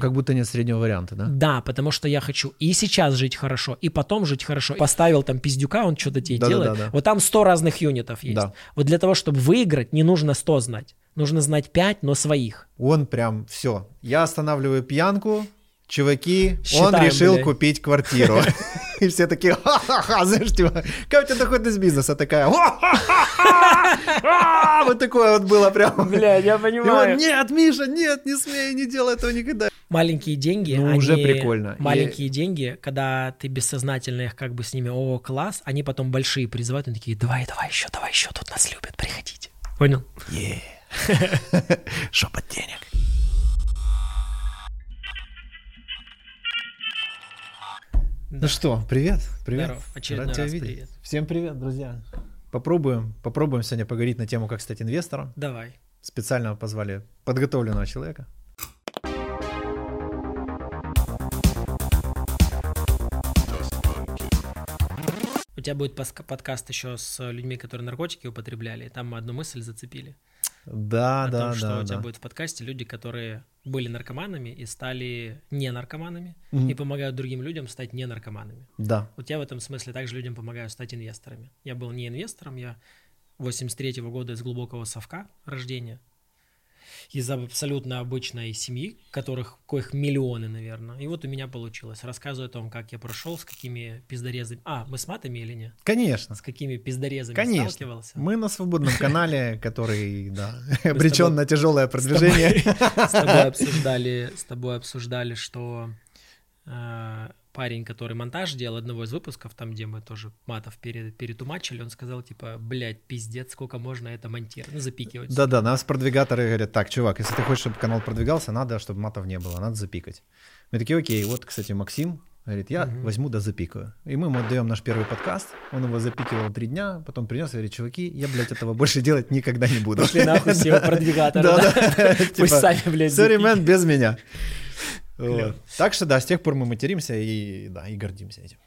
Как будто нет среднего варианта, да? Да, потому что я хочу и сейчас жить хорошо, и потом жить хорошо. Поставил там пиздюка, он что-то тебе Да-да-да-да. делает. Вот там 100 разных юнитов есть. Да. Вот для того, чтобы выиграть, не нужно 100 знать. Нужно знать 5, но своих. Он прям все. Я останавливаю пьянку, чуваки, он Считаем, решил блядь. купить квартиру. И все такие, ха-ха-ха, знаешь, типа, как у тебя доход из бизнеса? Такая, «Ха-ха-ха-ха!» вот такое вот было прям. Бля, я он, понимаю. нет, Миша, нет, не смей, не делай этого никогда. Маленькие деньги, Ну, уже прикольно. Маленькие деньги, когда ты бессознательно их как бы с ними, о, класс, они потом большие призывают, они такие, давай, давай еще, давай еще, тут нас любят, приходите. Понял? Шепот денег. Ну что, привет, привет. Здорово, очередной Рад тебя раз видеть. привет. Всем привет, друзья. Попробуем, попробуем сегодня поговорить на тему, как стать инвестором. Давай. Специально позвали подготовленного человека. У тебя будет подкаст еще с людьми, которые наркотики употребляли, и там мы одну мысль зацепили. Да, о да, том, что да, у тебя да. будет в подкасте люди, которые были наркоманами и стали не наркоманами, Мгм. и помогают другим людям стать не наркоманами. Да. Вот я в этом смысле также людям помогаю стать инвесторами. Я был не инвестором, я 83 года из глубокого совка рождения, из абсолютно обычной семьи, которых, коих миллионы, наверное. И вот у меня получилось. Рассказываю о том, как я прошел, с какими пиздорезами... А, мы с матами или нет? Конечно. С какими пиздорезами Конечно. сталкивался? Мы на свободном канале, который, да, обречен на тяжелое продвижение. С тобой обсуждали, с тобой обсуждали, что э, парень, который монтаж делал одного из выпусков, там, где мы тоже матов пере- перетумачили, он сказал, типа, блядь, пиздец, сколько можно это монтировать, ну, запикивать. Да-да, нас продвигаторы говорят, так, чувак, если ты хочешь, чтобы канал продвигался, надо, чтобы матов не было, надо запикать. Мы такие, окей, вот, кстати, Максим говорит, я Мгм. возьму да запикаю. И мы ему отдаем наш первый подкаст, он его запикивал три дня, потом принес и говорит, чуваки, я, блядь, этого больше делать никогда не буду. Пошли нахуй все продвигаторы, Да, да? Пусть Типа, сами, блядь, Sorry, man, без меня. Вот. Так что да, с тех пор мы материмся и да, и гордимся этим.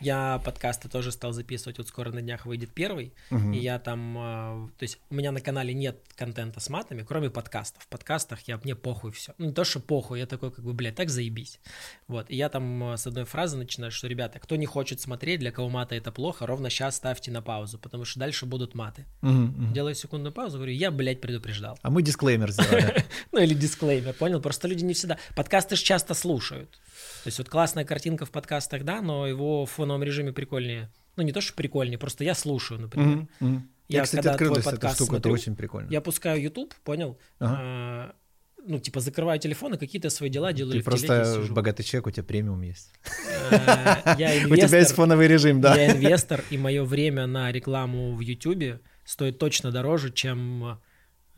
Я подкасты тоже стал записывать, вот скоро на днях выйдет первый, Мгм. и я там, э, то есть у меня на канале нет контента с матами, кроме подкастов. В подкастах я, мне похуй все. Ну, не то, что похуй, я такой, как бы, блядь, так заебись. Вот, и я там э, с одной фразы начинаю, что, ребята, кто не хочет смотреть, для кого маты это плохо, ровно сейчас ставьте на паузу, потому что дальше будут маты. Мгм, мгм. Делаю секундную паузу, говорю, я, блядь, предупреждал. А мы дисклеймер сделали. Ну, или дисклеймер, понял? Просто люди не всегда... Подкасты же часто слушают. То есть вот классная картинка в подкастах, да, но его в фоновом режиме прикольнее. Ну, не то, что прикольнее, просто я слушаю, например. Мгм, мгм. Я Я, кстати, когда открыл твой подкаст штуку, это смотрю, очень прикольно. Я пускаю YouTube, понял? Ага. А, ну, типа, закрываю телефон и какие-то свои дела делаю. Ты просто богатый человек, у тебя премиум есть. Э, У тебя есть фоновый режим, да? я инвестор, и мое время на рекламу в YouTube стоит точно дороже, чем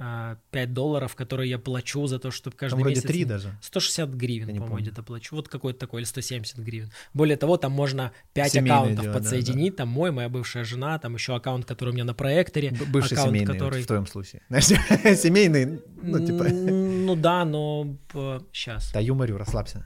5 долларов, которые я плачу за то, чтобы каждый Там вроде месяц... 3 даже. 160 гривен, Я по-моему, где-то плачу. Вот какой-то такой, или 170 гривен. Более того, там можно 5 Семейное аккаунтов дело, да, подсоединить. Там мой, моя бывшая жена, там еще аккаунт, который у меня на проекторе. Б- Бывший аккаунт, семейный, вот который... в твоем случае. Семейный, ну, типа... Ну да, но сейчас. Да, юморю, расслабься.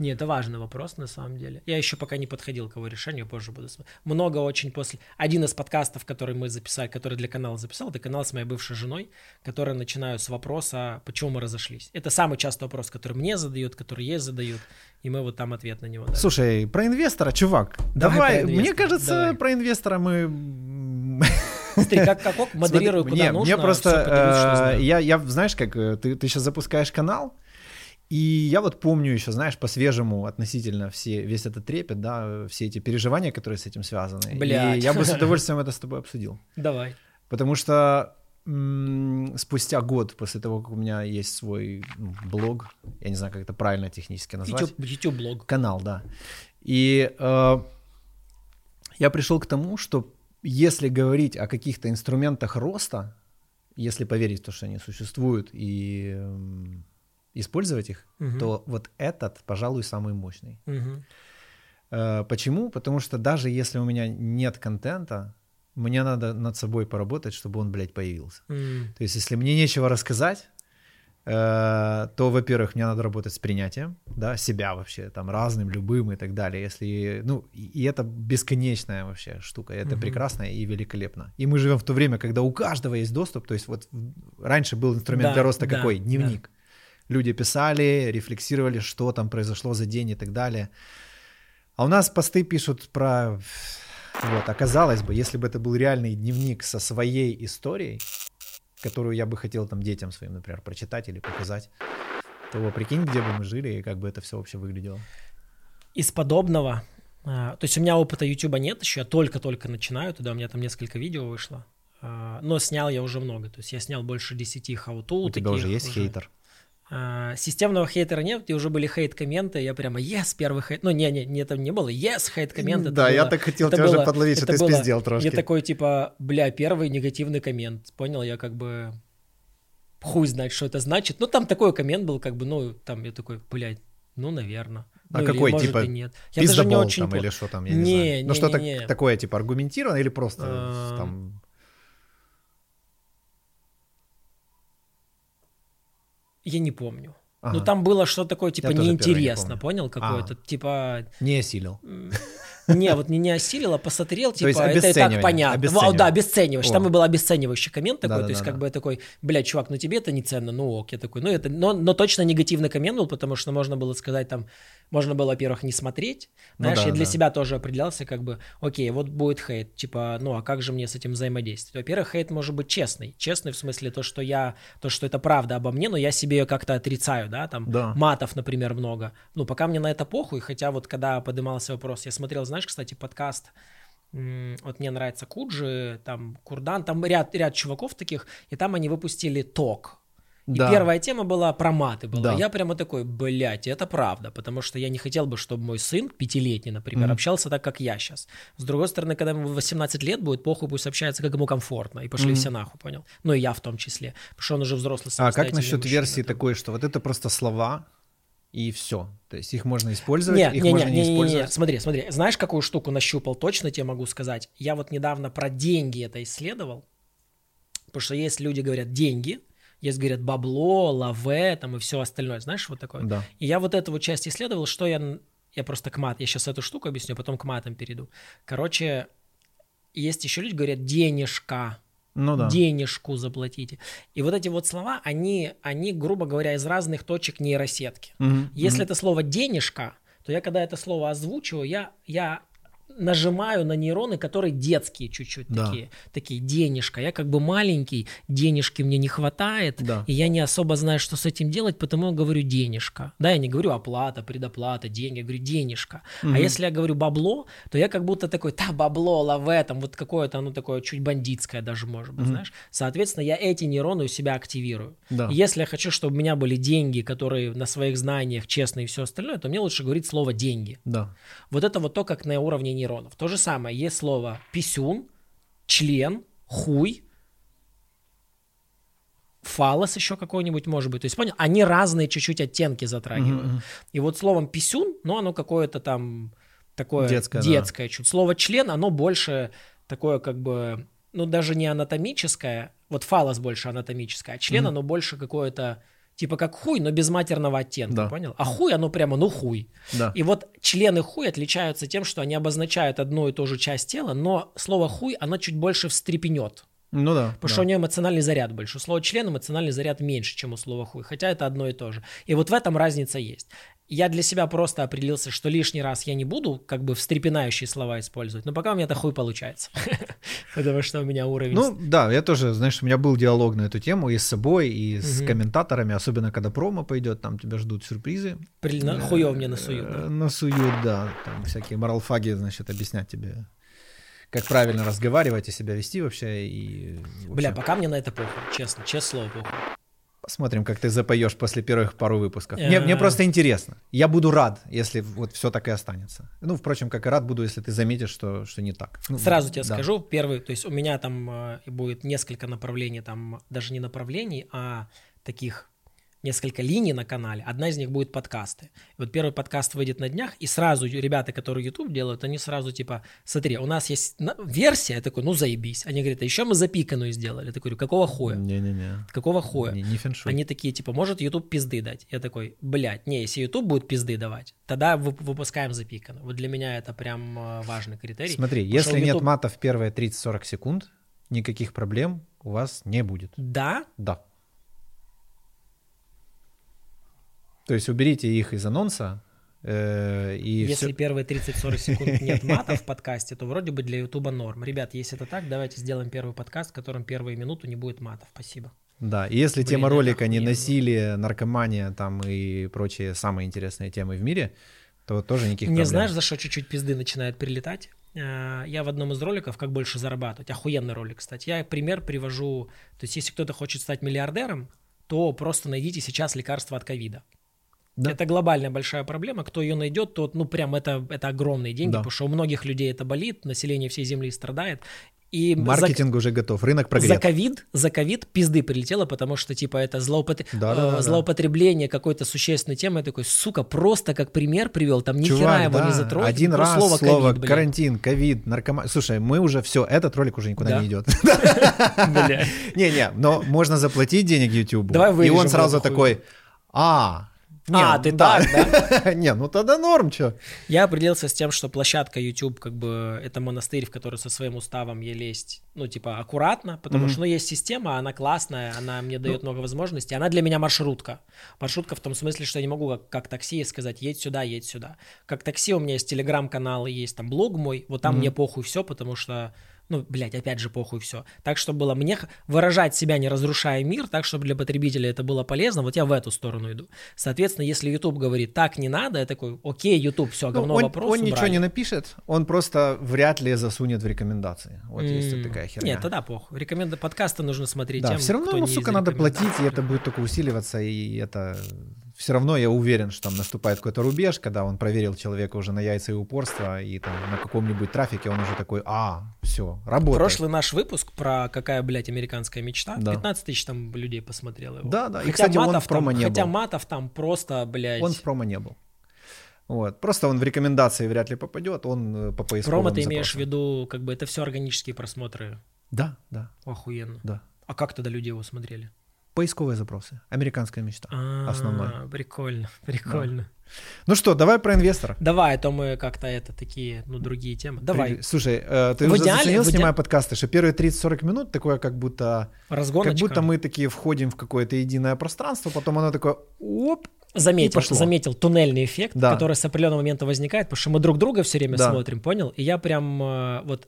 Не, это важный вопрос на самом деле. Я еще пока не подходил к его решению, позже буду смотреть. Много очень после... Один из подкастов, который мы записали, который для канала записал, это канал с моей бывшей женой, который начинаю с вопроса, почему мы разошлись. Это самый частый вопрос, который мне задают, который ей задают, и мы вот там ответ на него даем. Слушай, про инвестора, чувак, Давай давай, про мне инвестора, кажется, давай. про инвестора мы... Смотри, как, как ок, модерирую, Смотри, куда не, нужно. Мне просто, э, я, я, знаешь, как э, ты, ты сейчас запускаешь канал, и я вот помню еще, знаешь, по-свежему относительно все, весь этот трепет, да, все эти переживания, которые с этим связаны. Блядь. И я бы с удовольствием это с тобой обсудил. Давай. Потому что м, спустя год после того, как у меня есть свой ну, блог, я не знаю, как это правильно технически назвать, YouTube, YouTube блог. канал, да. И э, я пришел к тому, что если говорить о каких-то инструментах роста, если поверить в то, что они существуют, и использовать их, Мгм. то вот этот, пожалуй, самый мощный. Э, Почему? Потому что даже если у меня нет контента, мне надо над собой поработать, чтобы он, блядь, появился. М, То есть, если мне нечего рассказать, э, то, во-первых, мне надо работать с принятием, да, себя вообще, там, разным, любым и так далее. Если, ну, и, это бесконечная вообще штука, это Мгм. прекрасно и великолепно. И мы живем в то время, когда у каждого есть доступ, то есть вот раньше был инструмент Да, для роста да, какой? да. Люди писали, рефлексировали, что там произошло за день и так далее. А у нас посты пишут про... Вот, оказалось бы, если бы это был реальный дневник со своей историей, которую я бы хотел там детям своим, например, прочитать или показать, то прикинь, где бы мы жили и как бы это все вообще выглядело. Из подобного, а, то есть у меня опыта YouTube нет еще, я только-только начинаю туда, у меня там несколько видео вышло, а, но снял я уже много, то есть я снял больше 10 how-to. У тебя уже есть уже. хейтер? А, системного хейтера нет, и уже были хейт-комменты, я прямо yes, первый хейт, ну не, не, не, это не было, yes, хейт-комменты. Да, я так хотел тебя уже подловить, что ты было, спиздел трошки. Я такой, типа, бля, первый негативный коммент, понял, я как бы хуй знает, что это значит. Ну, там такой коммент был, как бы, ну, там я такой, блядь, ну, наверное. А ну, какой, или, типа, нет. Я даже не очень... там, или что там, я не, не знаю. Ну, что-то такое, типа, аргументированное или просто а... там... Я не помню. Ага. Ну, там было что-то такое, типа, неинтересно, не понял? Какое-то, а, типа... Не осилил. Не, вот не, не осилил, а посмотрел, типа, это и так понятно. О, да, обесценивающий. Там и был обесценивающий коммент такой, то есть как бы такой, блядь, чувак, ну тебе это не ценно, ну ок, я такой, ну это, но, но точно негативный коммент был, потому что можно было сказать там, можно было, во-первых, не смотреть. Ну Знаешь, да, я для да. себя тоже определялся, как бы, окей, вот будет хейт, типа, ну а как же мне с этим взаимодействовать? Во-первых, хейт может быть честный. Честный в смысле то, что я, то, что это правда обо мне, но я себе ее как-то отрицаю, да, там, да. матов, например, много. Ну, пока мне на это похуй, хотя вот когда поднимался вопрос, я смотрел, знаешь, кстати, подкаст, вот мне нравится Куджи, там Курдан, там ряд, ряд чуваков таких, и там они выпустили ток, и да. первая тема была про маты. Была. Да. Я прямо такой, блядь, это правда, потому что я не хотел бы, чтобы мой сын, пятилетний, например, mm-hmm. общался так, как я сейчас. С другой стороны, когда ему 18 лет будет, похуй пусть общается, как ему комфортно, и пошли mm-hmm. все нахуй, понял? Ну и я в том числе, потому что он уже взрослый А как насчет мужчина, версии там. такой, что вот это просто слова, и все. То есть их можно использовать, не, их не, можно не, не, не использовать. Не, не. Смотри, смотри. Знаешь, какую штуку нащупал? Точно тебе могу сказать. Я вот недавно про деньги это исследовал. Потому что есть люди говорят деньги, есть, говорят, бабло, лаве, там и все остальное, знаешь, вот такое. Да. И я вот эту вот часть исследовал, что я, я просто к мат, я сейчас эту штуку объясню, а потом к матам перейду. Короче, есть еще люди, говорят, денежка, ну да. денежку заплатите. И вот эти вот слова, они, они, грубо говоря, из разных точек нейросетки. Угу, Если угу. это слово денежка, то я когда это слово озвучиваю, я, я нажимаю на нейроны, которые детские чуть-чуть да. такие, такие денежка. Я как бы маленький, денежки мне не хватает, да. и я не особо знаю, что с этим делать, потому я говорю денежка. Да, я не говорю оплата, предоплата, деньги, я говорю денежка. Угу. А если я говорю бабло, то я как будто такой, да, бабло, лаве, там вот какое-то, оно такое чуть бандитское даже может быть, угу. знаешь. Соответственно, я эти нейроны у себя активирую. Да. Если я хочу, чтобы у меня были деньги, которые на своих знаниях честные и все остальное, то мне лучше говорить слово деньги. Да. Вот это вот то, как на уровне нейронов. То же самое, есть слово писюн, член, хуй, фалос еще какой-нибудь может быть. То есть, понял, они разные чуть-чуть оттенки затрагивают. Mm-hmm. И вот словом писюн, ну, оно какое-то там такое детское, детское да. чуть. Слово член, оно больше такое как бы, ну, даже не анатомическое, вот фалос больше анатомическое, а член, mm-hmm. оно больше какое-то типа как хуй, но без матерного оттенка, да. понял? А хуй, оно прямо, ну хуй. Да. И вот члены хуй отличаются тем, что они обозначают одну и ту же часть тела, но слово хуй, оно чуть больше встрепенет. Ну да. Потому да. что у нее эмоциональный заряд больше. У слова член эмоциональный заряд меньше, чем у слова хуй. Хотя это одно и то же. И вот в этом разница есть я для себя просто определился, что лишний раз я не буду как бы встрепенающие слова использовать, но пока у меня это хуй получается, потому что у меня уровень... Ну да, я тоже, знаешь, у меня был диалог на эту тему и с собой, и с комментаторами, особенно когда промо пойдет, там тебя ждут сюрпризы. Э, хуев мне насуют. Э, насуют, да, там всякие моралфаги, значит, объяснять тебе как правильно разговаривать и себя вести вообще. И, Бля, пока мне на это похуй, честно, честное слово похуй. Посмотрим, как ты запоешь после первых пару выпусков. Мне, мне просто интересно. Я буду рад, если вот все так и останется. Ну, впрочем, как и рад буду, если ты заметишь, что, что не так. Ну, Сразу тебе да. скажу, первый, то есть у меня там э, будет несколько направлений, там даже не направлений, а таких несколько линий на канале. Одна из них будет подкасты. Вот первый подкаст выйдет на днях, и сразу ребята, которые YouTube делают, они сразу типа, смотри, у нас есть версия, я такой, ну заебись. Они говорят, а еще мы запиканную сделали. Я такой, какого хуя? Не-не-не. Какого хуя? Не, не феншуй. Они такие, типа, может YouTube пизды дать? Я такой, блядь, не, если YouTube будет пизды давать, тогда выпускаем запиканную. Вот для меня это прям э, важный критерий. Смотри, если YouTube... нет мата в первые 30-40 секунд, никаких проблем у вас не будет. Да? Да. То есть уберите их из анонса, э, и Если всё. первые 30-40 секунд нет мата в подкасте, то вроде бы для Ютуба норм. Ребят, если это так, давайте сделаем первый подкаст, в котором первую минуту не будет матов. Спасибо. Да, и если Блин, тема ролика не насилие, наркомания там и прочие самые интересные темы в мире, то тоже никаких Мне проблем. знаешь, за что чуть-чуть пизды начинает прилетать? Э, Я в одном из роликов «Как больше зарабатывать». Охуенный ролик, кстати. Я пример привожу. То есть, если кто-то хочет стать миллиардером, то просто найдите сейчас лекарство от ковида. Да. Это глобальная большая проблема. Кто ее найдет, тот, ну, прям это, это огромные деньги, Да. потому что у многих людей это болит, население всей Земли страдает. И за- Маркетинг уже готов, рынок за прогрет. ковид, за ковид пизды прилетело, потому что, типа, это злоупот- Да, да, э, да, да. злоупотребление какой-то существенной темы. Я такой, сука, просто как пример привел, там ни хера Чувак, его да, не затронул. один раз слово, слово, блин. карантин, ковид, наркоман. Слушай, мы уже все, этот ролик уже никуда Да? не идет. Не-не, но можно заплатить денег YouTube. Давай И он сразу такой, а, не, А, ну ты да. так, да? Не, ну тогда норм, чё. Я определился с тем, что площадка YouTube, как бы, это монастырь, в который со своим уставом я лезть, ну, типа, аккуратно, потому Мгм. что, ну, есть система, она классная, она мне дает много возможностей, она для меня маршрутка. Маршрутка в том смысле, что я не могу как, как такси сказать, едь сюда, едь сюда. Как такси у меня есть телеграм-канал, и есть там блог мой, вот там Мгм. мне похуй все, потому что, ну, блядь, опять же похуй все. Так, чтобы было мне выражать себя, не разрушая мир, так, чтобы для потребителя это было полезно, вот я в эту сторону иду. Соответственно, если YouTube говорит, так не надо, я такой, окей, YouTube, все, Ну, говно он, вопрос, он ничего убрали. не напишет, он просто вряд ли засунет в рекомендации. Вот есть М, вот такая херня. Нет, тогда похуй. Рекоменда подкасты нужно смотреть Да, тем, все равно, ну, сука, надо платить, и это будет только усиливаться, и это все равно я уверен, что там наступает какой-то рубеж, когда он проверил человека уже на яйца и упорство, и там на каком-нибудь трафике он уже такой, а, все, работает. Прошлый наш выпуск про какая, блядь, американская мечта, Да. 15 тысяч там людей посмотрело его. Да, да, и, Хотя кстати, он матов в промо там, не Хотя был. матов там просто, блядь. Он в промо не был. Вот. Просто он в рекомендации вряд ли попадет, он э, по поисковым Промо ты имеешь в виду, как бы это все органические просмотры. Да, да, Охуенно. да. А как тогда люди его смотрели? Поисковые запросы. Американская мечта. Основной. А, Прикольно, прикольно. Ну что, давай про инвестора. Давай, а то мы как-то это такие, ну, другие темы. Давай, При- Слушай, э, ты В уже идеале- заценил, иде- снимая подкасты, что первые 30-40 минут такое, как будто, разгоночка. как будто мы такие входим в какое-то единое пространство, потом оно такое, оп, заметил, заметил туннельный эффект, Да. который с определенного момента возникает, потому что мы друг друга все время Да. смотрим, понял? И я прям э, вот,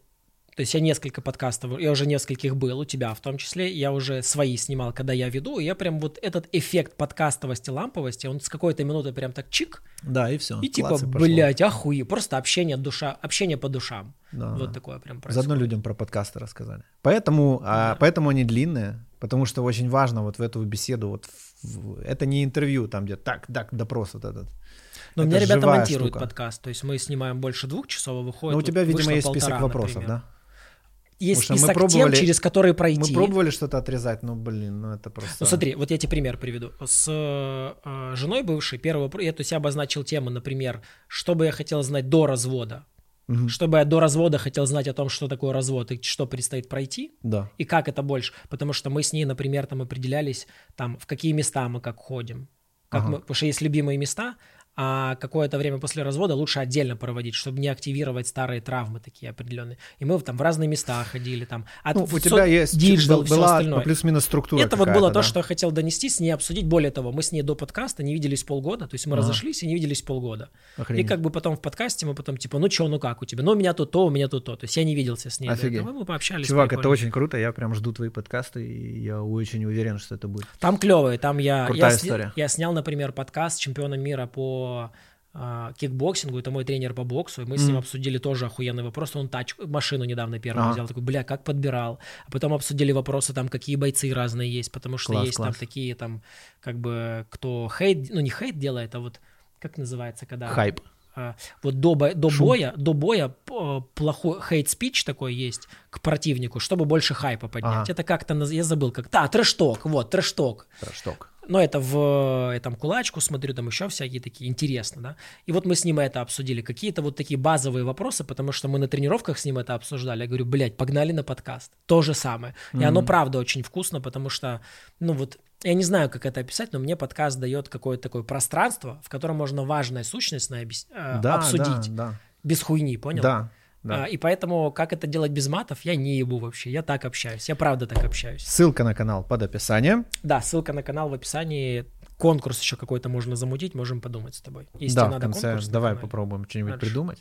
то есть я несколько подкастов, я уже нескольких был, у тебя в том числе, я уже свои снимал, когда я веду, и я прям вот этот эффект подкастовости, ламповости, он с какой-то минуты прям так чик, да, и все. и типа, блядь, охуе, просто общение душа, общение по душам. Вот такое прям происходит. Заодно людям про подкасты рассказали. Поэтому, а, поэтому они длинные, потому что очень важно вот в эту беседу, вот в- это не интервью, там где так, так, допрос вот этот. Но у меня ребята монтируют штука. подкаст, то есть мы снимаем больше двух часов, а выходит Но у тебя, вот видимо, есть список полтора, вопросов, например. да? Есть Потому что мы список тем, пробовали- через которые пройти. Мы пробовали что-то отрезать, но, блин, ну это просто... Ну смотри, вот я тебе пример приведу. С э, женой бывшей, первый вопрос, я, то есть я обозначил тему, например, что бы я хотел знать до развода. Мгм. Что бы я до развода хотел знать о том, что такое развод и что предстоит пройти, Да. и как это больше. Потому что мы с ней, например, там определялись, там, в какие места мы как ходим. Как Ага. мы, потому что есть любимые места, а какое-то время после развода лучше отдельно проводить, чтобы не активировать старые травмы такие определенные. И мы там в разные места ходили, там, от Ну, у тебя есть digital, был- была остальное. плюс-минус структура Это вот было какая-то, то, да? что я хотел донести, с ней обсудить. Более того, мы с ней до подкаста не виделись полгода, то есть мы Ага. разошлись и не виделись полгода. Охренеть. И как бы потом в подкасте мы потом типа, ну чё, ну как у тебя? Ну у меня тут то, у меня тут то. То есть я не виделся с ней. до Офигеть. этого, мы пообщались. Чувак, это прикольно. очень круто, я прям жду твои подкасты, и я очень уверен, что это будет. Там клевые, там я... Крутая я, сня- история. я снял, например, подкаст с чемпионом мира по а, кикбоксингу, это мой тренер по боксу, и мы с ним обсудили тоже охуенный вопрос, он тачку, машину недавно первую взял, такой, бля, как подбирал, а потом обсудили вопросы там, какие бойцы разные есть, потому что Класс, есть там класс. такие там, как бы, кто хейт, ну не хейт делает, а вот, как называется, когда... Хайп. А, вот до, бо- до Шум. боя, до боя п- плохой хейт-спич такой есть к противнику, чтобы больше хайпа поднять. Ага. Это как-то, я забыл, как... Да, трэш-ток, вот, трэш-ток. Шток. Но это в э, там кулачку смотрю, там еще всякие такие, интересно, да. И вот мы с ним это обсудили, какие-то вот такие базовые вопросы, потому что мы на тренировках с ним это обсуждали. Я говорю, блядь, погнали на подкаст. То же самое. И оно правда очень вкусно, потому что, ну вот, я не знаю, как это описать, но мне подкаст дает какое-то такое пространство, в котором можно важная сущность на объяс- э, Да, обсудить да, без хуйни, понял? да, да. А, и поэтому, как это делать без матов, я не ебу вообще. Я так общаюсь. Я правда так общаюсь. Ссылка на канал под описанием. Да, ссылка на канал в описании. конкурс еще какой-то можно замутить, можем подумать с тобой. Если да, в конце конкурс давай попробуем что-нибудь Хорошо. придумать.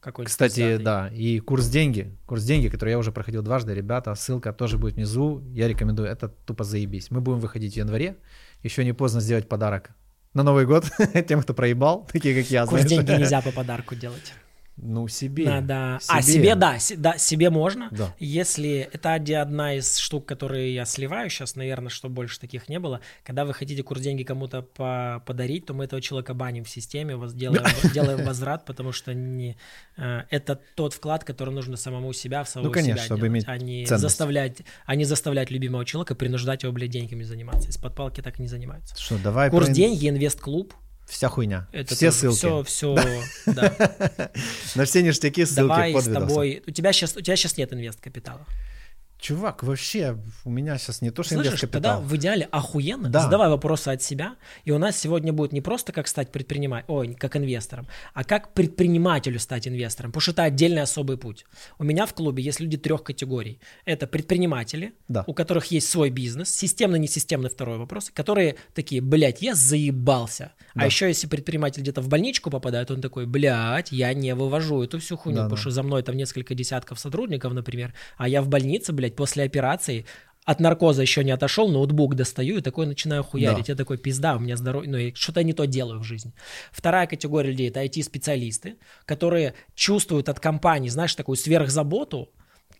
какой-нибудь Кстати, пиздатый. да, и курс деньги, курс деньги, который я уже проходил дважды, ребята, ссылка тоже будет внизу, я рекомендую, это тупо заебись. Мы будем выходить в январе, еще не поздно сделать подарок на Новый год тем, кто проебал, такие как я, Курс знаешь. деньги нельзя по подарку делать. Ну, себе. Надо... А, себе, да, се- да, себе можно. Да. Если это одна из штук, которые я сливаю сейчас, наверное, чтобы больше таких не было. Когда вы хотите курс деньги кому-то по- подарить, то мы этого человека баним в системе, делаем, делаем возврат, потому что не, э, это тот вклад, который нужно самому себя в самого Ну, конечно, себя чтобы делать, иметь а не ценность. заставлять, а не заставлять любимого человека принуждать его, блядь, деньгами заниматься. Из-под палки так не занимаются. Что, давай Курс про- деньги, инвест-клуб. Вся хуйня. Это все тоже ссылки. Все, все, да. На все ништяки ссылки Давай под с тобой. У тебя сейчас, у тебя сейчас нет инвест-капитала. Чувак, вообще, у меня сейчас не то, что Слышишь, тогда инвест-капитал. в идеале охуенно. Да. Задавай вопросы от себя. И у нас сегодня будет не просто как стать предпринимателем, ой, как инвестором, а как предпринимателю стать инвестором. Потому что это отдельный особый путь. У меня в клубе есть люди трех категорий. Это предприниматели, Да. у которых есть свой бизнес, системный, несистемный второй вопрос, которые такие, блядь, я заебался. Да. А еще если предприниматель где-то в больничку попадает, он такой, блядь, я не вывожу эту всю хуйню, Да, потому да. что за мной там несколько десятков сотрудников, например, а я в больнице, блядь, после операции от наркоза еще не отошел, ноутбук достаю и такой начинаю хуярить. Да. Я такой, пизда, у меня здоровье, ну, и что-то я не то делаю в жизни. Вторая категория людей – это IT-специалисты, которые чувствуют от компании, знаешь, такую сверхзаботу,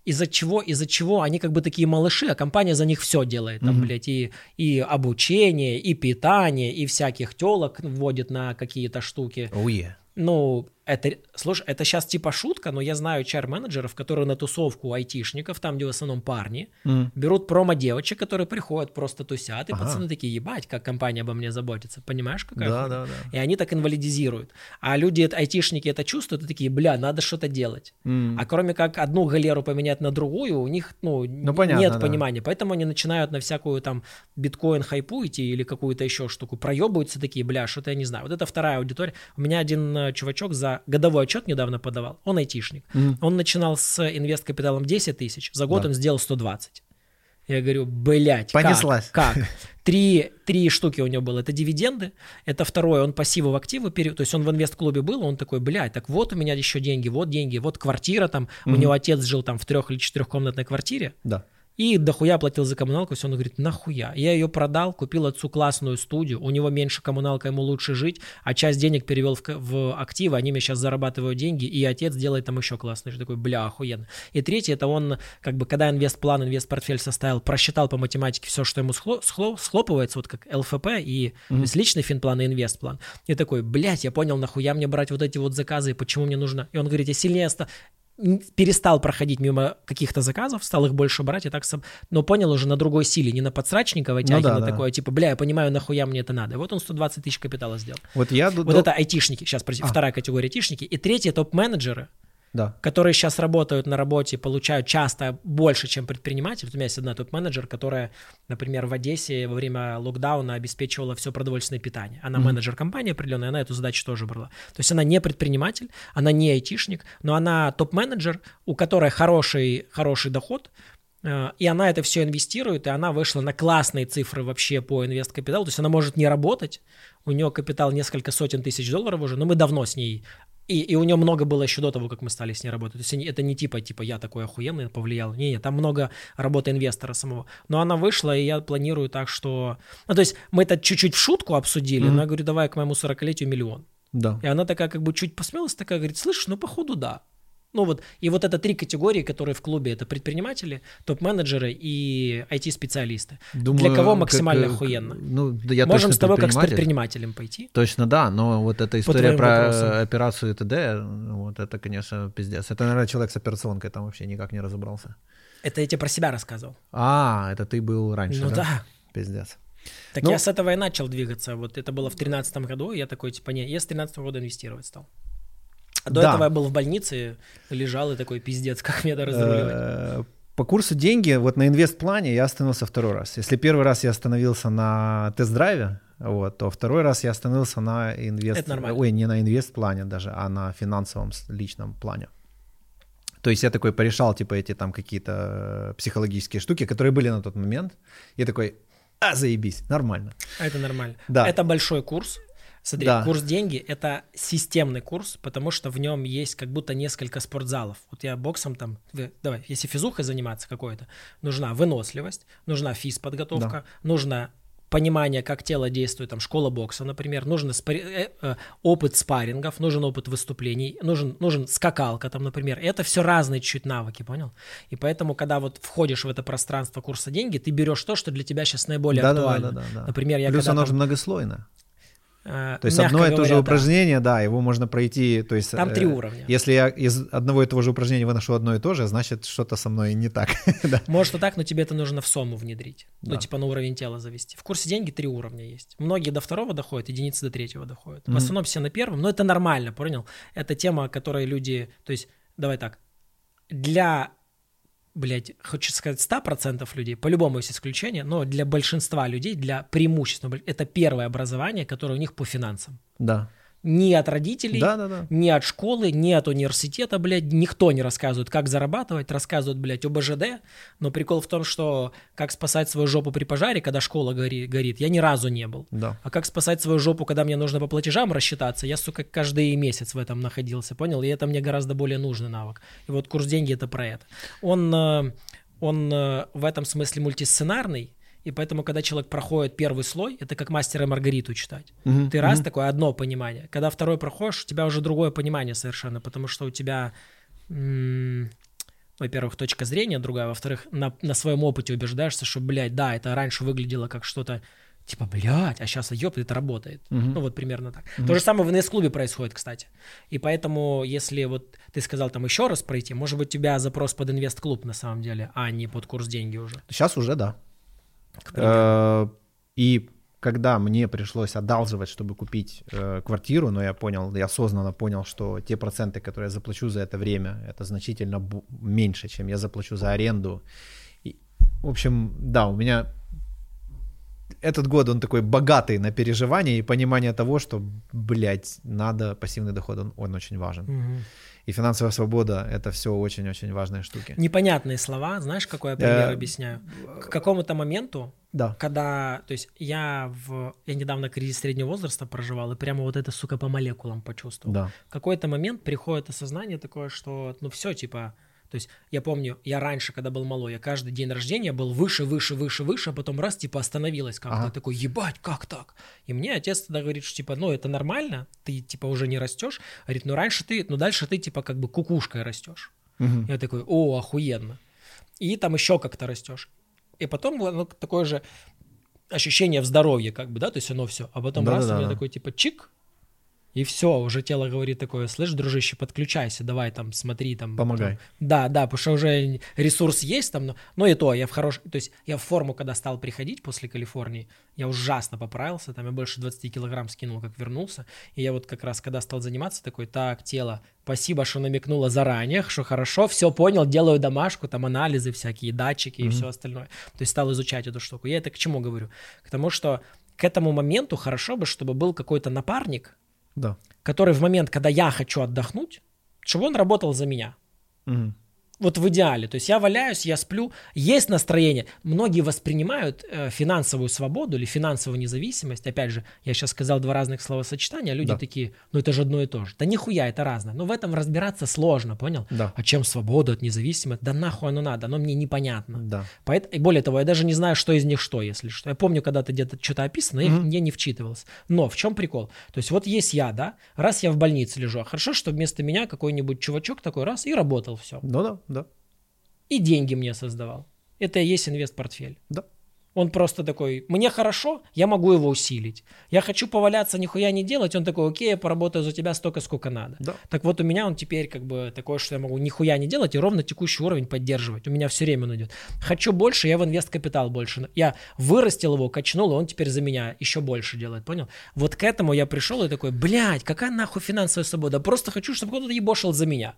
из-за чего, из-за чего они как бы такие малыши, а компания за них все делает. Там, Мгм. блядь, и, и обучение, и питание, и всяких телок вводит на какие-то штуки. Уе. Ну, это, слушай, это сейчас типа шутка, но я знаю чар-менеджеров, которые на тусовку айтишников, там, где в основном парни, М. берут промо-девочек, которые приходят, просто тусят, и Ага. пацаны такие, ебать, как компания обо мне заботится. Понимаешь, какая Да, да, да. И они так инвалидизируют. А люди, айтишники это чувствуют, и такие, бля, надо что-то делать. М. А кроме как одну галеру поменять на другую, у них ну, н- понятно, нет да. понимания. Поэтому они начинают на всякую там биткоин хайпу идти или какую-то еще штуку, проебываются такие, бля, что-то я не знаю. Вот это вторая аудитория. У меня один э, чувачок за годовой отчет недавно подавал. Он айтишник. Мгм. Он начинал с инвест-капиталом 10 тысяч, за год Да. он сделал 120. Я говорю, блядь, Понеслась. Как? как? Три, три штуки у него было. Это дивиденды, это второе, он пассивы в активы пере... То есть он в инвест-клубе был, он такой, блядь, так вот у меня еще деньги, вот деньги, вот квартира там. У Мгм. него отец жил там в трех или четырехкомнатной квартире. Да. И дохуя платил за коммуналку, все, он говорит, нахуя? Я ее продал, купил отцу классную студию, у него меньше коммуналка, ему лучше жить, а часть денег перевел в, в активы, они мне сейчас зарабатывают деньги, и отец делает там еще классный. Я такой, бля, охуенно. И третье, это он, как бы, когда инвестплан, инвестпортфель составил, просчитал по математике все, что ему схло- схло- схлопывается, вот как ЛФП, и то есть личный финплан и инвестплан. И такой, блядь, я понял, нахуя мне брать вот эти вот заказы, и почему мне нужно... И он говорит, я сильнее ста- перестал проходить мимо каких-то заказов, стал их больше брать, и так но понял уже на другой силе, не на подсрачниковой тяге, да, на да. такое, типа, бля, я понимаю, нахуя мне это надо. И вот он 120 тысяч капитала сделал. Вот я... Вот это айтишники, сейчас, А. вторая категория айтишники. И третья топ-менеджеры, Да. которые сейчас работают на работе, получают часто больше, чем предприниматель. Вот у меня есть одна топ-менеджер, которая, например, в Одессе во время локдауна обеспечивала все продовольственное питание. Она Мгм. менеджер компании определенной, она эту задачу тоже брала. То есть она не предприниматель, она не айтишник, но она топ-менеджер, у которой хороший, хороший доход, э, и она это все инвестирует, и она вышла на классные цифры вообще по инвест-капиталу. То есть она может не работать, у нее капитал несколько сотен тысяч долларов уже, но мы давно с ней и, и у нее много было еще до того, как мы стали с ней работать. То есть они- это не типа, типа, я такой охуенный, повлиял. Не, не, там много работы инвестора самого. Но она вышла, и я планирую так, что... Ну, то есть мы это чуть-чуть в шутку обсудили, Мгм. но я говорю, давай к моему 40-летию миллион. Да. И она такая как бы чуть посмелась, такая говорит, слышишь, ну, походу, да. Ну вот, и вот это три категории, которые в клубе, это предприниматели, топ-менеджеры и IT-специалисты. Думаю, Для кого как, максимально э, охуенно? Ну, я Можем с тобой как с предпринимателем пойти. Точно да, но вот эта история про вопросам. э, операцию ТД, вот это, конечно, пиздец. Это, наверное, человек с операционкой там вообще никак не разобрался. Это я тебе про себя рассказывал. А, это ты был раньше, ну да? да. Пиздец. Так Ну- я с этого и начал двигаться. Вот это было в тринадцатом году, и я такой, типа, не, я с 13 года инвестировать стал. А до Да. этого я был в больнице, лежал и такой, пиздец, как мне это разруливать. Э, По курсу деньги, вот на инвестплане я остановился второй раз. Если первый раз я остановился на тест-драйве, вот, то второй раз я остановился на инвест... Это нормально. Ой, не на инвест-плане даже, а на финансовом личном плане. То есть я такой порешал, типа, эти там какие-то э, психологические штуки, которые были на тот момент. И такой, а, заебись, нормально. Это нормально. Да. Это большой курс. Смотри, Да. курс деньги это системный курс, потому что в нем есть как будто несколько спортзалов. Вот я боксом там, давай, если физухой заниматься какой-то, нужна выносливость, нужна физподготовка, нужно понимание, как тело действует, там, школа бокса, например, нужен спари- э, э, опыт спаррингов, нужен опыт выступлений, нужен, нужен скакалка, там, например. Это все разные чуть навыки, понял? И поэтому, когда вот входишь в это пространство курса деньги, ты берешь то, что для тебя сейчас наиболее Да, да, да, актуально. да, да, да. Например, я Плюс когда оно там, же многослойно. Э, То есть одно и то же да. упражнение, да, его можно пройти, то есть... Там э, три уровня. Если я из одного и того же упражнения выношу одно и то же, значит, что-то со мной не так. Да. Может и так, но тебе это нужно в сому внедрить. Ну, Да. типа на уровень тела завести. В курсе деньги три уровня есть. Многие до второго доходят, единицы до третьего доходят. В Мгм. основном все на первом, но это нормально, понял? Это тема, о которой люди... То есть, давай так, для, блядь, хочу сказать, 100% людей, по-любому есть исключение, но для большинства людей, для преимущества, это первое образование, которое у них по финансам. Да. Ни от родителей, Да, да, да. ни от школы, ни от университета, блядь, никто не рассказывает, как зарабатывать, рассказывают, блядь, об ОБЖД, но прикол в том, что как спасать свою жопу при пожаре, когда школа гори- горит, я ни разу не был. Да. А как спасать свою жопу, когда мне нужно по платежам рассчитаться, я, сука, каждый месяц в этом находился, понял? И это мне гораздо более нужный навык. И вот курс деньги это про это. Он, э, он э, в этом смысле мультисценарный, и поэтому, когда человек проходит первый слой, это как мастера и Маргариту читать. Мгм, Ты раз мгм. такое одно понимание. Когда второй проходишь, у тебя уже другое понимание совершенно, потому что у тебя, во-первых, точка зрения другая, во-вторых, на, на своем опыте убеждаешься, что, блядь, да, это раньше выглядело как что-то типа, блядь, а сейчас, ёп, это работает. Мгм. Ну вот примерно так. То же самое в НС-клубе происходит, кстати. И поэтому, если вот ты сказал там еще раз пройти, может быть, у тебя запрос под инвест-клуб на самом деле, а не под курс деньги уже. Сейчас уже да. Э, И когда мне пришлось одалживать, чтобы купить э, квартиру, но я понял, я осознанно понял, что те проценты, которые я заплачу за это время, это значительно меньше, чем я заплачу за аренду. И, в общем, да, у меня этот год он такой богатый на переживания и понимание того, что, блядь, надо пассивный доход, он, он очень важен. Мгм. И финансовая свобода — это все очень-очень важные штуки. Непонятные слова, знаешь, какой я пример Э, объясняю? К какому-то моменту Да. когда, то есть я в, я недавно кризис среднего возраста проживал, и прямо вот это, сука, по молекулам почувствовал. Да. В какой-то момент приходит осознание такое, что, ну все, типа, то есть я помню, я раньше, когда был малой, я каждый день рождения был выше, выше, выше, выше, а потом раз, типа, остановилось как-то. Ага. Такой, ебать, как так? И мне отец тогда говорит, что, типа, ну, это нормально, ты, типа, уже не растешь. Говорит, ну, раньше ты, ну, дальше ты, типа, как бы кукушкой растешь. Мгм. Я такой, о, охуенно. И там еще как-то растешь. И потом ну, такое же ощущение в здоровье, как бы, да, то есть оно все. А потом раз, у Да-да-да. меня такой, типа, чик, и все, уже тело говорит такое, слышь, дружище, подключайся, давай там, смотри там. Помогай. там». Да, да, потому что уже ресурс есть там, но, но и то, я в хорош... То есть я в форму, когда стал приходить после Калифорнии, я ужасно поправился, там я больше 20 килограмм скинул, как вернулся. И я вот как раз, когда стал заниматься, такой, так, тело, спасибо, что намекнуло заранее, что хорошо, все понял, делаю домашку, там анализы всякие, датчики и Мгм. все остальное. То есть стал изучать эту штуку. Я это к чему говорю? К тому, что к этому моменту хорошо бы, чтобы был какой-то напарник, Да. который в момент, когда я хочу отдохнуть, чтобы он работал за меня. Мгм. Вот в идеале. То есть я валяюсь, я сплю, есть настроение. Многие воспринимают э, финансовую свободу или финансовую независимость. Опять же, я сейчас сказал два разных словосочетания, а люди Да. такие, ну это же одно и то же. Да нихуя, это разное. Но в этом разбираться сложно, понял? Да. А чем свобода от независимости? Да нахуй оно надо, оно мне непонятно. Да. Поэт- И более того, я даже не знаю, что из них что, если что. Я помню, когда-то где-то что-то описано, я, Мгм. я не вчитывался. Но в чем прикол? То есть вот есть я, да, раз я в больнице лежу, а хорошо, что вместо меня какой-нибудь чувачок такой раз и работал все. Ну да, да. И деньги мне создавал. Это и есть инвест-портфель. Да. Он просто такой, мне хорошо, я могу его усилить. Я хочу поваляться, нихуя не делать. Он такой, окей, я поработаю за тебя столько, сколько надо. Да. Так вот у меня он теперь как бы такой, что я могу нихуя не делать и ровно текущий уровень поддерживать. У меня все время он идет. Хочу больше, я в инвест-капитал больше. Я вырастил его, качнул, и он теперь за меня еще больше делает, понял? Вот к этому я пришел и такой, блядь, какая нахуй финансовая свобода? Просто хочу, чтобы кто-то ебошил за меня.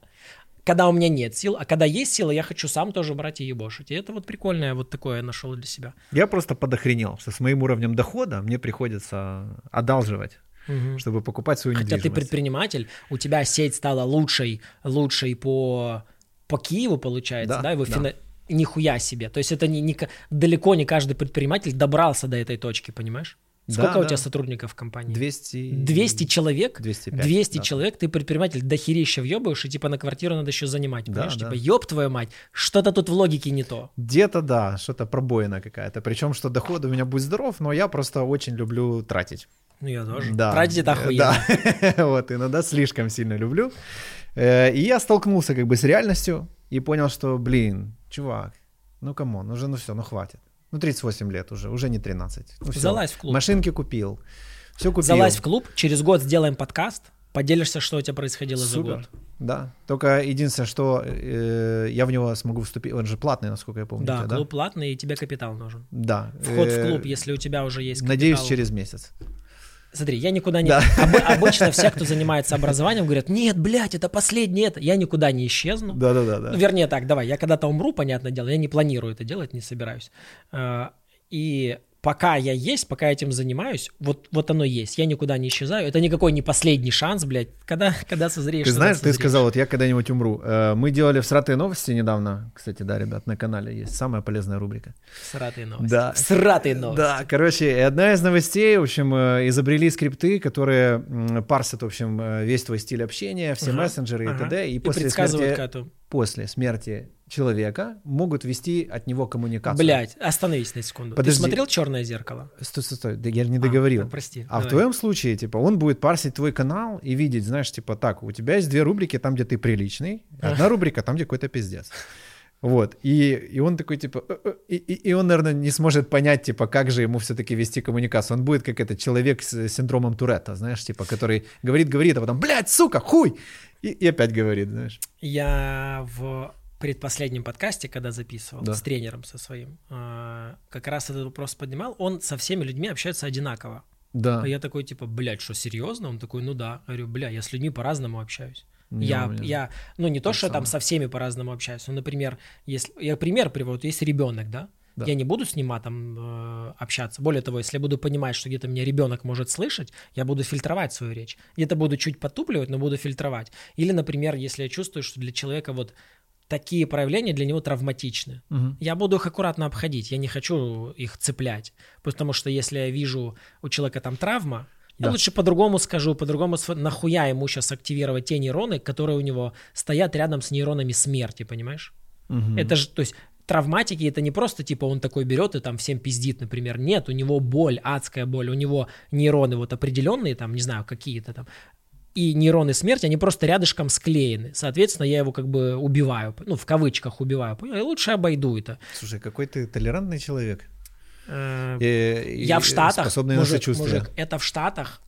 Когда у меня нет сил, а когда есть сила, я хочу сам тоже брать и ебошить. И это вот прикольное вот такое я нашел для себя. Я просто подохренел, что с моим уровнем дохода мне приходится одалживать, Мгм. чтобы покупать свою Хотя ты недвижимость. предприниматель, у тебя сеть стала лучшей, лучшей по, по Киеву, получается, да? Да, Его да. фина- нихуя себе. То есть это не, не, далеко не каждый предприниматель добрался до этой точки, понимаешь? Сколько Да, у тебя да. сотрудников в компании? 200... 200 человек? 205, 200 да. человек, ты предприниматель дохерища въебываешь, и типа на квартиру надо еще занимать, Да, понимаешь? да. Типа, ёб твою мать, что-то тут в логике не то. Где-то да, что-то пробоина какая-то. Причем, что доход у меня будь здоров, но я просто очень люблю тратить. Ну, я тоже. Да. Тратить это Э, охуенно. Да, вот, иногда слишком сильно люблю. Э, И я столкнулся как бы с реальностью и понял, что, блин, чувак, ну come on, уже ну все, ну хватит. Ну 38 лет уже, уже не 13. Ну, всё. Залазь в клуб. Машинки купил, все купил. Залазь в клуб, через год сделаем подкаст, поделишься, что у тебя происходило за Супер. год. Да, только единственное, что э, я в него смогу вступить, он же платный, насколько я помню. Да, тебя, да? клуб платный, и тебе капитал нужен. Да. Вход в Э, клуб, если у тебя уже есть капитал. Надеюсь, через месяц. Смотри, я никуда не... Да. Обы- обычно все, кто занимается образованием, говорят, нет, блядь, это последнее это. Я никуда не исчезну. Да-да-да. Ну, вернее так, давай, я когда-то умру, понятное дело, я не планирую это делать, не собираюсь. Э, И пока я есть, пока я этим занимаюсь, вот, вот оно есть, я никуда не исчезаю. Это никакой не последний шанс, блядь, когда, когда созреешь. Ты знаешь, ты созреешь. сказал, вот я когда-нибудь умру. Э, Мы делали всратые новости недавно. Кстати, да, ребят, на канале есть самая полезная рубрика. Сратые новости. Да. Сратые новости. Да, короче, и одна из новостей, в общем, э, изобрели скрипты, которые парсят, в общем, э, весь твой стиль общения, все Ага, мессенджеры и ага. т.д. И, И после предсказывают смерти, после смерти человека могут вести от него коммуникацию. Блядь, остановись на секунду. Подожди. Ты смотрел «Черное зеркало»? Стой, стой, стой, да я не договорил. А, прости. А в давай. твоем случае, типа, он будет парсить твой канал и видеть, знаешь, типа, так, у тебя есть две рубрики, там, где ты приличный, одна рубрика, там, где какой-то пиздец. Вот, и, и он такой, типа, «Э, э», и, и, и он, наверное, не сможет понять, типа, как же ему все-таки вести коммуникацию. Он будет как этот человек с синдромом Туретта, знаешь, типа, который говорит, говорит, а потом, блядь, сука, хуй! И, и опять говорит, знаешь. Я в предпоследнем подкасте, когда записывал Да. с тренером со своим, а, как раз этот вопрос поднимал. Он со всеми людьми общается одинаково. Да. А я такой, типа, блядь, что, серьезно? Он такой, ну да. Я говорю, бля, я с людьми по-разному общаюсь. Не, я, меня я, ну не то, то что я там самое. со всеми по-разному общаюсь. Ну, например, если, я пример привожу, есть ребенок, да? Да. Я не буду с ним матом э, общаться. Более того, если я буду понимать, что где-то меня ребенок может слышать, я буду фильтровать свою речь. Где-то буду чуть потупливать, но буду фильтровать. Или, например, если я чувствую, что для человека вот такие проявления для него травматичны. Мгм. Я буду их аккуратно обходить, я не хочу их цеплять. Потому что если я вижу у человека там травма, я Да. лучше по-другому скажу, по-другому нахуя ему сейчас активировать те нейроны, которые у него стоят рядом с нейронами смерти, понимаешь? Мгм. Это же, то есть травматики это не просто типа он такой берет и там всем пиздит, например. Нет, у него боль, адская боль, у него нейроны вот определенные, там, не знаю, какие-то там, и нейроны смерти, они просто рядышком склеены. Соответственно, я его как бы убиваю, ну, в кавычках убиваю. Понял? И лучше обойду это. Слушай, какой ты толерантный человек. Э, и Я в Штатах, мужик, мужик, это в Штатах,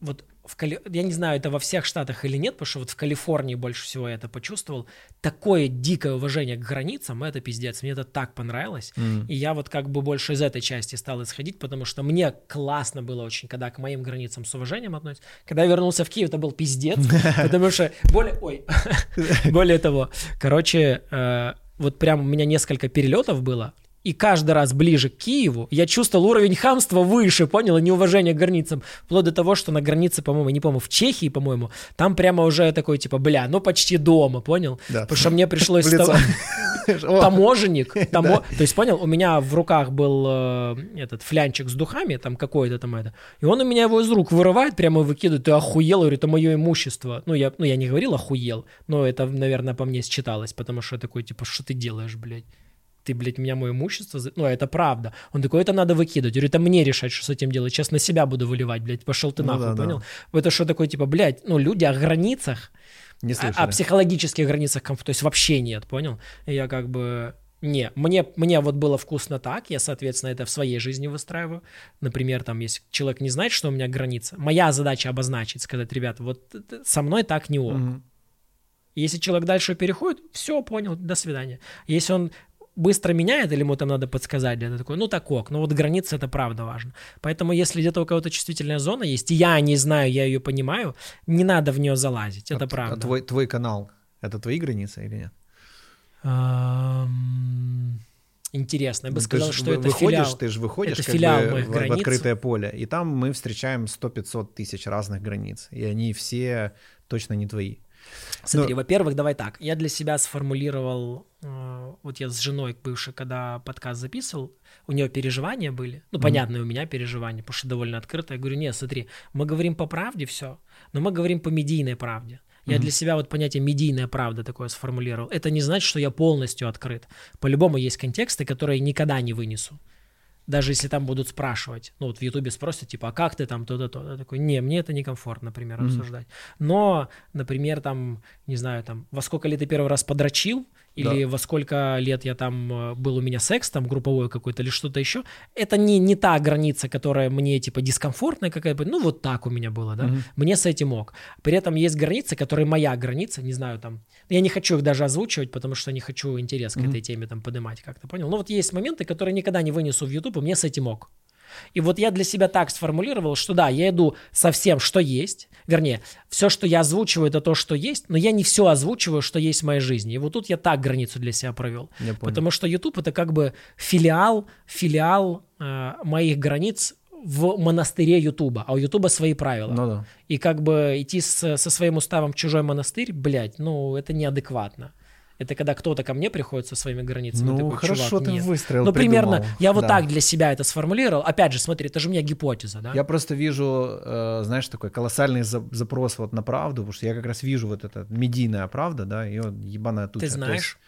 вот в Кали... я не знаю, это во всех штатах или нет, потому что вот в Калифорнии больше всего я это почувствовал, такое дикое уважение к границам, это пиздец, мне это так понравилось, М. и я вот как бы больше из этой части стал исходить, потому что мне классно было очень, когда к моим границам с уважением относятся. Когда я вернулся в Киев, это был пиздец, потому что более, ой, более того, короче, э, вот прям у меня несколько перелетов было, и каждый раз ближе к Киеву я чувствовал уровень хамства выше, понял, и неуважение к границам. Вплоть до того, что на границе, по-моему, не помню, в Чехии, по-моему, там прямо уже такой, типа, бля, ну почти дома, понял? Да. Потому что мне пришлось... Таможенник, тамо- то есть понял, у меня в руках был э, этот флянчик с духами, там какой-то там это, и он у меня его из рук вырывает, прямо выкидывает, ты охуел, я говорю, это мое имущество. Ну я, ну, я не говорил охуел, но это, наверное, по мне считалось, потому что такой, типа, что ты делаешь, блядь? Ты, блядь, меня мое имущество... за- Ну, это правда. Он такой, это надо выкидывать. Я говорю, это мне решать, что с этим делать. Сейчас на себя буду выливать, блядь. Пошел ты Ну нахуй, да, да. понял? Это что такое, типа, блядь, ну, люди о границах, Не о, слышали. о психологических границах, то есть вообще нет, понял? И я как бы... Не, мне, мне вот было вкусно так, я, соответственно, это в своей жизни выстраиваю. Например, там, если человек не знает, что у меня граница, моя задача обозначить, сказать, ребята, вот со мной так не ок. Мгм. Если человек дальше переходит, все, понял, до свидания. Если он быстро меняет, или ему там надо подсказать, для такой, ну так ок, но вот граница это правда важно. Поэтому если где-то у кого-то чувствительная зона есть, и я не знаю, я ее понимаю, не надо в нее залазить, это А- правда. А твой, твой канал, это твои границы или нет? Интересно, я бы Ну, сказал, что это выходишь, филиал. Ты же выходишь это как филиал бы моих в, в открытое поле, и там мы встречаем 100-500 тысяч разных границ, и они все точно не твои. Смотри, Ну- во-первых, давай так. Я для себя сформулировал э, вот я с женой бывшей, когда подкаст записывал, у нее переживания были, ну, mm-hmm. понятно, у меня переживания, потому что довольно открыто. Я говорю, нет, смотри, мы говорим по правде все, но мы говорим по медийной правде. Я mm-hmm. для себя вот понятие медийная правда такое сформулировал. Это не значит, что я полностью открыт. По-любому есть контексты, которые никогда не вынесу даже если там будут спрашивать, ну вот в Ютубе спросят, типа, а как ты там то-то, то, я такой, не, мне это некомфортно, например, mm-hmm. обсуждать. Но, например, там, не знаю, там, во сколько лет ты первый раз подрочил, или да. во сколько лет я там э, был у меня секс, там групповой какой-то или что-то еще, это не, не та граница, которая мне типа дискомфортная какая-то, ну вот так у меня было, да, угу. мне с этим мог. При этом есть границы, которые моя граница, не знаю, там, я не хочу их даже озвучивать, потому что не хочу интерес угу. к этой теме там поднимать как-то, понял? Ну вот есть моменты, которые никогда не вынесу в YouTube, и мне с этим мог. И вот я для себя так сформулировал, что да, я иду со всем, что есть. Вернее, все, что я озвучиваю, это то, что есть, но я не все озвучиваю, что есть в моей жизни. И вот тут я так границу для себя провел. Потому что YouTube это как бы филиал, филиал э, моих границ в монастыре Ютуба, а у Ютуба свои правила. Ну да. И как бы идти с, со своим уставом в чужой монастырь, блядь, ну это неадекватно. Это когда кто-то ко мне приходит со своими границами. Ну, такой, хорошо ты нет. выстроил, Ну, примерно, придумал. я вот да. так для себя это сформулировал. Опять же, смотри, это же у меня гипотеза, да? Я просто вижу, э, знаешь, такой колоссальный запрос вот на правду, потому что я как раз вижу вот это медийная правда, да, и вот ебаная туча. Ты знаешь,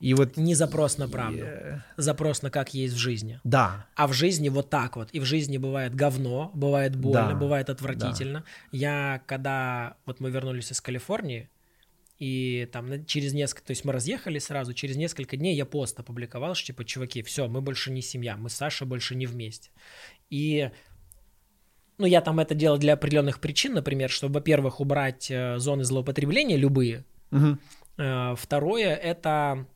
и вот не запрос на правду, yeah. запрос на как есть в жизни. Да. А в жизни вот так вот. И в жизни бывает говно, бывает больно, да. бывает отвратительно. Да. Я когда вот мы вернулись из Калифорнии, и там через несколько, то есть мы разъехали сразу, через несколько дней я пост опубликовал, что типа, чуваки, все, мы больше не семья, мы с Сашей больше не вместе. И ну, я там это делал для определенных причин, например, чтобы, во-первых, убрать э, зоны злоупотребления любые. Угу. Второе, это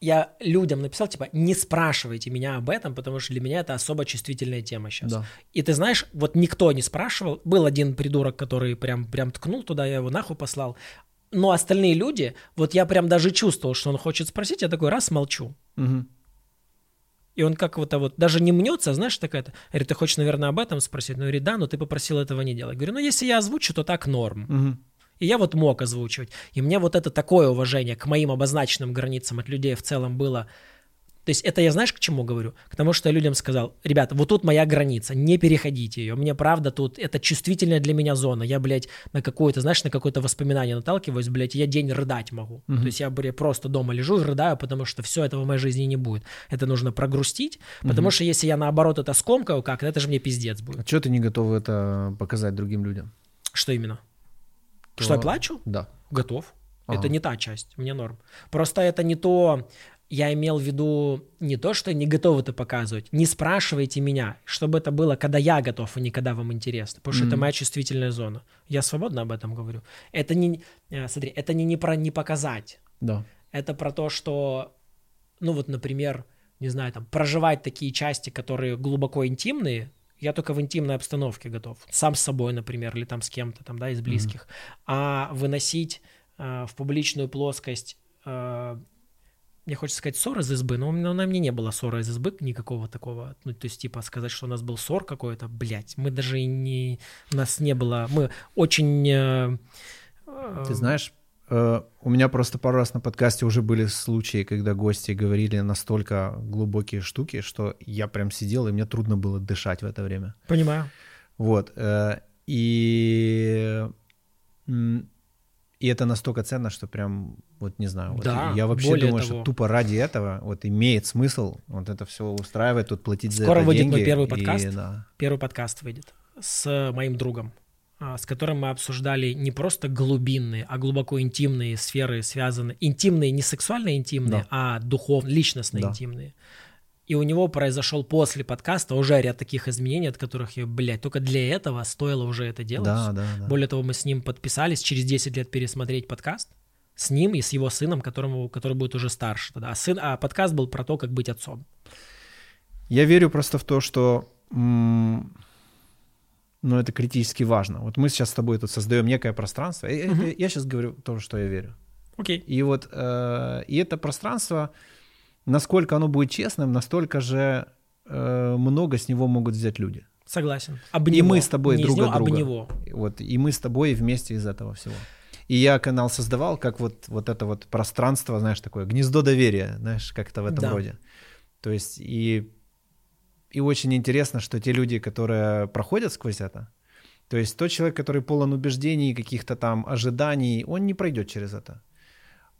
я людям написал, типа, не спрашивайте меня об этом, потому что для меня это особо чувствительная тема сейчас. Да. И ты знаешь, вот никто не спрашивал. Был один придурок, который прям, прям ткнул туда, я его нахуй послал. Но остальные люди, вот я прям даже чувствовал, что он хочет спросить, я такой раз молчу. Угу. И он как вот, вот даже не мнется, знаешь, такая-то. Говорит, ты хочешь, наверное, об этом спросить? Ну, говорит, да, но ты попросил этого не делать. Говорю, ну, если я озвучу, то так норм. Угу. И я вот мог озвучивать. И мне вот это такое уважение к моим обозначенным границам от людей в целом было то есть это я знаешь к чему говорю? К тому, что я людям сказал, ребята, вот тут моя граница, не переходите ее. Мне правда тут, это чувствительная для меня зона. Я, блядь, на какое-то, знаешь, на какое-то воспоминание наталкиваюсь, блядь, я день рыдать могу. Mm-hmm. То есть я, блядь, просто дома лежу и рыдаю, потому что все этого в моей жизни не будет. Это нужно прогрустить, потому mm-hmm. что если я наоборот это скомкаю как, это же мне пиздец будет. А что ты не готов это показать другим людям? Что именно? То... Что я плачу? Да. Готов. Ага. Это не та часть, мне норм. Просто это не то, я имел в виду не то, что не готов это показывать. Не спрашивайте меня, чтобы это было, когда я готов, а не когда вам интересно. Потому что mm-hmm. это моя чувствительная зона. Я свободно об этом говорю. Это не, э, смотри, это не, не про не показать. Да. Это про то, что, ну вот, например, не знаю, там, проживать такие части, которые глубоко интимные, я только в интимной обстановке готов. Сам с собой, например, или там с кем-то, там, да, из близких. Mm-hmm. А выносить э, в публичную плоскость э, мне хочется сказать ссор из избы, но, но на мне не было ссора из избы никакого такого. Ну, то есть, типа, сказать, что у нас был ссор какой-то, блядь, мы даже не... У нас не было... Мы очень... Э, Ты знаешь, э, у меня просто пару раз на подкасте уже были случаи, когда гости говорили настолько глубокие штуки, что я прям сидел, и мне трудно было дышать в это время. Понимаю. Вот. Э, и и это настолько ценно, что прям, вот не знаю, вот да, я вообще думаю, того. что тупо ради этого вот имеет смысл вот это все устраивать, тут платить Скоро за это выйдет деньги. мой первый подкаст. И, да. Первый подкаст выйдет с моим другом, а, с которым мы обсуждали не просто глубинные, а глубоко интимные сферы, связанные, интимные, не сексуально интимные, да. а духовно, личностно да. интимные. И у него произошел после подкаста уже ряд таких изменений, от которых я, блядь, только для этого стоило уже это делать. Да, да, да. Более того, мы с ним подписались через 10 лет пересмотреть подкаст с ним и с его сыном, которому, который будет уже старше тогда. А, сын, а подкаст был про то, как быть отцом. Я верю просто в то, что ну, это критически важно. Вот мы сейчас с тобой тут создаем некое пространство. Угу. Я, я сейчас говорю то, что я верю. Окей. И вот э, и это пространство насколько оно будет честным, настолько же э, много с него могут взять люди. Согласен. Об и него. мы с тобой Не друг него, друга. Об него. Вот, и мы с тобой вместе из этого всего. И я канал создавал как вот, вот это вот пространство, знаешь, такое гнездо доверия, знаешь, как-то в этом Да. роде. То есть и, и очень интересно, что те люди, которые проходят сквозь это, то есть тот человек, который полон убеждений, каких-то там ожиданий, он не пройдет через это.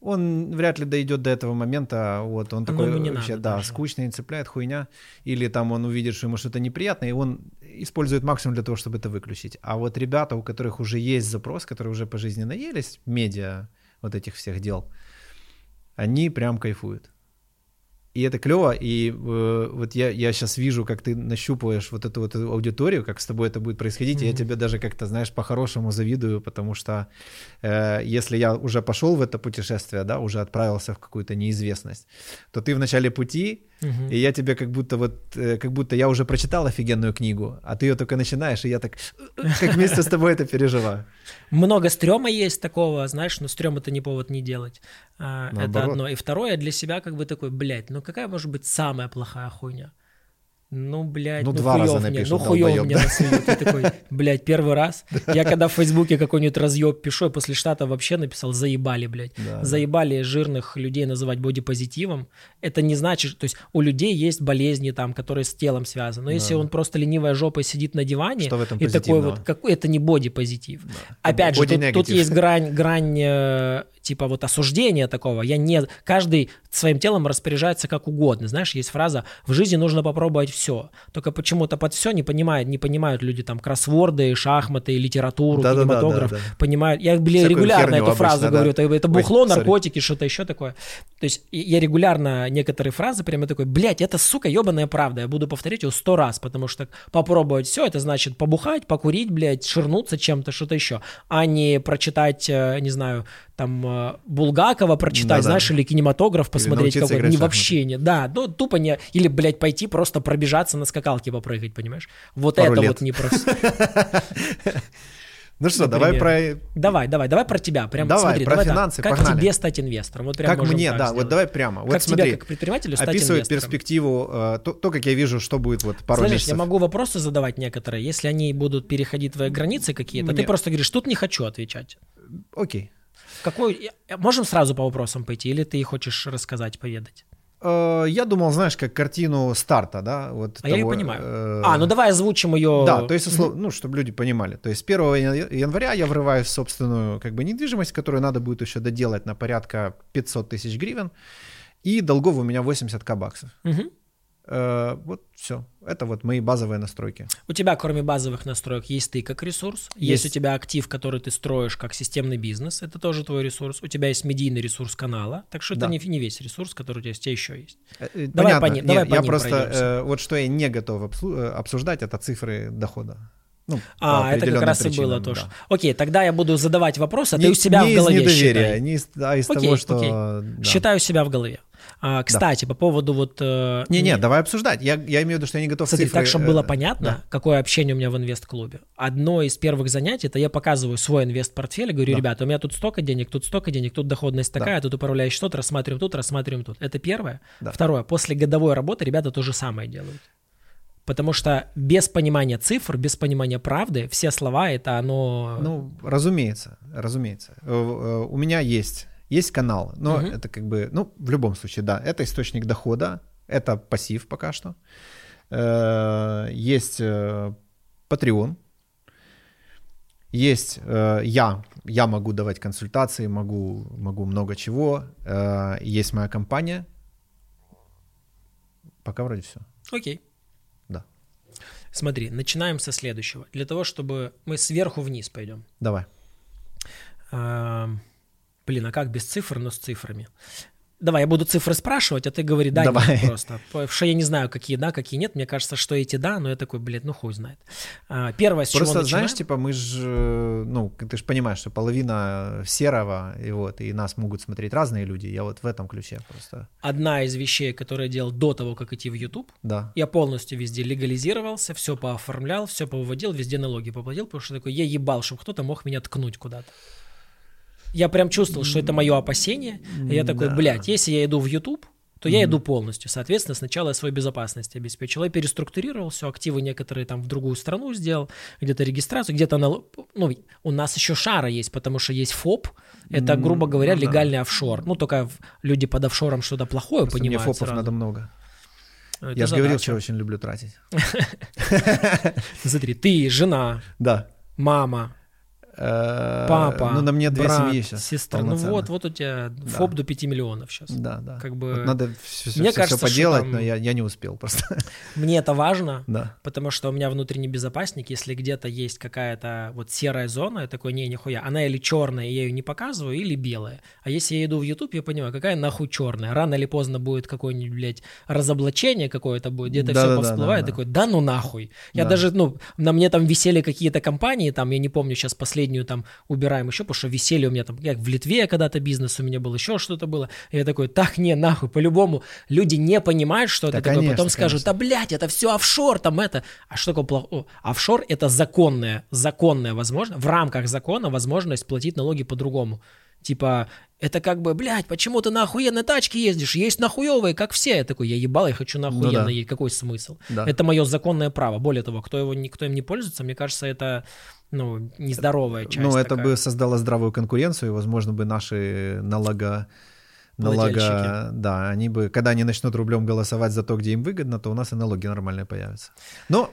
Он вряд ли дойдет до этого момента, вот он Оно такой вообще, надо да, даже. скучный, цепляет, хуйня, или там он увидит, что ему что-то неприятное, и он использует максимум для того, чтобы это выключить. А вот ребята, у которых уже есть запрос, которые уже по жизни наелись, медиа, вот этих всех дел, они прям кайфуют. И это клево, и э, вот я, я сейчас вижу, как ты нащупываешь вот эту вот аудиторию, как с тобой это будет происходить, и я тебе даже как-то, знаешь, по-хорошему завидую, потому что э, если я уже пошел в это путешествие, да, уже отправился в какую-то неизвестность, то ты в начале пути, Мгм. и я тебе как будто вот, э, как будто я уже прочитал офигенную книгу, а ты ее только начинаешь, и я так, э, как вместе с тобой это переживаю. Много стрёма есть такого, знаешь, но стрём это не повод не делать. А, это одно. И второе, для себя как бы такой, блядь, ну какая может быть самая плохая хуйня? Ну, блядь, Ну, ну, два раза мне, напишут, ну хуёв долбоёб, мне да? на свою. Ты такой, блядь, первый раз. Я когда в Фейсбуке какой-нибудь разъеб пишу, я после штата вообще написал, заебали, блядь. Да, да. заебали жирных людей называть бодипозитивом. Это не значит, то есть у людей есть болезни там, которые с телом связаны. Но если Да. он просто ленивая жопой сидит на диване, Что в этом и такой вот, какой, это не бодипозитив. Опять же, тут, тут есть грань, грань э, типа вот осуждения такого. Я не, каждый своим телом распоряжается как угодно. Знаешь, есть фраза «в жизни нужно попробовать все». Только почему-то под все не понимают, не понимают люди там кроссворды, шахматы, литературу, Да-да-да, кинематограф. да-да. Понимают. Я, блин, Всякую регулярно эту фразу обычно, да. говорю. Это, Ой, бухло, sorry. наркотики, что-то еще такое. То есть я регулярно некоторые фразы прямо такой, блядь, это, сука, ебаная правда. Я буду повторять ее сто раз, потому что попробовать все, это значит побухать, покурить, блядь, ширнуться чем-то, что-то еще, а не прочитать, э, не знаю, там, э, Булгакова прочитать, Да-да. знаешь, или кинематограф посмотреть какой-то. Не вообще не. Да, ну тупо не. Или, блядь, пойти просто пробежаться на скакалке попрыгать, понимаешь? Вот Пару это лет. вот не просто. Ну что, давай про... Давай, давай, давай про тебя. Прям Давай, смотри, про давай финансы, Как погнали. тебе стать инвестором? Вот прям Как мне, да, сделать. вот давай прямо. Вот как смотри, как предпринимателю, стать описывает инвестором? перспективу, э, то, то, как я вижу, что будет вот пару Слышишь, месяцев. я могу вопросы задавать некоторые, если они будут переходить твои границы какие-то, Мне- ты просто говоришь, тут не хочу отвечать. Окей. Какой... Можем сразу по вопросам пойти, или ты хочешь рассказать, поведать? Э, Я думал, знаешь, как картину старта, да, вот А я ее того, понимаю. э, А, ну давай озвучим ее. Да, то есть, ну, чтобы люди понимали. То есть 1 ян- января я врываюсь в собственную как бы недвижимость, которую надо будет еще доделать на порядка 500 тысяч гривен, и долгов у меня 80к баксов. Мгм. Э, Вот все. Это вот мои базовые настройки. У тебя, кроме базовых настроек, есть ты как ресурс, есть, Есть. у тебя актив, который ты строишь как системный бизнес, это тоже твой ресурс. У тебя есть медийный ресурс канала, так что Да. это не, не весь ресурс, который у тебя есть, у тебя еще есть. Э, Давай Понятно. по ним- давай по я ним просто пройдемся. э, вот что я не готов э, обсуждать, это цифры дохода. Ну, А, это как раз и причинам, было то, да. что... Окей, тогда я буду задавать вопросы, а Не- ты у себя не в голове из недоверия, считай. не из, а из Окей, того, что... окей. да. Считаю себя в голове. А, кстати, по поводу вот... э, Не-не, давай обсуждать. Я, я имею в виду, что я не готов Смотри, цифры... так, чтобы было э, понятно, да. какое общение у меня в инвест-клубе. Одно из первых занятий, это я показываю свой инвест-портфель и говорю, Да. ребята, у меня тут столько денег, тут столько денег, тут доходность Да. такая, тут управляющий что-то, рассматриваем тут, рассматриваем тут. Это первое. Да. Второе, после годовой работы ребята то же самое делают. Потому что без понимания цифр, без понимания правды, все слова это оно... Ну, разумеется, разумеется. Э, У меня есть, есть канал, но Мгм. это как бы, ну, в любом случае, да, это источник дохода, это пассив пока что. Э, Есть э, Patreon, есть э, я, я могу давать консультации, могу, могу много чего. Э, Есть моя компания. Пока вроде все. Окей. Да. Смотри, начинаем со следующего. Для того, чтобы мы сверху вниз пойдем. Давай. А, Блин, а как без цифр, но с цифрами? Давай, я буду цифры спрашивать, а ты говори да, Давай. нет просто. Потому что я не знаю, какие да, какие нет. Мне кажется, что эти да, но я такой, блин, ну хуй знает. А, Первое, с Просто чего знаешь, начинаем? типа мы же, ну, ты же понимаешь, что половина серого, и вот, и нас могут смотреть разные люди. Я вот в этом ключе просто, Одна из вещей, которую я делал до того, как идти в YouTube, да. я полностью везде легализировался, все пооформлял, все повыводил, везде налоги поплатил, потому что такой, я ебал, чтобы кто-то мог меня ткнуть куда-то. Я прям чувствовал, что это мое опасение. И я такой, Да. блядь, если я иду в YouTube, то я иду полностью. Соответственно, сначала я свою безопасность обеспечил. Я переструктурировал все, активы некоторые там в другую страну сделал, где-то регистрацию, где-то на... Ну, у нас еще шара есть, потому что есть ФОП, это, грубо говоря, ну да. легальный офшор. Ну, только люди под офшором что-то плохое Просто мне понимают фопов сразу. надо много. Это Я же говорил, что очень люблю тратить. Смотри, ты, жена, Да. мама, папа, Ну, на мне две брат, семьи сейчас. сестра. Ну вот, вот у тебя ФОП до 5 миллионов сейчас. Да, да. Как бы- Вот надо все, Мне кажется, что поделать, там- но я, я не успел просто. Мне это важно, да. потому что у меня внутренний безопасник, если где-то есть какая-то вот серая зона, я такой, не, нихуя, она или черная, я ее не показываю, или белая. А если я иду в YouTube, я понимаю, какая нахуй черная. Рано или поздно будет какое-нибудь, блядь, разоблачение какое-то будет, где-то все Да-да-да, повсплывает, да-да. такой, да ну нахуй. Я Да. даже, ну, на мне там висели какие-то компании, там, я не помню, сейчас последнюю там убираем еще, потому что висели у меня там, как в Литве когда-то бизнес у меня был, еще что-то было. И я такой, так, не, нахуй, по-любому. Люди не понимают, что Да, это такое, потом конечно, скажут, да, блядь, это все офшор, там это. А что такое плохое? Офшор – это законная, законная возможность, в рамках закона возможность платить налоги по-другому. Типа, это как бы, блядь, почему ты на охуенной тачке ездишь? Есть нахуевые, как все. Я такой, я ебал, я хочу на Ну охуенной да. ездить. Какой смысл? Да. Это мое законное право. Более того, кто его никто им не пользуется, мне кажется, это ну, нездоровая часть. Ну, это такая. бы создало здравую конкуренцию, и, возможно, бы наши налога... Налога, да, они бы, когда они начнут рублем голосовать за то, где им выгодно, то у нас и налоги нормальные появятся. Ну,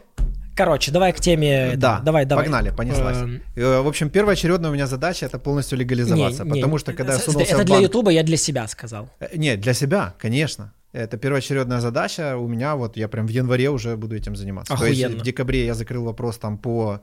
Короче, давай к теме. да, давай, давай. погнали, понеслась. Эм, Э, В общем, первоочередная у меня задача это полностью легализоваться, не, не, потому что когда я сунулся Это в для банк- Ютуба я для себя сказал. Э, Нет, для себя, конечно. Это первоочередная задача. У меня вот я прям в январе уже буду этим заниматься. То есть Охуенно. в декабре я закрыл вопрос там по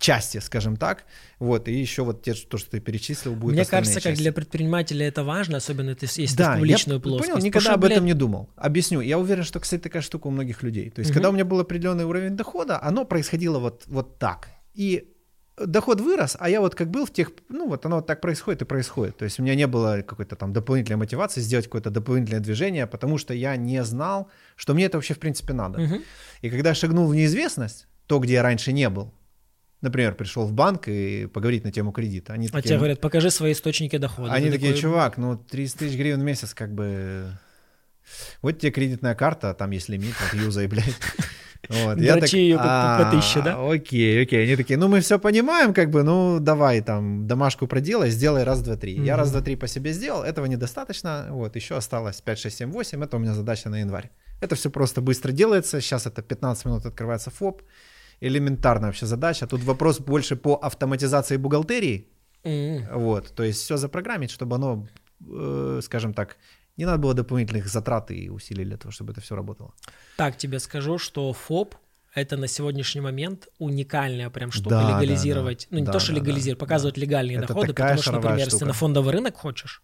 части, скажем так. Вот, и еще вот те, то, что ты перечислил, будет Мне кажется, как части. для предпринимателя это важно, особенно ты, если ты Да, в я публичную п- плоскость. понял, никогда что, об этом блядь, не думал. Объясню. Я уверен, что, кстати, такая штука у многих людей. То есть, Мгм. когда у меня был определенный уровень дохода, оно происходило вот, вот так. И доход вырос, а я вот как был в тех, ну вот оно вот так происходит и происходит. То есть у меня не было какой-то там дополнительной мотивации сделать какое-то дополнительное движение, потому что я не знал, что мне это вообще в принципе надо. Мгм. И когда я шагнул в неизвестность, то, где я раньше не был, например, пришел в банк и поговорить на тему кредита, они А такие, тебе ну, говорят, покажи свои источники дохода. они такие, такой, чувак, ну 30 тысяч гривен в месяц, как бы... Вот тебе кредитная карта, там есть лимит, вот юзай, блядь. Вот, Дрочи её по- по- по «А, тысяче, да?» Окей, окей. Они такие, ну мы все понимаем, как бы, ну давай там домашку проделай, сделай раз, два, три. Я раз, два, три по себе сделал, этого недостаточно, вот, еще осталось 5, 6, 7, 8, это у меня задача на январь. Это все просто быстро делается, сейчас это 15 минут открывается ФОП, элементарная вообще задача. Тут вопрос больше по автоматизации бухгалтерии, «М, вот, то есть все запрограммить, чтобы оно, э, скажем так, не надо было дополнительных затрат и усилий для того, чтобы это все работало. Так тебе скажу, что ФОП это на сегодняшний момент уникальная прям штука Да, да, легализировать. да. Ну, не Да, то, что да, легализировать, да, показывать да. легальные Это доходы, потому что, например, если штука. на фондовый рынок хочешь,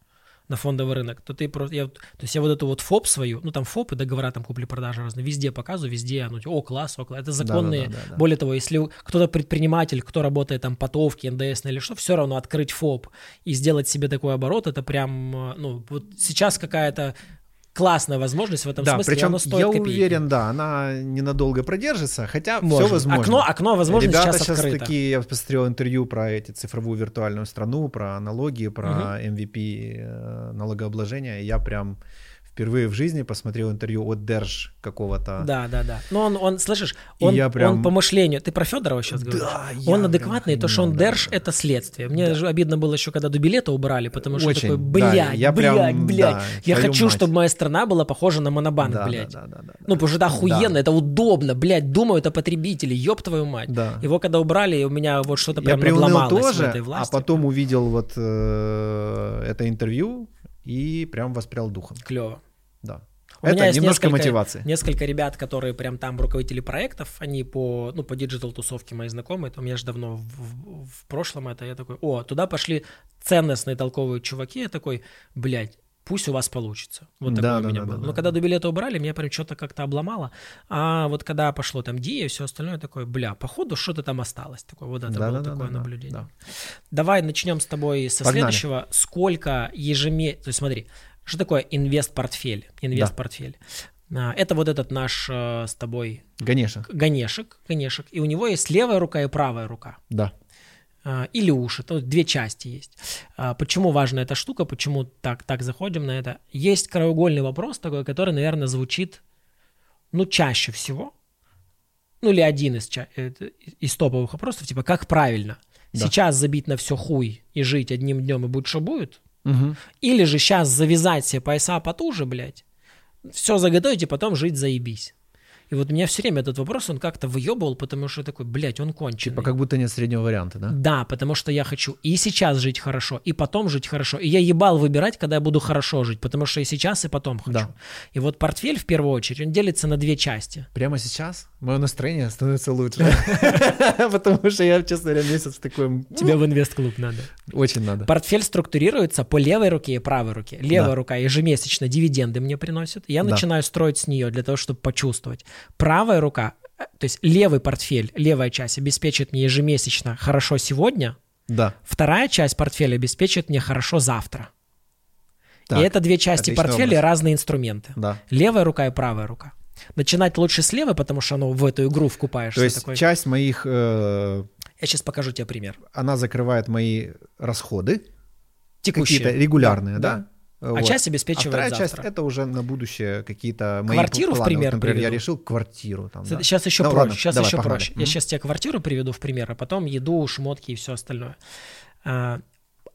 на фондовый рынок, то ты просто, я, то есть я вот эту вот ФОП свою, ну там ФОП и договора там купли-продажи разные, везде показываю, везде, оно, о, класс, о, класс, это законные. да, да, да. Более того, если кто-то предприниматель, кто работает там по ТОВке, НДС или что, все равно открыть ФОП и сделать себе такой оборот, это прям, э, ну, вот сейчас какая-то классная возможность в этом да, смысле, причем оно стоит я копейки. уверен, да, она ненадолго продержится, хотя все Может. возможно. Окно, окно возможности Ребята сейчас открыто. такие, я посмотрел интервью про эти цифровую виртуальную страну, про налоги, про MVP э, налогообложения, и я прям впервые в жизни посмотрел интервью от Держ какого-то. Да, да, да. Но он, он слышишь, он, я прям- он по мышлению. Ты про Федорова сейчас Да, говоришь? я он прям адекватный, то, что он да, держ, да. это следствие. Мне же обидно было еще, когда до билета убрали, потому что Очень, такой, да, блядь, я блядь, прям, блядь. да, я хочу, мать. чтобы моя страна была похожа на монобанк, Да, да, блядь. да, да, да, да. Ну, потому что это охуенно, Да. это удобно, блядь, думают о потребителе, ёб твою мать. Да. Его когда убрали, у меня вот что-то Я прям приуныл надломалось в тоже, этой а власти. потом увидел вот э, это интервью и прям воспрял духом. Клево. Да. У меня это немножко несколько- мотивации. Несколько ребят, которые прям там руководители проектов, они по, ну, по digital-тусовке мои знакомые, там я же давно в, в- в прошлом это, я такой, о, туда пошли ценностные толковые чуваки, я такой, блядь, пусть у вас получится. Вот Да, такое у да, меня да, было. да, Но да. когда до билета убрали, меня прям что-то как-то обломало. А вот когда пошло там Ди и все остальное, я такой, бля, походу что-то там осталось. Такое, вот это Да, было да, такое да, да, наблюдение. да. Давай начнем с тобой со Погнали. следующего. Сколько ежемесячно... То есть смотри, что такое инвест-портфель? Инвест-портфель. А, Это вот этот наш э, с тобой Ганеша, Ганешек, Ганешек, и у него есть левая рука и правая рука. да. а, или уши. То две части есть. А, почему важна эта штука, почему так, так заходим на это? Есть краеугольный вопрос такой, который, наверное, звучит, ну, чаще всего, ну, или один из, э, из топовых вопросов, типа, как правильно? Да. Сейчас забить на все хуй и жить одним днем, и будет что будет? Угу. Или же сейчас завязать себе пояса потуже, блядь, все заготовить и потом жить заебись. И вот меня все время этот вопрос, он как-то выебывал, потому что такой, блядь, он конченый. Типа как будто нет среднего варианта, да? Да, потому что я хочу и сейчас жить хорошо, и потом жить хорошо. И я ебал выбирать, когда я буду хорошо жить, потому что и сейчас, и потом хочу. Да. И вот портфель, в первую очередь, он делится на две части. Прямо сейчас мое настроение становится лучше. Потому что я, честно говоря, месяц такой... Тебе в инвест-клуб надо. Очень надо. Портфель структурируется по левой руке и правой руке. Левая рука ежемесячно дивиденды мне приносит. Я начинаю строить с нее для того, чтобы почувствовать. Правая рука, э, то есть левый портфель, левая часть обеспечит мне ежемесячно хорошо сегодня. Да. Вторая часть портфеля обеспечит мне хорошо завтра. Так, и это две части портфеля, образ. разные инструменты. Да. Левая рука и правая рука. Начинать лучше с левой, потому что оно в эту игру вкупаешься. То есть такой... часть моих... Э... Я сейчас покажу тебе пример. Она закрывает мои расходы. Текущие. Какие-то регулярные, да? да? А вот. часть обеспечивает а вторая завтра. часть это уже на будущее какие-то мои Квартиру, планы. в пример, вот, например, приведу. я решил квартиру. Там, да. Сейчас еще ну, проще. Ладно, сейчас давай, еще проще. Mm-hmm. Я сейчас тебе квартиру приведу в пример, а потом еду, шмотки и все остальное. А,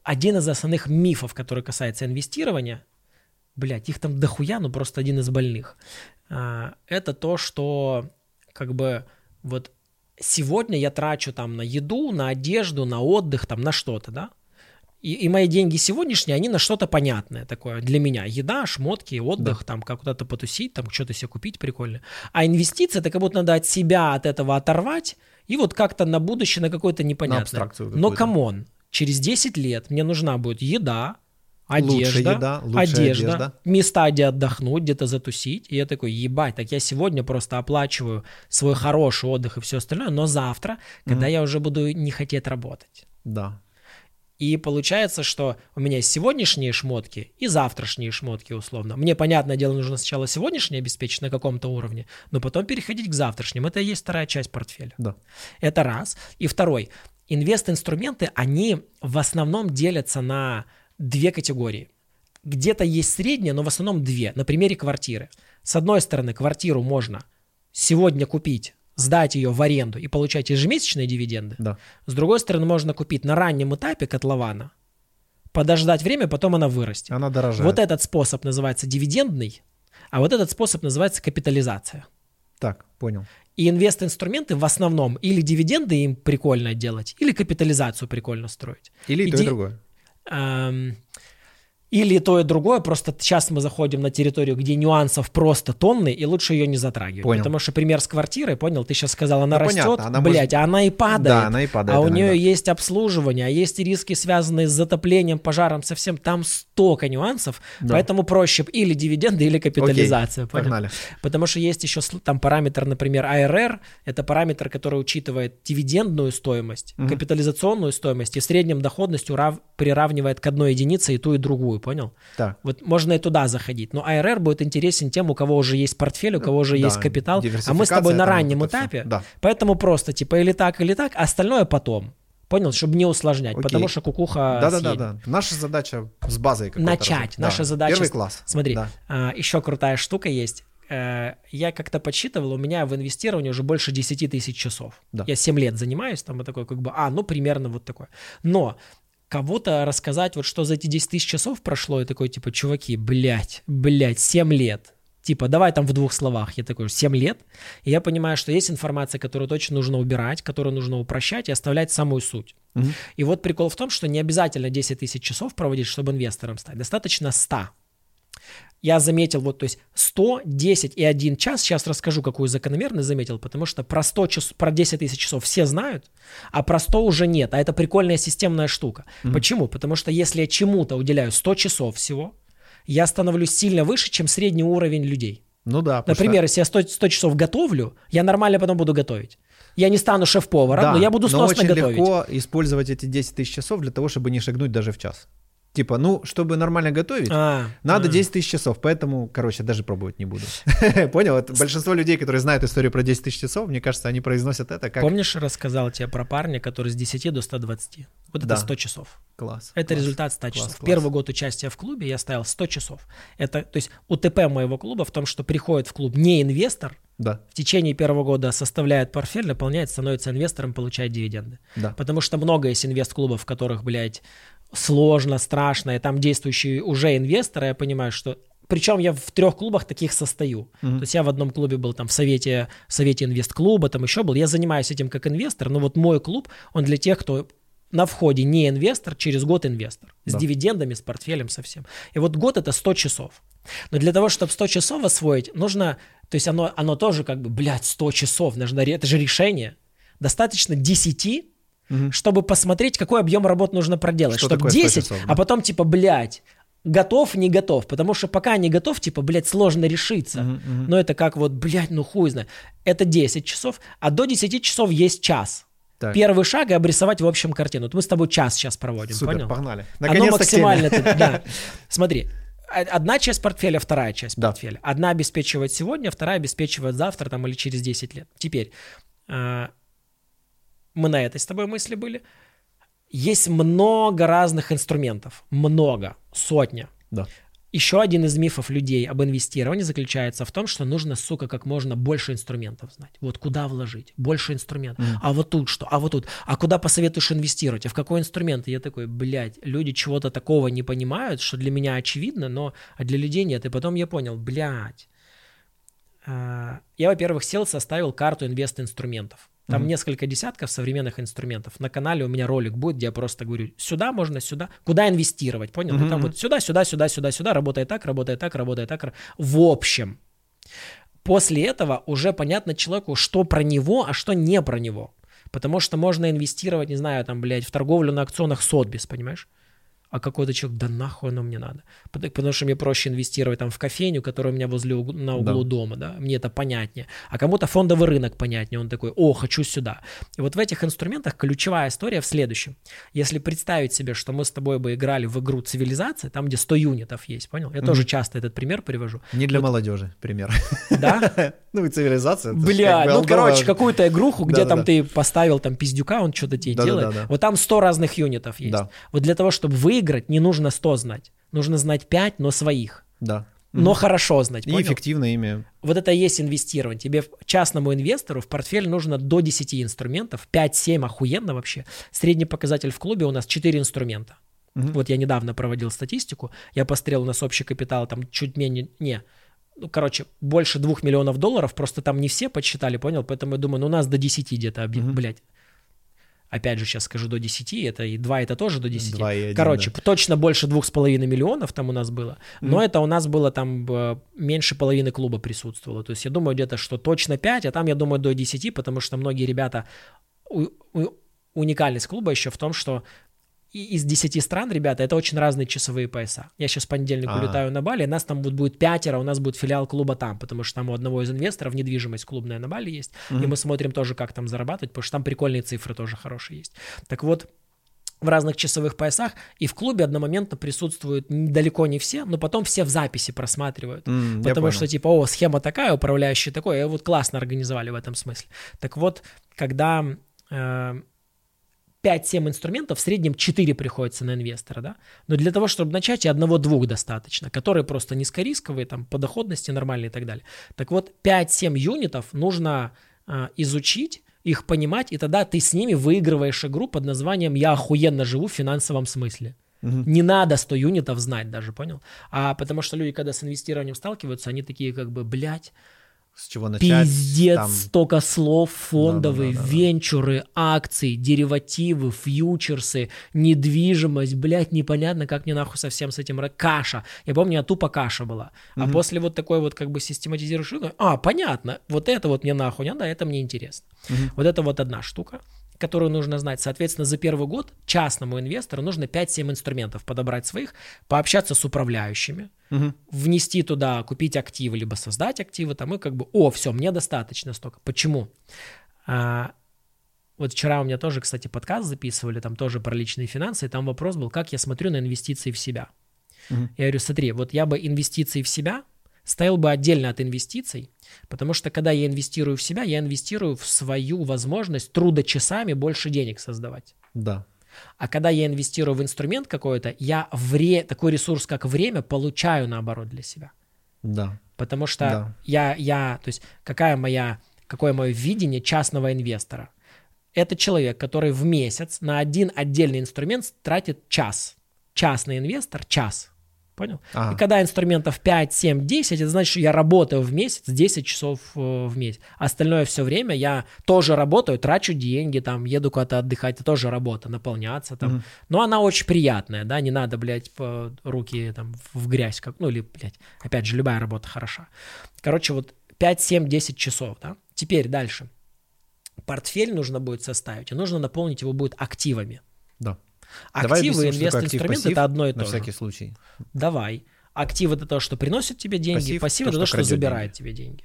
один из основных мифов, который касается инвестирования, блядь, их там дохуя, но просто один из больных. А, это то, что как бы вот сегодня я трачу там на еду, на одежду, на отдых, там на что-то, да? И, и мои деньги сегодняшние, они на что-то понятное такое для меня. Еда, шмотки, отдых, да. там, как куда-то потусить, там, что-то себе купить прикольно. А инвестиции, это как будто надо от себя от этого оторвать и вот как-то на будущее, на какое-то непонятное. На Но come on, через 10 лет мне нужна будет еда, одежда, еда, одежда, одежда, места, где отдохнуть, где-то затусить. И я такой, ебать, так я сегодня просто оплачиваю свой хороший отдых и все остальное, но завтра, когда mm-hmm. я уже буду не хотеть работать. Да. И получается, что у меня есть сегодняшние шмотки и завтрашние шмотки, условно. Мне, понятное дело, нужно сначала сегодняшние обеспечить на каком-то уровне, но потом переходить к завтрашним. Это и есть вторая часть портфеля. Да. Это раз. И второй. Инвест-инструменты, они в основном делятся на две категории. Где-то есть средние, но в основном две. На примере квартиры. С одной стороны, квартиру можно сегодня купить, сдать ее в аренду и получать ежемесячные дивиденды. Да. С другой стороны, можно купить на раннем этапе котлована, подождать время, потом она вырастет. Она дорожает. Вот этот способ называется дивидендный, а вот этот способ называется капитализация. Так, понял. И инвест-инструменты в основном или дивиденды им прикольно делать, или капитализацию прикольно строить. Или и, и то, ди... и другое. Эм, или то и другое, просто сейчас мы заходим на территорию, где нюансов просто тонны, и лучше ее не затрагивать. Понял. Потому что пример с квартирой, понял, ты сейчас сказал, она ну, растет, понятно, она блядь, может... а она и падает. Да, она и падает. А иногда. у нее есть обслуживание, а есть риски, связанные с затоплением, пожаром, совсем там столько нюансов, да. поэтому проще или дивиденды, или капитализация. Окей, погнали. Потому что есть еще там параметр, например, ARR, это параметр, который учитывает дивидендную стоимость, угу. капитализационную стоимость и в среднем доходность урав... приравнивает к одной единице и ту, и другую понял? Да. Вот можно и туда заходить. Но ARR будет интересен тем, у кого уже есть портфель, у кого уже да, есть капитал. А мы с тобой на раннем этапе. Да. Поэтому просто типа или так, или так, остальное потом. Понял, чтобы не усложнять, Окей. потому что кукуха. Да, да, да, да. Наша задача с базой начать. Наша да. задача. Первый класс. Смотри, да. а, еще крутая штука есть. Э, я как-то подсчитывал, у меня в инвестировании уже больше 10 тысяч часов. Да. Я 7 лет занимаюсь, там и такой, как бы, а, ну, примерно вот такое. Но кого-то рассказать, вот что за эти 10 тысяч часов прошло, и такой, типа, чуваки, блядь, блядь, 7 лет. Типа, давай там в двух словах. Я такой, 7 лет. И я понимаю, что есть информация, которую точно нужно убирать, которую нужно упрощать и оставлять самую суть. Угу. И вот прикол в том, что не обязательно 10 тысяч часов проводить, чтобы инвестором стать. Достаточно 100 я заметил, вот, то есть 100, 10 и 1 час, сейчас расскажу, какую закономерность заметил, потому что про, 100 час, про 10 тысяч часов все знают, а про 100 уже нет, а это прикольная системная штука. Mm-hmm. Почему? Потому что если я чему-то уделяю 100 часов всего, я становлюсь сильно выше, чем средний уровень людей. Ну да. Например, что... если я 100, 100 часов готовлю, я нормально потом буду готовить. Я не стану шеф-поваром, да, но я буду сносно но очень готовить. легко использовать эти 10 тысяч часов для того, чтобы не шагнуть даже в час. Типа, ну, чтобы нормально готовить, А, надо а. 10 тысяч часов, поэтому, короче, даже пробовать не буду. Понял? Это большинство людей, которые знают историю про 10 тысяч часов, мне кажется, они произносят это как Помнишь, рассказал тебе про парня, который с 10 до 120? Вот Да. это 100 часов. класс. Это класс. результат 100 класс, часов. класс. Первый год участия в клубе я ставил 100 часов. Это, то есть УТП моего клуба в том, что приходит в клуб не инвестор, Да, в течение первого года составляет портфель, наполняет, становится инвестором, получает дивиденды. да. Потому что много есть инвест-клубов, в которых, блядь, сложно, страшно, и там действующие уже инвесторы, я понимаю, что... Причем я в трех клубах таких состою. Мгм. То есть я в одном клубе был там в совете, в совете инвест-клуба, там еще был. Я занимаюсь этим как инвестор, но вот мой клуб, он для тех, кто на входе не инвестор, через год инвестор. С Да. дивидендами, с портфелем, совсем. И вот год это 100 часов. Но для того, чтобы 100 часов освоить, нужно... То есть оно, оно тоже как бы, блядь, 100 часов, нужно, это же решение. Достаточно 10 Мгм. чтобы посмотреть, какой объем работ нужно проделать. Что чтобы такое 100 10, часов, да. а потом типа, блядь, готов, не готов. Потому что пока не готов, типа, блядь, сложно решиться. Мгм. Но это как вот, блядь, ну хуй знает. Это 10 часов, а до 10 часов есть час. Так. Первый шаг и обрисовать в общем картину. Вот мы с тобой час сейчас проводим, Супер, понял? погнали. Оно Наконец-то теме. максимально... ты- да. Смотри, о- одна часть портфеля, вторая часть Да. портфеля. Одна обеспечивает сегодня, вторая обеспечивает завтра там, или через 10 лет. Теперь, э, мы на этой с тобой мысли были. Есть много разных инструментов. Много. Сотня. Да. Еще один из мифов людей об инвестировании заключается в том, что нужно, сука, как можно больше инструментов знать. Вот куда вложить? Больше инструментов. Мгм. А вот тут что? А вот тут? А куда посоветуешь инвестировать? А в какой инструмент? И я такой, блядь, люди чего-то такого не понимают, что для меня очевидно, но а для людей нет. И потом я понял, блядь. а, Я, во-первых, сел, составил карту инвест-инструментов. Там Мгм. несколько десятков современных инструментов. На канале у меня ролик будет, где я просто говорю, сюда можно, сюда. Куда инвестировать, понял? Ну, там Мгм. вот сюда, сюда, сюда, сюда, сюда, работает так, работает так, работает так. В общем, после этого уже понятно человеку, что про него, а что не про него. Потому что можно инвестировать, не знаю, там, блядь, в торговлю на акционах Сотбис, понимаешь? А какой-то человек, да нахуй оно мне надо. Потому, что мне проще инвестировать там в кофейню, которая у меня возле уг- на углу Да. дома, да, мне это понятнее. А кому-то фондовый рынок понятнее, он такой, о, хочу сюда. И вот в этих инструментах ключевая история в следующем. Если представить себе, что мы с тобой бы играли в игру цивилизации, там, где 100 юнитов есть, понял? Я Мгм. тоже часто этот пример привожу. Не для молодежи, пример. Да? Ну и цивилизация. Бля, ну, короче, какую-то игруху, где там ты поставил там пиздюка, он что-то тебе делает. Вот там 100 разных юнитов есть. Вот для того, чтобы выиграть, не нужно 100 знать. Нужно знать 5, но своих. Да. Но хорошо знать, И понял? эффективно ими. Вот это и есть инвестирование. Тебе, частному инвестору, в портфель нужно до 10 инструментов. 5-7 охуенно вообще. Средний показатель в клубе у нас 4 инструмента. Мгм. Вот я недавно проводил статистику. Я посмотрел у нас общий капитал там чуть менее... Не, ну, короче, больше 2 миллионов долларов. Просто там не все подсчитали, понял? Поэтому я думаю, ну, у нас до 10 где-то, объем, Мгм. блядь. Опять же, сейчас скажу до 10, это и 2 это тоже до 10. Два и один, Короче, да. точно больше 2,5 миллионов там у нас было. Но Мгм. это у нас было там э, меньше половины клуба присутствовало. То есть я думаю где-то, что точно 5, а там я думаю до 10, потому что многие ребята... у- у- уникальность клуба еще в том, что и- из 10 стран, ребята, это очень разные часовые пояса. Я сейчас в понедельник А. улетаю на Бали, нас там вот будет пятеро, у нас будет филиал клуба там, потому что там у одного из инвесторов недвижимость клубная на Бали есть, и Мгм. мы смотрим тоже, как там зарабатывать, потому что там прикольные цифры тоже хорошие есть. Так вот, в разных часовых поясах, и в клубе одномоментно присутствуют далеко не все, но потом все в записи просматривают. Я Потому что, типа, о, схема такая, управляющий такой, и вот классно организовали в этом смысле. Так вот, когда э, 5-7 инструментов, в среднем 4 приходится на инвестора, да? Но для того, чтобы начать, и одного-двух достаточно, которые просто низкорисковые, там, по доходности нормальные и так далее. Так вот, 5-7 юнитов нужно э, изучить, их понимать, и тогда ты с ними выигрываешь игру под названием «Я охуенно живу в финансовом смысле». Мгм. Не надо 100 юнитов знать даже, понял? А потому что люди, когда с инвестированием сталкиваются, они такие как бы, блядь, С чего начать? пиздец, там- столько слов, фондовые, Да-да-да-да-да. венчуры, акции, деривативы, фьючерсы, недвижимость, блядь, непонятно, как мне нахуй совсем с этим, каша. Я помню, я тупо каша была. А после вот такой вот как бы систематизируешь, игру, а, понятно, вот это вот мне нахуй надо, это мне интересно. Мгм. Вот это вот одна штука, которую нужно знать. Соответственно, за первый год частному инвестору нужно 5-7 инструментов подобрать своих, пообщаться с управляющими, Мгм. внести туда, купить активы, либо создать активы, там и как бы, о, все, мне достаточно столько. Почему? А, Вот вчера у меня тоже, кстати, подкаст записывали, там тоже про личные финансы, и там вопрос был, как я смотрю на инвестиции в себя. Мгм. Я говорю, смотри, вот я бы инвестиции в себя ставил бы отдельно от инвестиций, потому что когда я инвестирую в себя, я инвестирую в свою возможность трудочасами больше денег создавать. Да. А когда я инвестирую в инструмент какой-то, я вре... такой ресурс, как время, получаю наоборот для себя. Да. Потому что Да. я, я, то есть какая моя, какое мое видение частного инвестора? Это человек, который в месяц на один отдельный инструмент тратит час. Частный инвестор – час. Понял? Ага. И когда инструментов 5, 7, 10, это значит, что я работаю в месяц 10 часов э, в месяц. Остальное все время я тоже работаю, трачу деньги, там, еду куда-то отдыхать, это тоже работа, наполняться там. Мгм. Но она очень приятная, да, не надо, блядь, по- руки там в грязь, как, ну или, блядь, опять же, любая работа хороша. Короче, вот 5, 7, 10 часов, да. Теперь дальше. Портфель нужно будет составить, и нужно наполнить его будет активами. Да. Активы, объясним, что такое актив, инвест-инструмент пассив, это одно и На то же. всякий случай. Давай. Актив это то, что приносит тебе деньги, Пассив пассив, то, это то, что что забирает деньги. тебе деньги.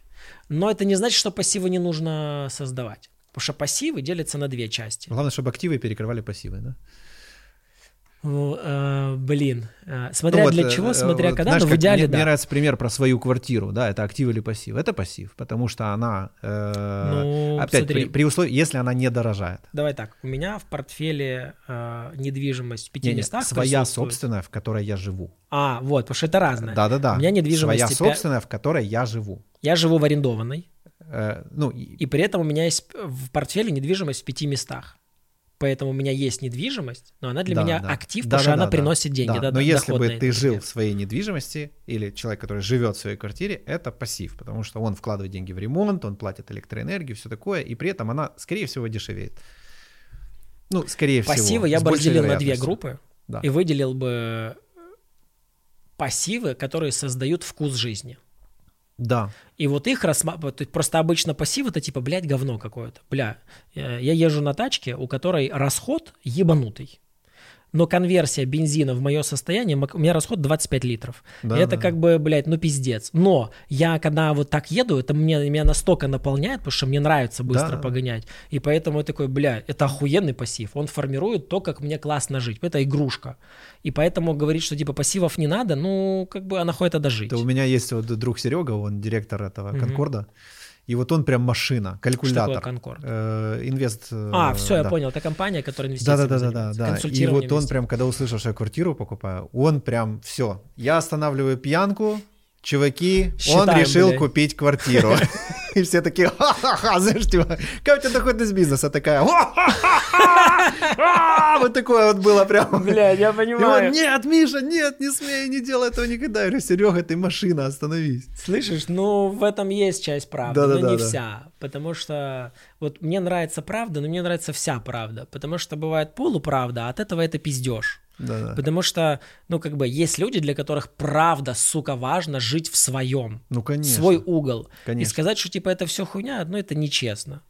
Но это не значит, что пассивы не нужно создавать. Потому что пассивы делятся на две части. Главное, чтобы активы перекрывали пассивы, да? Ну, э, блин, э, смотря Ну вот, для э, чего, смотря вот когда, знаешь, но в идеале мне, да. мне нравится пример про свою квартиру, да, это актив или пассив. Это пассив, потому что она, э, Ну, опять, смотри. при, при условии, если она не дорожает. Давай так, у меня в портфеле э, недвижимость в пяти Не-не, местах своя присутствует. собственная, в которой я живу. А, вот, потому что это разное. Да-да-да. У меня недвижимость Своя собственная, в которой я живу. Я живу в арендованной, Э, ну, и- и при этом у меня есть в портфеле недвижимость в пяти местах. Поэтому у меня есть недвижимость, но она для да, меня да. актив, Да, потому что да, она да, приносит да. деньги. Да, да, но да, если бы ты жил энергия. в своей недвижимости, или человек, который живет в своей квартире, это пассив, потому что он вкладывает деньги в ремонт, он платит электроэнергию, все такое, и при этом она, скорее всего, дешевеет. Ну, скорее всего. Пассивы я бы разделил на две группы Да. и выделил бы пассивы, которые создают вкус жизни. Да, И вот их рассматривать, просто обычно пассив это типа, блядь, говно какое-то. Бля, я езжу на тачке, у которой расход ебанутый. Но конверсия бензина в мое состояние, у меня расход 25 литров. Да, это да. как бы, блядь, ну пиздец. Но я, когда вот так еду, это мне, меня настолько наполняет, потому что мне нравится быстро Да. погонять. И поэтому я такой, бля, это охуенный пассив. Он формирует то, как мне классно жить. Это игрушка. И поэтому говорить, что типа пассивов не надо, ну, как бы, а нахуй это дожить. то у меня есть вот друг Серега, он директор этого. Конкорда, и вот он прям машина, Что такое калькулятор. Конкорд? Э, инвест. э, А, все, я понял. Это компания, которая Да, инвестициями да, да, да, да, да. И вот он прям, когда услышал, что я квартиру покупаю, он прям все. Я останавливаю пьянку, чуваки, он Считаем, решил блядь. купить квартиру. И все такие, ха-ха-ха, знаешь, типа, какая у тебя доходность бизнеса такая, «Ха-ха-ха-ха!» вот такое вот было прям. Блядь, я он, понимаю. нет, Миша, нет, не смей, не делай этого никогда. Я говорю, Серега, ты машина, остановись. Слышишь, ну в этом есть часть правды, но не да. вся. Потому что вот мне нравится правда, но мне нравится вся правда. Потому что бывает полуправда, а от этого это пиздеж. Да-да. Потому что, ну, как бы, есть люди, для которых правда, сука, важно жить в своем. Ну, конечно. Свой угол. И Конечно. сказать, что, типа, это все хуйня, ну, это нечестно.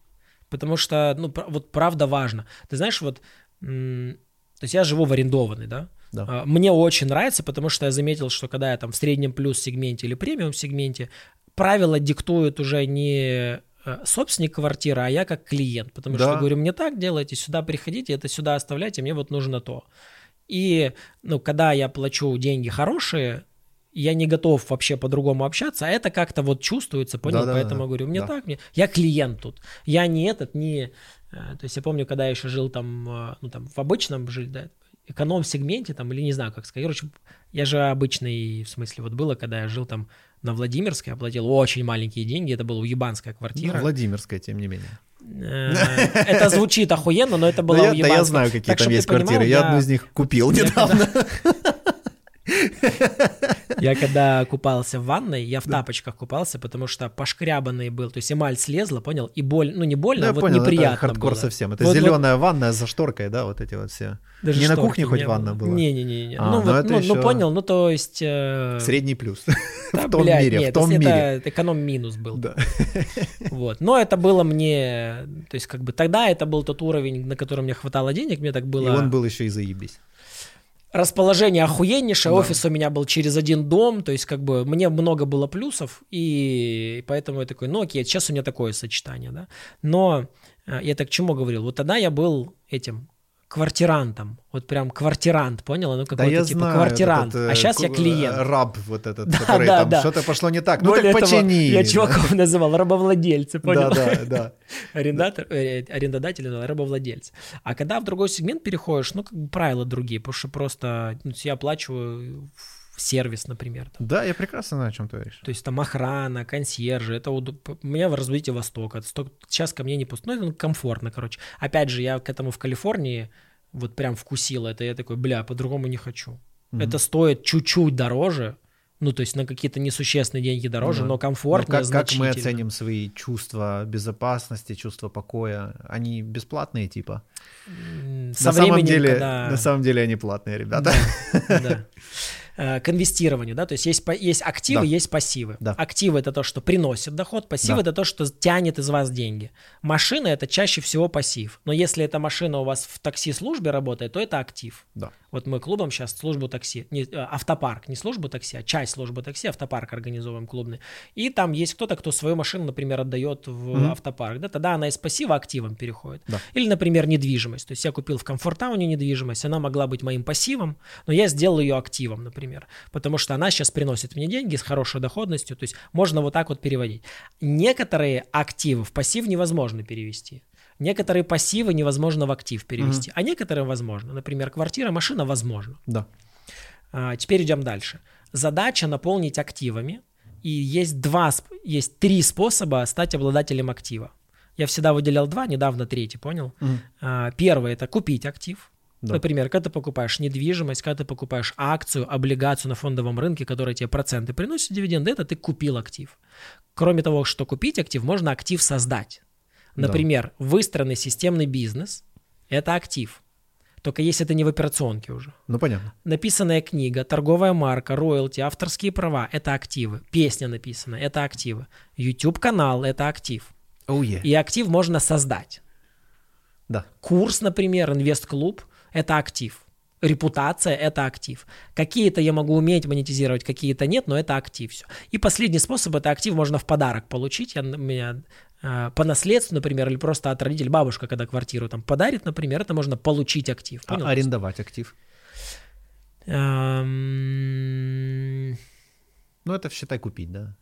Потому что, ну, вот правда важно. Ты знаешь, вот, то есть я живу в арендованной, да? Да. А, Мне очень нравится, потому что я заметил, что когда я там в среднем плюс сегменте или премиум сегменте, правила диктуют уже не э, собственник квартиры, а я как клиент. Потому Да. что говорю, мне так делайте, сюда приходите, это сюда оставляйте, мне вот нужно то. И, ну, когда я плачу деньги хорошие, я не готов вообще по-другому общаться, а это как-то вот чувствуется, понял? Да-да-да. Поэтому я говорю, мне Да. так, мне... Я клиент тут. Я не этот, не... э, То есть я помню, когда я еще жил там, э, ну, там, в обычном жили, да, эконом-сегменте там, или не знаю, как сказать. Короче, я же обычный, в смысле, вот было, когда я жил там на Владимирской, я платил очень маленькие деньги, это была уебанская Ну, квартира. Владимирская, тем не менее. Э, Это звучит охуенно, но это была я, да я знаю, какие там есть квартиры. Я одну из них купил недавно. Я когда купался в ванной, я в тапочках купался, потому что пошкрябанный был, то есть эмаль слезла, понял, и боль, ну не больно, вот неприятно это хардкор совсем. Это зеленая ванная за шторкой, да, вот эти вот все. не на кухне хоть ванна была? Не-не-не. А, ну, ну ну, ну, понял, ну то есть... э, Средний плюс. в том мире, в том мире. эконом-минус был. Вот. Но это было мне... То есть как бы тогда это был тот уровень, на котором мне хватало денег, мне так И было... он был еще и заебись. Расположение охуеннейшее, Да. офис у меня был через один дом, то есть как бы мне много было плюсов, и поэтому я такой, ну окей, сейчас у меня такое сочетание, да. Но А, Я так к чему говорил? Вот тогда я был этим квартирантом. Вот прям квартирант, понял? Ну, Да какой-то я типа знаю. квартирант. этот, э, а сейчас я ку- клиент. э, Раб вот этот, Да, который да, там да. что-то пошло не так. Ну Более так того, почини. я да. чуваков называл рабовладельцы, понял? Да, да, да. Арендатор, э, арендодатель, называл рабовладельцы. А когда в другой сегмент переходишь, ну, как бы правила другие, потому что просто ну, я оплачиваю в сервис, например. там. Да, я прекрасно знаю, о чем ты говоришь. То есть там охрана, консьержи, это удоб- у меня в развитии Востока. Сейчас ко мне не пусто, ну, это комфортно, короче. Опять же, я к этому в Калифорнии вот прям вкусил это, я такой, бля, по-другому не хочу. Мгм. Это стоит чуть-чуть дороже, ну, то есть на какие-то несущественные деньги дороже, Ну но Ну, комфортнее как, как мы оценим свои чувства безопасности, чувства покоя? Они бесплатные, типа? Со на самом деле, когда- на самом деле они платные, ребята. Да, да. Э, К инвестированию, да, то есть есть, есть активы, Да. есть пассивы. Да. Активы это то, что приносит доход, пассивы Да. это то, что тянет из вас деньги. Машина это чаще всего пассив, но если эта машина у вас в такси-службе работает, то это актив. Да. Вот мы клубом сейчас службу такси, не, э, автопарк, не службу такси, а часть службы такси, автопарк организовываем клубный. И там есть кто-то, кто свою машину, например, отдает в Мгм. автопарк, да, тогда она из пассива активом переходит. Да. Или, например, недвижимость. То есть я купил в Комфортауне недвижимость, она могла быть моим пассивом, но я сделал ее активом, например, потому что она сейчас приносит мне деньги с хорошей доходностью, то есть можно вот так вот переводить. Некоторые активы в пассив невозможно перевести. Некоторые пассивы невозможно в актив перевести, а некоторые возможно. Например, квартира, машина возможно. Да. А, теперь идем дальше. Задача наполнить активами, и есть два, есть три способа стать обладателем актива. Я всегда выделял два, недавно третий, понял? Мгм. А, Первый это купить актив. Да. Например, когда ты покупаешь недвижимость, когда ты покупаешь акцию, облигацию на фондовом рынке, которая тебе проценты приносит, дивиденды, это ты купил актив. Кроме того, что купить актив, можно актив создать. Да. Например, выстроенный системный бизнес – это актив. Только если это не в операционке уже. Ну, понятно. Написанная книга, торговая марка, роялти, авторские права – это активы. Песня написана – это активы. YouTube-канал – это актив. Oh, yeah. И актив можно создать. Да. Курс, например, инвест-клуб – это актив. Репутация – это актив. Какие-то я могу уметь монетизировать, какие-то нет, но это актив все. И последний способ – это актив можно в подарок получить. Я, у меня по наследству, например, или просто от родителей, бабушка, когда квартиру там подарит, например, это можно получить актив. А Понял? арендовать актив? Эм, Ну, это, считай, купить, да?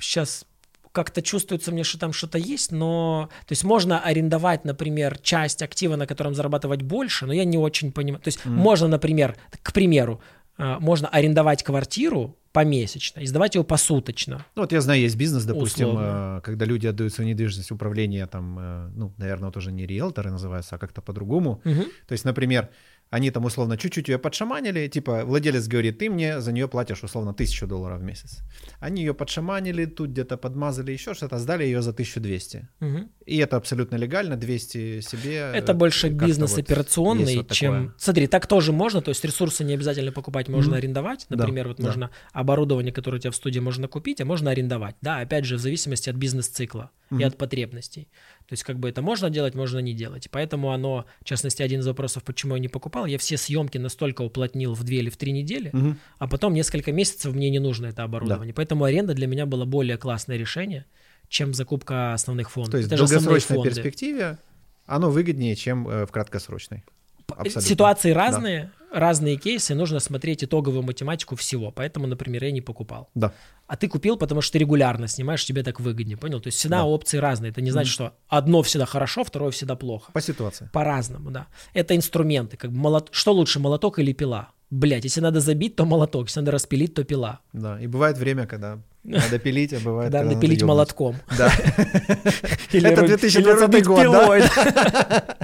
сейчас как-то чувствуется мне, что там что-то есть, но... То есть можно арендовать, например, часть актива, на котором зарабатывать больше, но я не очень понимаю. То есть Мгм. можно, например, к примеру, э, можно арендовать квартиру помесячно и сдавать ее посуточно. Ну, вот я знаю, есть бизнес, допустим, Условно. э, когда люди отдают свою недвижимость управление, там, э, ну, наверное, тоже не риэлторы называются, а как-то по-другому. Мгм. То есть, например, они там условно чуть-чуть ее подшаманили, типа владелец говорит, ты мне за нее платишь условно тысячу долларов в месяц. Они ее подшаманили, тут где-то подмазали еще что-то, сдали ее за 1200. Мгм. И это абсолютно легально, 200 себе. Это больше бизнес вот операционный, вот чем... такое. Смотри, так тоже можно, то есть ресурсы не обязательно покупать, можно Мгм. арендовать. Да, Например, вот да. можно оборудование, которое у тебя в студии можно купить, а можно арендовать. Да, опять же, в зависимости от бизнес-цикла и Мгм. от потребностей. То есть как бы это можно делать, можно не делать. Поэтому оно, в частности, один из вопросов, почему я не покупал, я все съемки настолько уплотнил в две или в три недели, Мгм. а потом несколько месяцев мне не нужно это оборудование. Поэтому аренда для меня было более классное решение, чем закупка основных фондов. То есть Это в долгосрочной перспективе оно выгоднее, чем э, в краткосрочной. Абсолютно. Ситуации разные, разные кейсы, нужно смотреть итоговую математику всего. Поэтому, например, я не покупал. Да. А ты купил, потому что ты регулярно снимаешь, тебе так выгоднее, понял? То есть всегда Да. опции разные. Это не значит, что одно всегда хорошо, второе всегда плохо. По ситуации. По-разному, да. Это инструменты. Как молот... Что лучше, молоток или пила? Блять, если надо забить, то молоток, если надо распилить, то пила. Да. И бывает время, когда надо пилить, а бывает, Когда надо ёбнуть. молотком. Да. Это ру- 2020 или рубить год, да?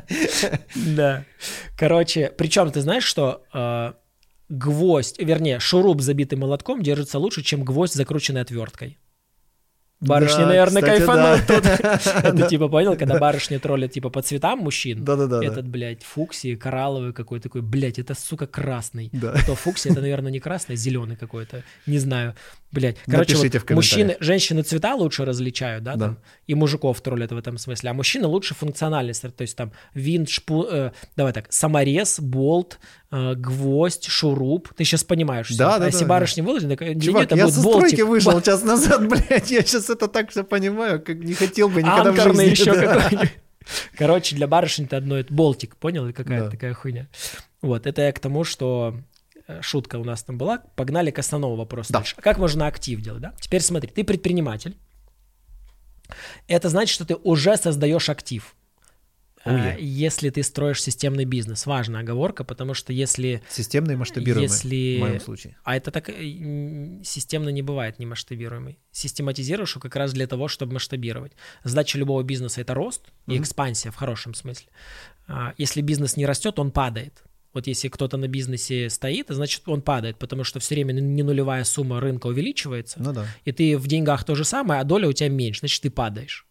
Да. Короче, причем ты знаешь, что э, гвоздь, вернее, шуруп, забитый молотком, держится лучше, чем гвоздь, закрученный отверткой. Барышни, Да, наверное, кстати, кайфанут да. тут. Это типа, понял, когда барышни троллят типа по цветам мужчин. Да-да-да. да. Этот, блядь, фуксии, коралловый какой такой, блядь, это, сука, красный. Да. То фуксия, это, наверное, не красный, а зеленый какой-то, не знаю. Блять, короче, вот мужчины, женщины цвета лучше различают, да, Да. там, и мужиков троллят в этом смысле, а мужчины лучше функциональность, то есть там винт, шпу, э, давай так, саморез, болт, э, гвоздь, шуруп, ты сейчас понимаешь. Да, да, а если да, барышни выложены, так, для Чувак, неё это я будет со болтик, стройки вышел час назад, блядь, я сейчас это так все понимаю, как не хотел бы никогда в анкерный жизни. еще да. какой-нибудь. Короче, для барышни это одно, это болтик, понял, или какая-то Да. такая хуйня. Вот, это я к тому, что э, шутка у нас там была. Погнали к основному вопросу Да. дальше. А Как можно актив делать, да? Теперь смотри, ты предприниматель. Это значит, что ты уже создаешь актив. Yeah. А, Если ты строишь системный бизнес, важная оговорка, потому что если Системный и масштабируемый Если- в моем случае. а это так э, системно не бывает, не масштабируемый. Систематизируешь его как раз для того, чтобы масштабировать. Задача любого бизнеса это рост и Мгм. экспансия в хорошем смысле. А, Если бизнес не растет, он падает. Вот если кто-то на бизнесе стоит, значит он падает, потому что все время не нулевая сумма рынка увеличивается, Ну да. и ты в деньгах то же самое, а доля у тебя меньше, значит ты падаешь.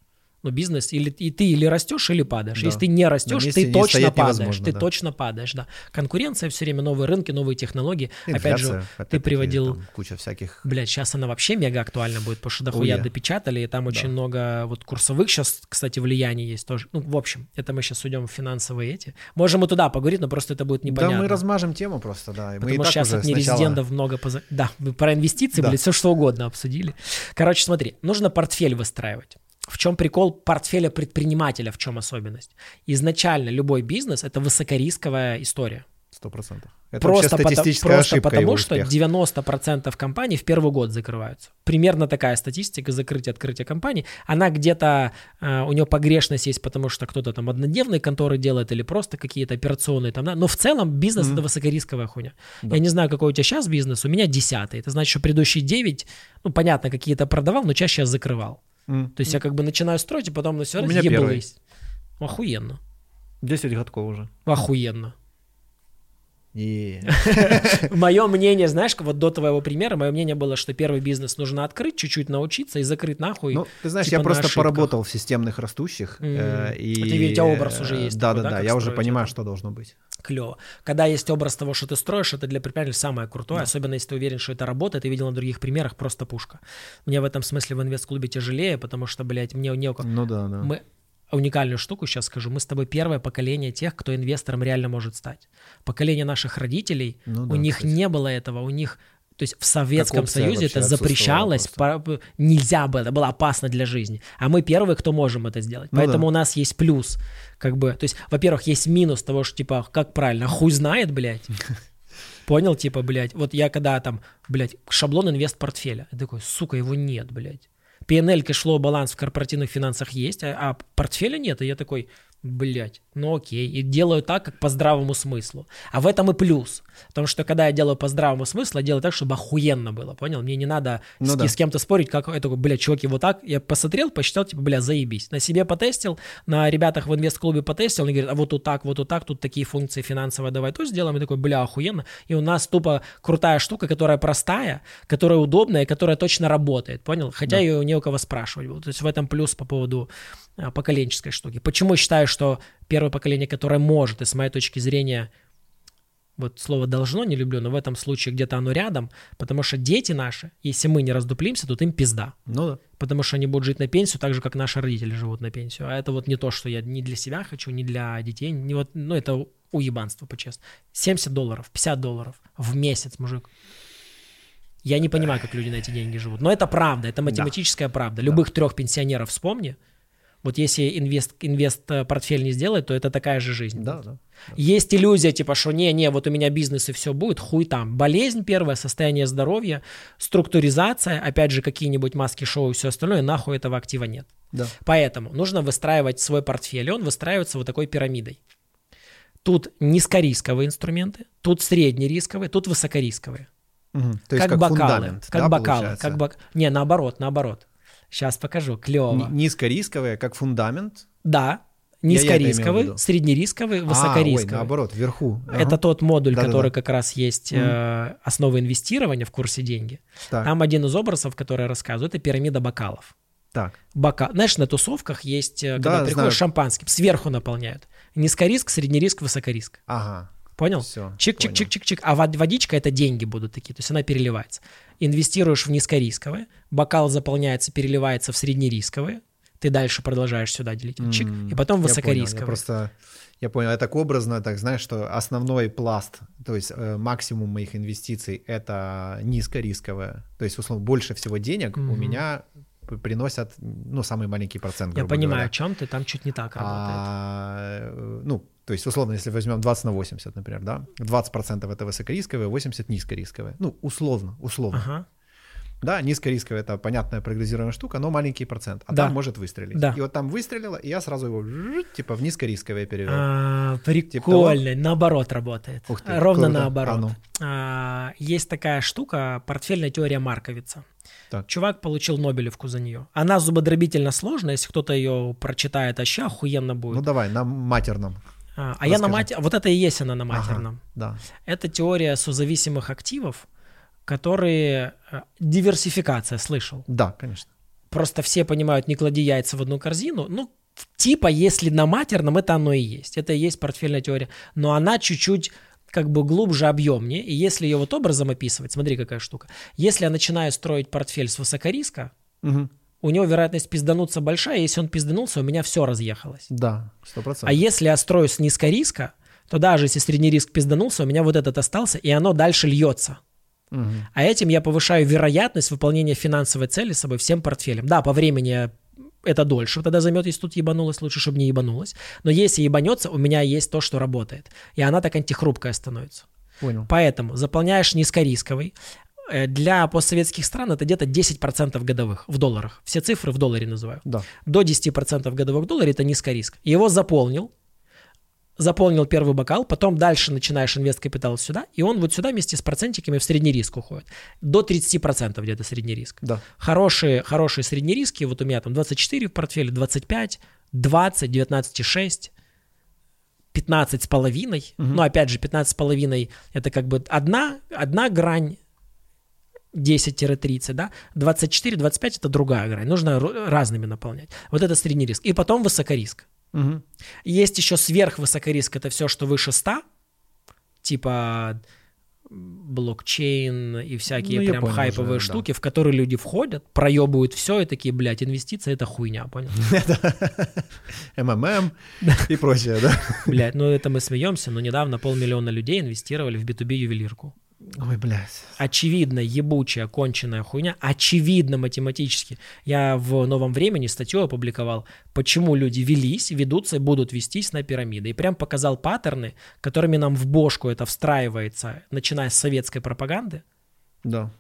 Ну, бизнес, или и ты или растешь, или падаешь. Да. Если ты не растешь, ты точно падаешь. Ты да. точно падаешь, да. Конкуренция все время, новые рынки, новые технологии. Опять Инфляция, же, ты опять-таки, приводил там куча всяких... Блядь, сейчас она вообще мега актуальна будет, потому что дохуя Ой, допечатали, и там очень Да. много вот курсовых сейчас, кстати, влияний есть тоже. Ну, в общем, это мы сейчас уйдем в финансовые эти. Можем и туда поговорить, но просто это будет непонятно. Да, мы размажем тему просто, да. и Потому что сейчас от сначала- нерезидентов много... поза- Да, мы про инвестиции, Да. блядь, все что угодно обсудили. Короче, смотри, нужно портфель выстраивать. В чем прикол портфеля предпринимателя, в чем особенность? Изначально любой бизнес – это высокорисковая история. Сто процентов. Это Просто, вообще пото- статистическая просто потому, что успеха. 90% компаний в первый год закрываются. Примерно такая статистика закрытия открытия компаний. Она где-то, э, у нее погрешность есть, потому что кто-то там однодневные конторы делает или просто какие-то операционные там, да. но в целом бизнес Мгм. это высокорисковая хуйня. Да. Я не знаю, какой у тебя сейчас бизнес, у меня десятый. Это значит, что предыдущие 9, ну понятно, какие-то продавал, но чаще я закрывал. То есть я как бы начинаю строить, и потом на все У меня первый. Охуенно. 10 годков уже. Охуенно. И... Мое мнение, знаешь, вот до твоего примера, мое мнение было, что первый бизнес нужно открыть, чуть-чуть научиться и закрыть нахуй. Ну, ты знаешь, типа я просто ошибках. поработал в системных растущих. М. э, и... А ведь, у тебя образ уже есть Да, такой, да, да, да. Я уже понимаю, это? что должно быть. Клево. Когда есть образ того, что ты строишь, это для предпринимателя самое крутое, особенно если ты уверен, что это работает, ты видел на других примерах, просто пушка. Мне в этом смысле в инвест-клубе тяжелее, потому что, блядь, мне не Ну да, да. Мы уникальную штуку сейчас скажу. Мы с тобой первое поколение тех, кто инвестором реально может стать. Поколение наших родителей, Ну у да, них кстати. не было этого, у них то есть в Советском Союзе это запрещалось, по- нельзя было, это было опасно для жизни. А мы первые, кто можем это сделать. Ну Поэтому да. у нас есть плюс. Как бы, то есть, во-первых, есть минус того, что типа, как правильно, хуй знает, блядь. Понял, типа, блядь, вот я когда там, блядь, шаблон инвест-портфеля, я такой, сука, его нет, блядь. P&L, cash flow, баланс в корпоративных финансах есть, а, а портфеля нет, и я такой, блядь, ну окей, и делаю так, как по здравому смыслу. А в этом и плюс, потому что когда я делаю по здравому смыслу, я делаю так, чтобы охуенно было, понял? Мне не надо Ну с, да. с кем-то спорить, как я такой, блядь, чуваки, вот так, я посмотрел, посчитал, типа, бля, заебись. На себе потестил, на ребятах в инвест-клубе потестил, они говорят, а вот тут так, вот тут так, тут такие функции финансовые, давай то сделаем, и такой, бля, охуенно. И у нас тупо крутая штука, которая простая, которая удобная, которая точно работает, понял? Хотя Да. ее не у кого спрашивать. было. То есть в этом плюс по поводу поколенческой штуки. Почему я считаю, что первое поколение, которое может, и с моей точки зрения, вот слово должно не люблю, но в этом случае где-то оно рядом, потому что дети наши, если мы не раздуплимся, то им пизда. Ну да. Потому что они будут жить на пенсию так же, как наши родители живут на пенсию. А это вот не то, что я не для себя хочу, не для детей. Не вот, ну, это уебанство, по-честному. 70 долларов, 50 долларов в месяц, мужик. Я не понимаю, как люди на эти деньги живут. Но это правда, это математическая правда. Любых трех пенсионеров вспомни. Вот если инвест, инвест э, портфель не сделает, то это такая же жизнь. Да, да. Есть иллюзия, типа, что не-не, вот у меня бизнес и все будет, хуй там. Болезнь первое, состояние здоровья, структуризация, опять же, какие-нибудь маски-шоу и все остальное, нахуй этого актива нет. Да. Поэтому нужно выстраивать свой портфель, и он выстраивается вот такой пирамидой. Тут низкорисковые инструменты, тут среднерисковые, тут высокорисковые. Мгм. То есть как, бокалы, фундамент, как да, бокалы, получается? как бок... Не, наоборот, наоборот. Сейчас покажу, клево. Низкорисковые, как фундамент. Да, Я- я это имел в низкорисковый, виду. среднерисковый, А, ой, высокорисковый. наоборот, вверху. Ага. Это тот модуль, Да-да-да. который как раз есть э, основы инвестирования в курсе деньги. Так, Там один из образов, который я рассказываю, это пирамида бокалов. так. Бока... Знаешь, на тусовках есть, э, когда Да, приходишь знаю. шампанским, сверху наполняют. Низкориск, среднериск, высокориск. Ага. Понял? Всё, Чик-чик-чик-чик-чик. А вод- водичка это деньги будут такие, то есть она переливается. Инвестируешь в низкорисковые, бокал заполняется, переливается в среднерисковые, ты дальше продолжаешь сюда делить. Чик, М, и потом я понял, я высокорисковые. просто я понял, я так образно, так знаешь, что основной пласт, то есть э, максимум моих инвестиций это низкорисковое, то есть условно больше всего денег у Мгм. меня приносят, ну самый маленький процент. Я понимаю, говоря. о чем ты, там чуть не так работает. А, ну, то есть, условно, если возьмем 20 на 80, например, да, 20% это высокорисковое, 80 низкорисковое. Ну, условно, условно. Ага. Да, низкорисковое это понятная прогнозируемая штука, но маленький процент. А Да. там может выстрелить. Да. И вот там выстрелило, и я сразу его типа в низкорисковое перевел. А, Типа прикольно, наоборот работает. Ух ты, Ровно круто. наоборот. А ну. А, есть такая штука, портфельная теория Марковица. Так. Чувак получил Нобелевку за нее. Она зубодробительно сложная, если кто-то ее прочитает, вообще охуенно будет. Ну давай, на матерном. а а я на мате... Вот это и есть она на Ага, матерном. да. Это теория созависимых активов, которые... э, Диверсификация, слышал. Да, конечно. Просто все понимают, не клади яйца в одну корзину. Ну, типа, если на матерном, это оно и есть. Это и есть портфельная теория. Но она чуть-чуть как бы глубже, объемнее. И если ее вот образом описывать, смотри, какая штука. Если я начинаю строить портфель с высокориска, Мгм. у него вероятность пиздануться большая. Если он пизданулся, у меня все разъехалось. Да, сто А процентов. если я строю с низкориска, то даже если средний риск пизданулся, у меня вот этот остался, и оно дальше льется. Мгм. А этим я повышаю вероятность выполнения финансовой цели с собой всем портфелем. Да, по времени это дольше тогда займет, если тут ебанулось, лучше, чтобы не ебанулось. Но если ебанется, у меня есть то, что работает. И она так антихрупкая становится. Понял. Поэтому заполняешь низкорисковый. Э, Для постсоветских стран это где-то 10% годовых в долларах. Все цифры в долларе называю. Да. До 10% годовых в долларе это низкориск. Его заполнил, заполнил первый бокал, потом дальше начинаешь инвест-капитал сюда, и он вот сюда вместе с процентиками в средний риск уходит. До 30% где-то средний риск. Да. Хорошие, хорошие средние риски, вот у меня там 24 в портфеле, 25, 20, 19,6, 15 с половиной. Мгм. Ну, опять же, 15 с половиной это как бы одна, одна грань 10-30, да, 24-25 это другая грань, нужно разными наполнять. Вот это средний риск. И потом высокориск. Мгм. Есть еще сверхвысокориск, это все, что выше 100, типа блокчейн и всякие Ну, прям понял хайповые уже, да. штуки, в которые люди входят, проебывают все и такие, блядь, инвестиции это хуйня, понял? МММ и прочее, да? Блядь, ну это мы смеемся, но недавно полмиллиона людей инвестировали в B2B ювелирку. Ой, блядь. очевидно ебучая, конченая хуйня, очевидно математически. Я в «Новом времени» статью опубликовал, почему люди велись, ведутся и будут вестись на пирамиды. И прям показал паттерны, которыми нам в бошку это встраивается, начиная с советской пропаганды, Да.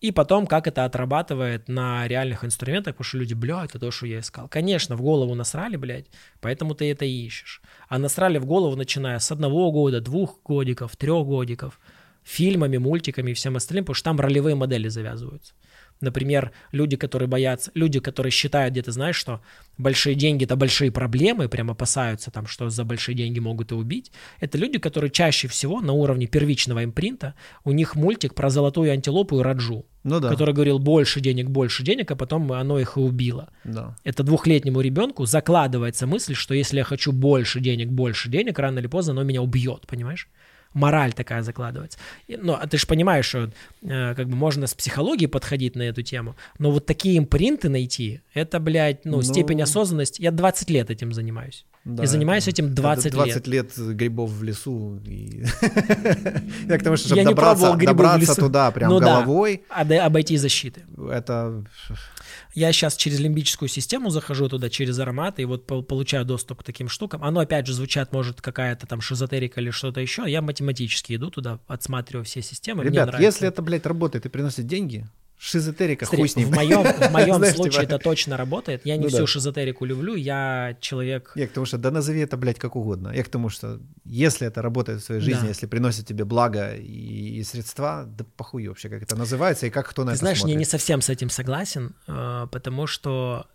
и потом, как это отрабатывает на реальных инструментах, потому что люди, бля, это то, что я искал. Конечно, в голову насрали, блядь, поэтому ты это и ищешь. А насрали в голову, начиная с одного года, двух годиков, трех годиков, фильмами, мультиками и всем остальным, потому что там ролевые модели завязываются. Например, люди, которые боятся, люди, которые считают где-то, знаешь, что большие деньги это большие проблемы, прям опасаются там, что за большие деньги могут и убить. Это люди, которые чаще всего на уровне первичного импринта, у них мультик про золотую антилопу и раджу, Ну да. который говорил больше денег, больше денег, а потом оно их и убило. Да. Это двухлетнему ребенку закладывается мысль, что если я хочу больше денег, больше денег, рано или поздно оно меня убьет, понимаешь? Мораль такая закладывается. И- Ну, а ты же понимаешь, что э, как бы можно с психологией подходить на эту тему, но вот такие импринты найти, это, блядь, ну, Ну. степень осознанности. Я 20 лет этим занимаюсь. Да, и занимаюсь этим 20, это 20 лет. грибов в лесу. И... Я к тому, что чтобы Я добраться, добраться туда прям Ну головой, А да, обойти защиты. это... Я сейчас через лимбическую систему захожу туда, через ароматы, и вот пол- получаю доступ к таким штукам. Оно, опять же, звучат, может, какая-то там шизотерика или что-то еще. Я математически иду туда, отсматриваю все системы. Ребят, если это, блядь, работает и приносит деньги, шизотерика, Смотри, хуй с ним. в моем, в моем Знаешь, случае типа- это точно работает. Я не Ну всю да. шизотерику люблю, я человек... Я к тому, что да назови это, блядь, как угодно. Я к тому, что если это работает в своей жизни, Да. если приносит тебе благо и, и средства, да похуй вообще, как это называется и как кто на Ты это знаешь, я смотрит. не совсем с этим согласен, э, потому что,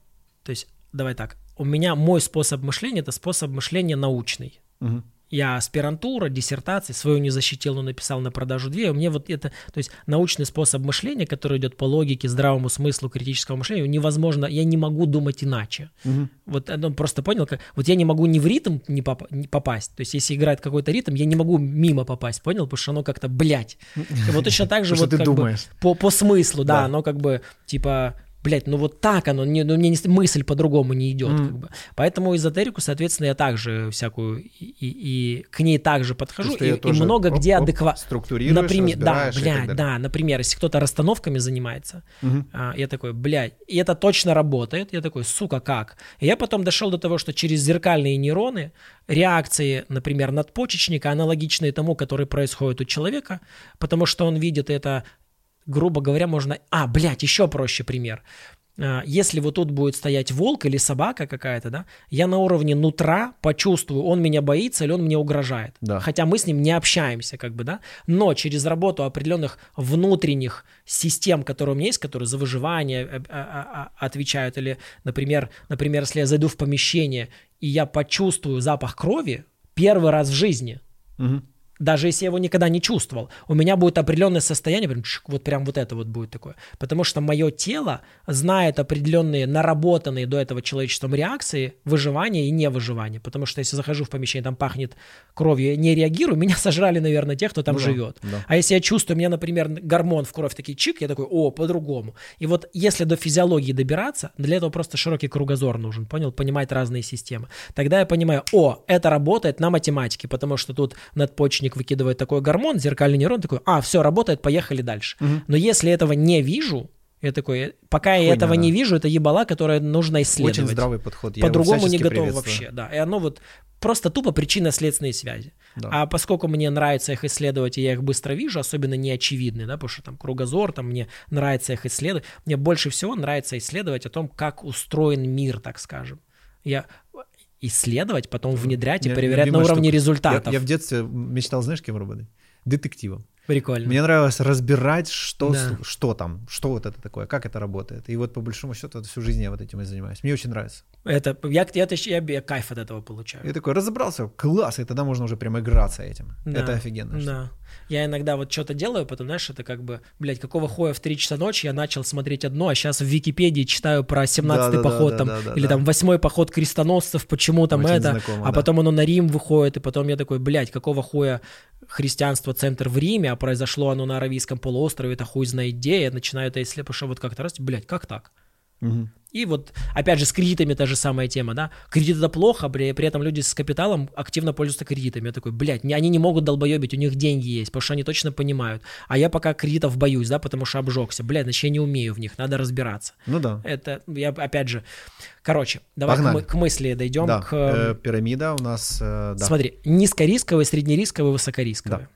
то есть, давай так, у меня мой способ мышления это способ мышления научный. Мгм. Я аспирантура, диссертации, свою не защитил, но написал на продажу две. У меня вот это, то есть научный способ мышления, который идет по логике, здравому смыслу, критическому мышлению, невозможно, я не могу думать иначе. Угу. Вот он просто понял, как, вот я не могу ни в ритм не, поп, не попасть, то есть если играет какой-то ритм, я не могу мимо попасть, понял, потому что оно как-то, блядь. И вот точно так же вот как бы по, по смыслу, да, оно как бы типа блядь, ну вот так оно, не, ну, мне не, мысль по-другому не идет, mm. как бы. Поэтому эзотерику, соответственно, я также всякую, и, и, и к ней также подхожу, и, и много оп, где адекватно. Структурируешь, например, Да, блядь, да, например, если кто-то расстановками занимается, mm-hmm. а, я такой, блядь, и это точно работает, я такой, сука, как? И я потом дошел до того, что через зеркальные нейроны реакции, например, надпочечника аналогичные тому, который происходит у человека, потому что он видит это грубо говоря, можно... А, блядь, еще проще пример. А, если вот тут будет стоять волк или собака какая-то, да, я на уровне нутра почувствую, он меня боится или он мне угрожает. Да. Хотя мы с ним не общаемся, как бы, да. Но через работу определенных внутренних систем, которые у меня есть, которые за выживание э, а, а, отвечают, или, например, например, если я зайду в помещение и я почувствую запах крови первый раз в жизни, угу даже если я его никогда не чувствовал, у меня будет определенное состояние, прям, вот прям вот это вот будет такое. Потому что мое тело знает определенные наработанные до этого человечеством реакции выживания и невыживания. Потому что если захожу в помещение, там пахнет кровью, я не реагирую, меня сожрали, наверное, те, кто там ну, живет. Да. А если я чувствую, у меня, например, гормон в кровь такие чик, я такой, о, по-другому. И вот если до физиологии добираться, для этого просто широкий кругозор нужен, понял, понимать разные системы. Тогда я понимаю, о, это работает на математике, потому что тут надпочечник мозжечник выкидывает такой гормон, зеркальный нейрон такой, а, все, работает, поехали дальше. Угу. Но если этого не вижу, я такой, пока Хуйня, я этого да. не вижу, это ебала, которая нужно исследовать. Очень здравый подход. По-другому не готов вообще, да. И оно вот просто тупо причинно-следственные связи. Да. А поскольку мне нравится их исследовать, и я их быстро вижу, особенно неочевидные, да, потому что там кругозор, там мне нравится их исследовать, мне больше всего нравится исследовать о том, как устроен мир, так скажем. Я исследовать, потом внедрять и проверять на уровне штука. результатов. Я, я в детстве мечтал, знаешь, кем работать? Детективом. Прикольно. Мне нравилось разбирать, что, да. что там, что вот это такое, как это работает. И вот по большому счету всю жизнь я вот этим и занимаюсь. Мне очень нравится. Это, я, я, я, я кайф от этого получаю. Я такой разобрался, класс, и тогда можно уже прям играться этим. Да. Это офигенно. Да. Я иногда вот что-то делаю, потом, знаешь, это как бы, блядь, какого хуя в 3 часа ночи я начал смотреть одно, а сейчас в Википедии читаю про 17-й да, поход да, там, да, да, или да. там 8-й поход крестоносцев, почему там Очень это, знакомо, а да. потом оно на Рим выходит, и потом я такой, блядь, какого хуя христианство центр в Риме, а произошло оно на Аравийском полуострове, это хуй знает где, я начинаю это исследовать, что вот как-то раз, блядь, как так? Угу. И вот, опять же, с кредитами та же самая тема, да. Кредит это плохо, при, при этом люди с капиталом активно пользуются кредитами. Я такой, блядь, не, они не могут долбоебить, у них деньги есть, потому что они точно понимают. А я пока кредитов боюсь, да, потому что обжегся. Блядь, значит, я не умею в них, надо разбираться. Ну да. Это, я, опять же, короче, давай к, к мысли дойдем. Да. К... Э, пирамида у нас, э, да. Смотри, низкорисковый, среднерисковый, высокорисковый. Да.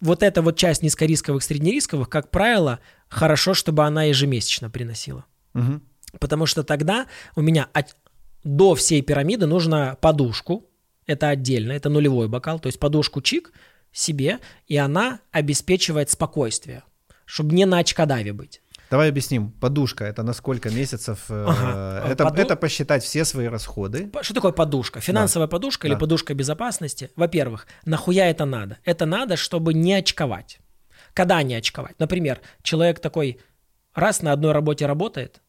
Вот эта вот часть низкорисковых, среднерисковых, как правило, хорошо, чтобы она ежемесячно приносила. Угу. Потому что тогда у меня от, до всей пирамиды нужно подушку, это отдельно, это нулевой бокал, то есть подушку чик себе, и она обеспечивает спокойствие, чтобы не на очкодаве быть. Давай объясним. Подушка это на сколько месяцев? Э, ага. Это, Поду... это посчитать все свои расходы. Что такое подушка? Финансовая да. подушка да. или подушка безопасности? Во-первых, нахуя это надо? Это надо, чтобы не очковать. Когда не очковать? Например, человек такой раз на одной работе работает,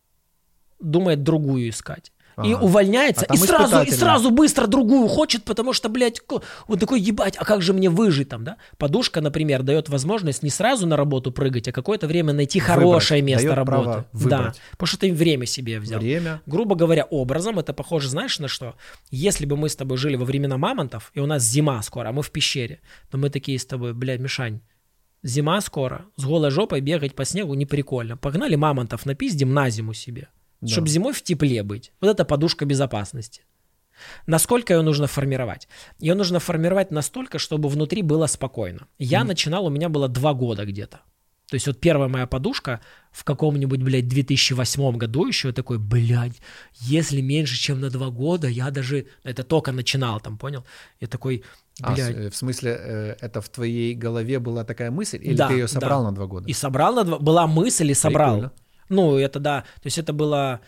думает другую искать. Ага. И увольняется, а и, сразу, и сразу быстро другую хочет, потому что, блядь, вот такой, ебать, а как же мне выжить там, да? Подушка, например, дает возможность не сразу на работу прыгать, а какое-то время найти выбрать, хорошее место работы. Да, потому что ты время себе взял. Время. Грубо говоря, образом это похоже, знаешь, на что? Если бы мы с тобой жили во времена мамонтов, и у нас зима скоро, а мы в пещере, то мы такие с тобой, блядь, Мишань, зима скоро, с голой жопой бегать по снегу не прикольно. Погнали мамонтов напиздим на зиму себе да. чтобы зимой в тепле быть. Вот это подушка безопасности. Насколько ее нужно формировать? Ее нужно формировать настолько, чтобы внутри было спокойно. Я mm. начинал, у меня было два года где-то. То есть вот первая моя подушка в каком-нибудь, блядь, 2008 году еще я такой, блядь, если меньше, чем на два года, я даже... Это только начинал там, понял? Я такой, блядь. А, в смысле, э, это в твоей голове была такая мысль? Или да, ты ее собрал да. на два года? И собрал на два... Была мысль и собрал. Прикольно. Ну, это да. То есть это было...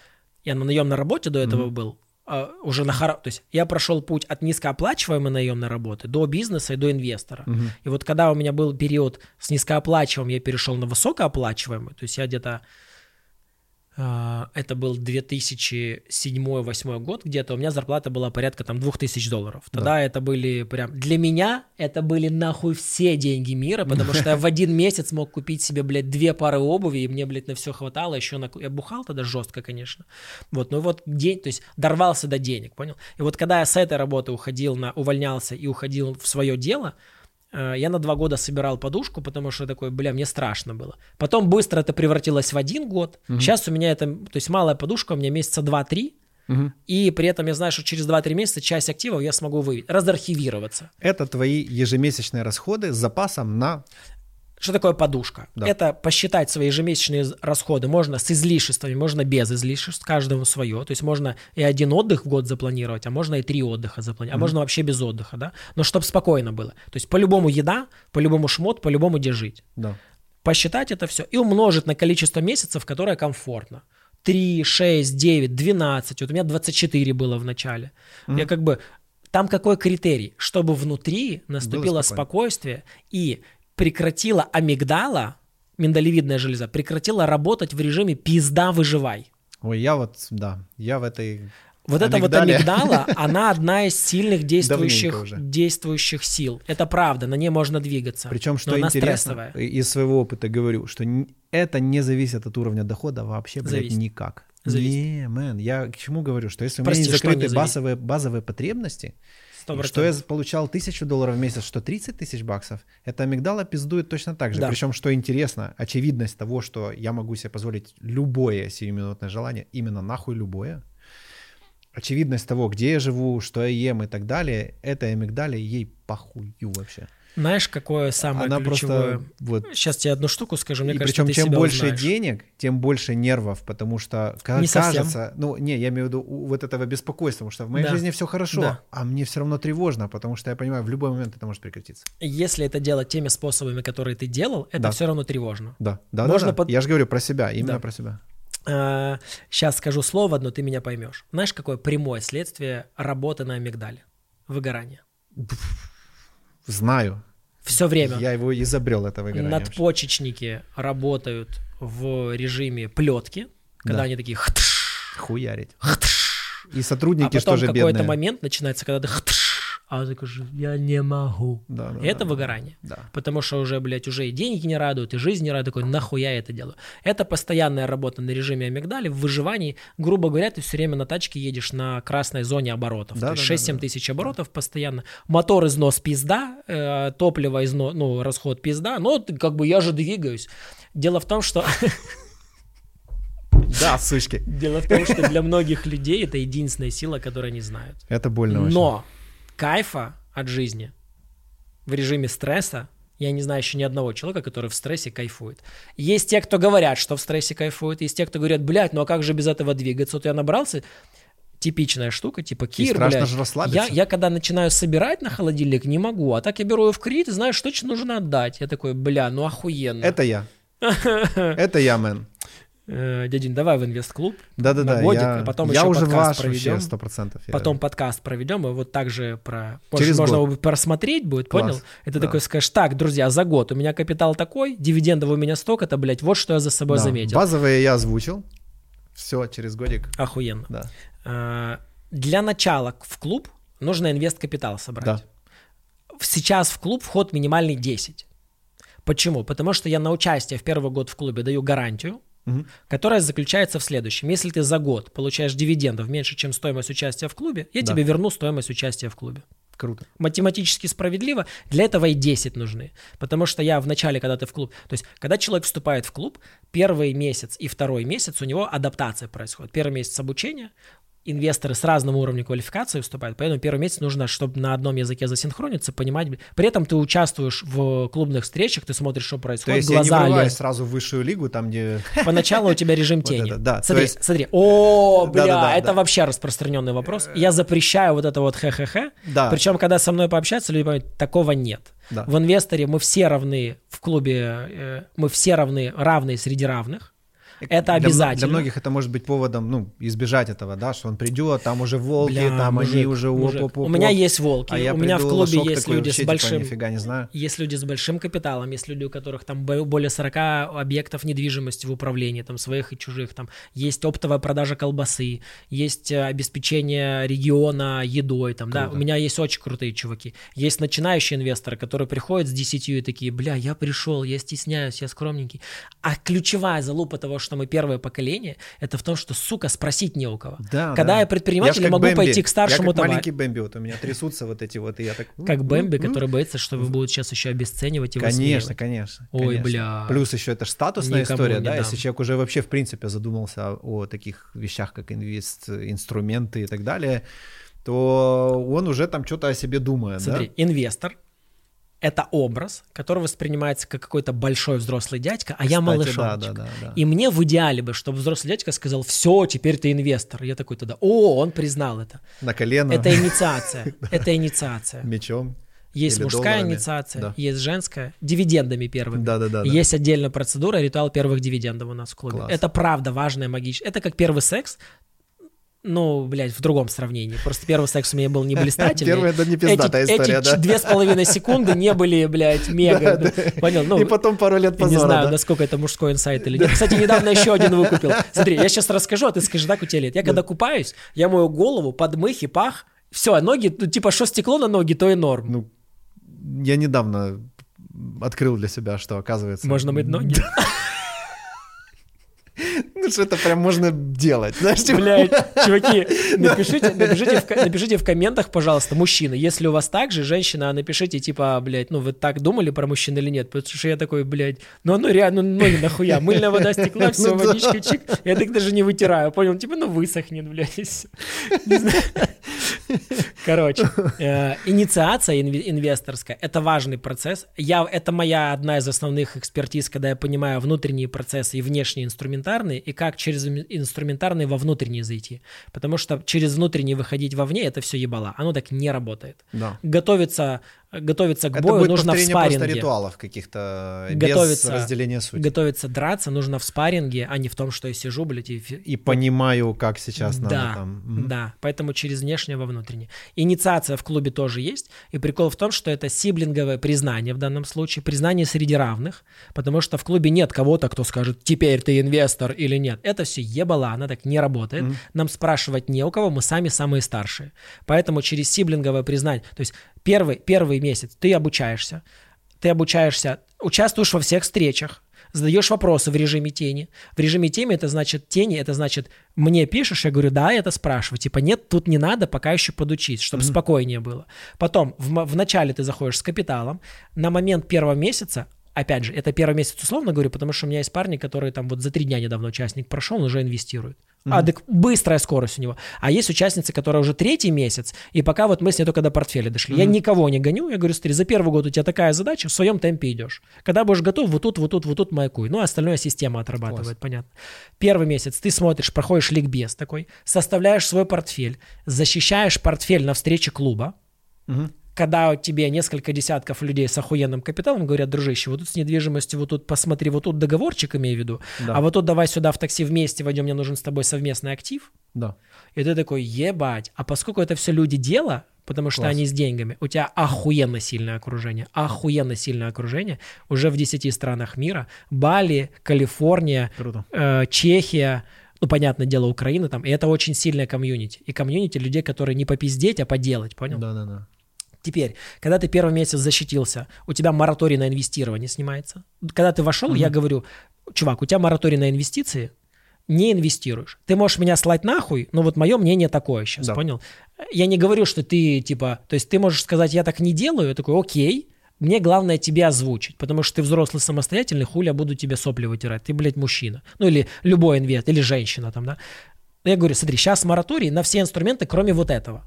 Я на наемной работе до этого mm-hmm. был. а, уже на хоро... То есть я прошел путь от низкооплачиваемой наемной работы до бизнеса и до инвестора. Мгм. И вот когда у меня был период с низкооплачиваемым, я перешел на высокооплачиваемый, то есть я где-то это был 2007-2008 год где-то, у меня зарплата была порядка там 2000 долларов. Тогда это были прям... Для меня это были нахуй все деньги мира, потому что я в один месяц мог купить себе, блядь, две пары обуви, и мне, блядь, на все хватало, еще на... Я бухал тогда жестко, конечно. Вот, ну вот день, то есть дорвался до денег, понял? И вот когда я с этой работы уходил на... увольнялся и уходил в свое дело, я на два года собирал подушку, потому что такой, бля, мне страшно было. Потом быстро это превратилось в один год. Сейчас у меня это, то есть малая подушка у меня месяца два-три, Мгм. и при этом я знаю, что через 2-3 месяца часть активов я смогу вывести, разархивироваться. Это твои ежемесячные расходы с запасом на... Что такое подушка? Да. Это посчитать свои ежемесячные расходы. Можно с излишествами, можно без излишеств, каждому свое. То есть можно и один отдых в год запланировать, а можно и три отдыха запланировать, а можно вообще без отдыха, да? Но чтобы спокойно было. То есть по-любому еда, по-любому шмот, по-любому где жить. Да. посчитать это все и умножить на количество месяцев, которое комфортно. 3, 6, 9, 12. Вот у меня 24 было в начале. Я как бы... Там какой критерий? Чтобы внутри наступило спокойствие и прекратила амигдала, миндалевидная железа, прекратила работать в режиме «пизда, выживай». Ой, я вот, да, я в этой... Вот эта вот амигдала, она одна из сильных действующих, действующих сил. Это правда, на ней можно двигаться. Причем, что интересно, из своего опыта говорю, что это не зависит от уровня дохода вообще, блядь, Зависит. никак. Зависит. Не, мэн, я к чему говорю, что если у Прости, меня не что не закрыты базовые, базовые потребности, Сто и процентов. что я получал тысячу долларов в месяц, что 30 тысяч баксов, это амигдала пиздует точно так же. Да. Причем, что интересно, очевидность того, что я могу себе позволить любое сиюминутное желание, именно нахуй любое, очевидность того, где я живу, что я ем и так далее, этой амигдале ей похую вообще. Знаешь, какое самое Она ключевое? просто вот Сейчас тебе одну штуку скажу, мне и кажется, причем чем больше узнаешь. денег, тем больше нервов, потому что ка- Не совсем. кажется, ну не, я имею в виду у- вот этого беспокойства, потому что в моей Да. жизни все хорошо, Да. а мне все равно тревожно, потому что я понимаю, в любой момент это может прекратиться. Если это делать теми способами, которые ты делал, это Да. все равно тревожно. Да, да, Можно да, да. под- Я же говорю про себя, именно Да. про себя. Сейчас скажу слово одно, ты меня поймешь. Знаешь, какое прямое следствие работы на амигдале? Выгорание. Знаю. Все время. Я его изобрел это выгорание. вообще. Надпочечники работают в режиме плетки, когда Да. они такие «хтш, Хуярить. хтш». И а сотрудники потом тоже какой-то бедные. момент начинается, когда ты «хтш», а ты говоришь «я не могу». Да, да, И это да, да. выгорание. Да. Потому что уже, блядь, уже и деньги не радуют, и жизнь не радует. Такой, нахуя я это делаю? Это постоянная работа на режиме амигдали, в выживании. Грубо говоря, ты все время на тачке едешь на красной зоне оборотов. Да, То есть да, 6-7 да, да. тысяч оборотов постоянно. Мотор износ пизда, э, топливо износ, ну, расход пизда. Но как бы я же двигаюсь. Дело в том, что Да, сучки. дело в том, что для многих людей это единственная сила, которую они знают. Это больно очень. Кайфа от жизни в режиме стресса я не знаю еще ни одного человека, который в стрессе кайфует. Есть те, кто говорят, что в стрессе кайфуют, есть те, кто говорят, блядь, ну а как же без этого двигаться? Вот я набрался, типичная штука, типа Кир, страшно блядь, же расслабиться. я, я когда начинаю собирать на холодильник, не могу, а так я беру ее в кредит, и знаешь, точно нужно отдать. Я такой, бля, ну охуенно. Это я. Это я, мэн. Э, дядень, давай в инвест-клуб, Да-да-да. Годик, я, а потом я еще уже подкаст ваш проведем. вообще, сто процентов. Я- Потом подкаст проведем, и вот так же про... Через можно год. просмотреть будет, Класс. понял? И ты Да. такой скажешь, так, друзья, за год у меня капитал такой, дивидендов у меня столько-то, блядь, вот что я за собой Да, заметил. Базовые я озвучил. Все, через годик. Охуенно. Да. А, Для начала в клуб нужно инвест-капитал собрать. Да. Сейчас в клуб вход минимальный 10. Почему? Потому что я на участие в первый год в клубе даю гарантию, Мгм. которая заключается в следующем. Если ты за год получаешь дивидендов меньше, чем стоимость участия в клубе, я Да. тебе верну стоимость участия в клубе. Круто. математически справедливо, для этого и 10 нужны. Потому что я в начале, когда ты в клуб, то есть, когда человек вступает в клуб, первый месяц и второй месяц у него адаптация происходит. Первый месяц обучения, инвесторы с разным уровнем квалификации вступают, поэтому первый месяц нужно, чтобы на одном языке засинхрониться, понимать. При этом ты участвуешь в клубных встречах, ты смотришь, что То происходит, есть я не глаза лезут. сразу в высшую лигу, там, где... Поначалу у тебя режим Вот тени. это, да. То Смотри, есть- смотри. О, бля, Да-да-да, это да. вообще распространенный вопрос. Я запрещаю вот это вот хе-хе-хе. Да. Причем, когда со мной пообщаться, люди понимают, такого нет. Да. В инвесторе мы все равны, в клубе э, мы все равны, равные среди равных. Это обязательно. Для многих это может быть поводом, ну, избежать этого, да, что он придет, там уже волки, Бля, там они мужик, уже мужик. оп-оп-оп. У меня есть волки. а я у меня в клубе есть такой, люди вообще, с типа, большим... нифига не знаю. Есть люди с большим капиталом, есть люди, у которых там бо- более 40 объектов недвижимости в управлении, там своих и чужих, там есть оптовая продажа колбасы, есть э, обеспечение региона едой, там, да, у меня есть очень крутые чуваки. Есть начинающие инвесторы, которые приходят с 10 и такие, бля, я пришел, я стесняюсь, я скромненький. А ключевая залупа того, что мы первое поколение, это в том, что, сука, спросить не у кого. Да, Когда да. я предприниматель, я могу Бэмби. пойти к старшему Я как товарищу. маленький Бэмби, вот у меня трясутся вот эти вот, и я так... Как Бэмби, который боится, что вы будут сейчас еще обесценивать его Конечно, конечно. Ой, бля. Плюс еще это ж статусная история, да, если человек уже вообще в принципе задумался о, таких вещах, как инвест, инструменты и так далее, то он уже там что-то о себе думает, Смотри, инвестор — это образ, который воспринимается как какой-то большой взрослый дядька, а я Кстати, малышоночек. да, да, да, да. И мне в идеале бы, чтобы взрослый дядька сказал, все, теперь ты инвестор. Я такой тогда, о, он признал это. да? На колено, Это инициация. Это инициация. мечом. Есть Или мужская долларами. инициация, Да. есть женская, дивидендами первыми. Да-да-да. да. Есть отдельная процедура, ритуал первых дивидендов у нас в клубе. Класс. Это правда важная магическая. Это как первый секс, ну, блядь, в другом сравнении. Просто первый секс у меня был не блистательный. Первый это не пиздатая эти, история, эти да? две с половиной секунды не были, блядь, мега. ну, Понял? Ну, И потом пару лет не позора, знаю, да? насколько это мужской инсайт или нет. Кстати, недавно еще один выкупил. Смотри, я сейчас расскажу, а ты скажи, так у тебя лет. Я когда купаюсь, я мою голову, подмых и пах, все, ноги, ну, типа, что стекло на ноги, то и норм. Ну, я недавно открыл для себя, что оказывается... Можно мыть ноги? Ну, что это прям можно делать, знаешь, типа- Блядь, чуваки, напишите, напишите, в, напишите в комментах, пожалуйста, мужчины, если у вас так же, женщина, напишите, типа, блядь, ну вы так думали про мужчин или нет, потому что я такой, блядь, ну оно реально, ну ноги нахуя, мыльная вода стекла, все, Ну да. водичка, чик, я так даже не вытираю, понял, типа, ну высохнет, блядь, и. Не знаю. Короче, э, инициация инве- инвесторская – это важный процесс. Я, это моя одна из основных экспертиз, когда я понимаю внутренние процессы и внешние инструментарные, и как через ин- инструментарные во внутренние зайти. Потому что через внутренние выходить вовне – это все ебала. Оно так не работает. Да. Готовиться, готовиться к бою нужно в повторение просто спарринге. ритуалов каких-то, без Готовиться- разделения сути. Готовиться драться нужно в спарринге, а не в том, что я сижу, блядь, и... И понимаю, как сейчас надо да, там... Мгм. да, поэтому через внешнее во внутреннее. Инициация в клубе тоже есть, и прикол в том, что это сиблинговое признание в данном случае, признание среди равных, потому что в клубе нет кого-то, кто скажет, теперь ты инвестор или нет. Это все ебала, она так не работает. Нам спрашивать не у кого, мы сами самые старшие. Поэтому через сиблинговое признание, то есть первый, первый месяц ты обучаешься, ты обучаешься, участвуешь во всех встречах, задаешь вопросы в режиме тени. В режиме тени это значит тени, это значит мне пишешь, я говорю, да, это спрашиваю. Типа нет, тут не надо, пока еще подучить, чтобы спокойнее было. Потом в, в начале ты заходишь с капиталом, на момент первого месяца Опять же, это первый месяц условно говорю, потому что у меня есть парни, которые там вот за три дня недавно участник прошел, он уже инвестирует. А, так быстрая скорость у него. А есть участницы, которая уже третий месяц, и пока вот мы с ней только до портфеля дошли. Я никого не гоню, я говорю, смотри, за первый год у тебя такая задача, в своем темпе идешь. Когда будешь готов, вот тут, вот тут, вот тут маякуй. Ну, а остальное система отрабатывает, понятно. Первый месяц ты смотришь, проходишь ликбез такой, составляешь свой портфель, защищаешь портфель на встрече клуба, Мгм. Когда тебе несколько десятков людей с охуенным капиталом говорят, дружище, вот тут с недвижимостью, вот тут посмотри, вот тут договорчик имею в виду, Да. а вот тут давай сюда в такси вместе войдем, мне нужен с тобой совместный актив. Да. И ты такой, ебать. А поскольку это все люди дела, потому что Класс. они с деньгами, у тебя охуенно сильное окружение, охуенно сильное окружение уже в 10 странах мира. Бали, Калифорния, Круто. э, Чехия, ну, понятное дело, Украина там. И это очень сильная комьюнити. И комьюнити людей, которые не попиздеть, а поделать, понял? Да-да-да. Теперь, когда ты первый месяц защитился, у тебя мораторий на инвестирование снимается. Когда ты вошел, я говорю, чувак, у тебя мораторий на инвестиции, не инвестируешь. Ты можешь меня слать нахуй, но вот мое мнение такое сейчас, Да. понял? Я не говорю, что ты, типа, то есть ты можешь сказать, я так не делаю, я такой, окей, мне главное тебе озвучить, потому что ты взрослый самостоятельный, хули я буду тебе сопли вытирать, ты, блядь, мужчина. Ну или любой инвест, или женщина там, да. Я говорю, смотри, сейчас мораторий на все инструменты, кроме вот этого.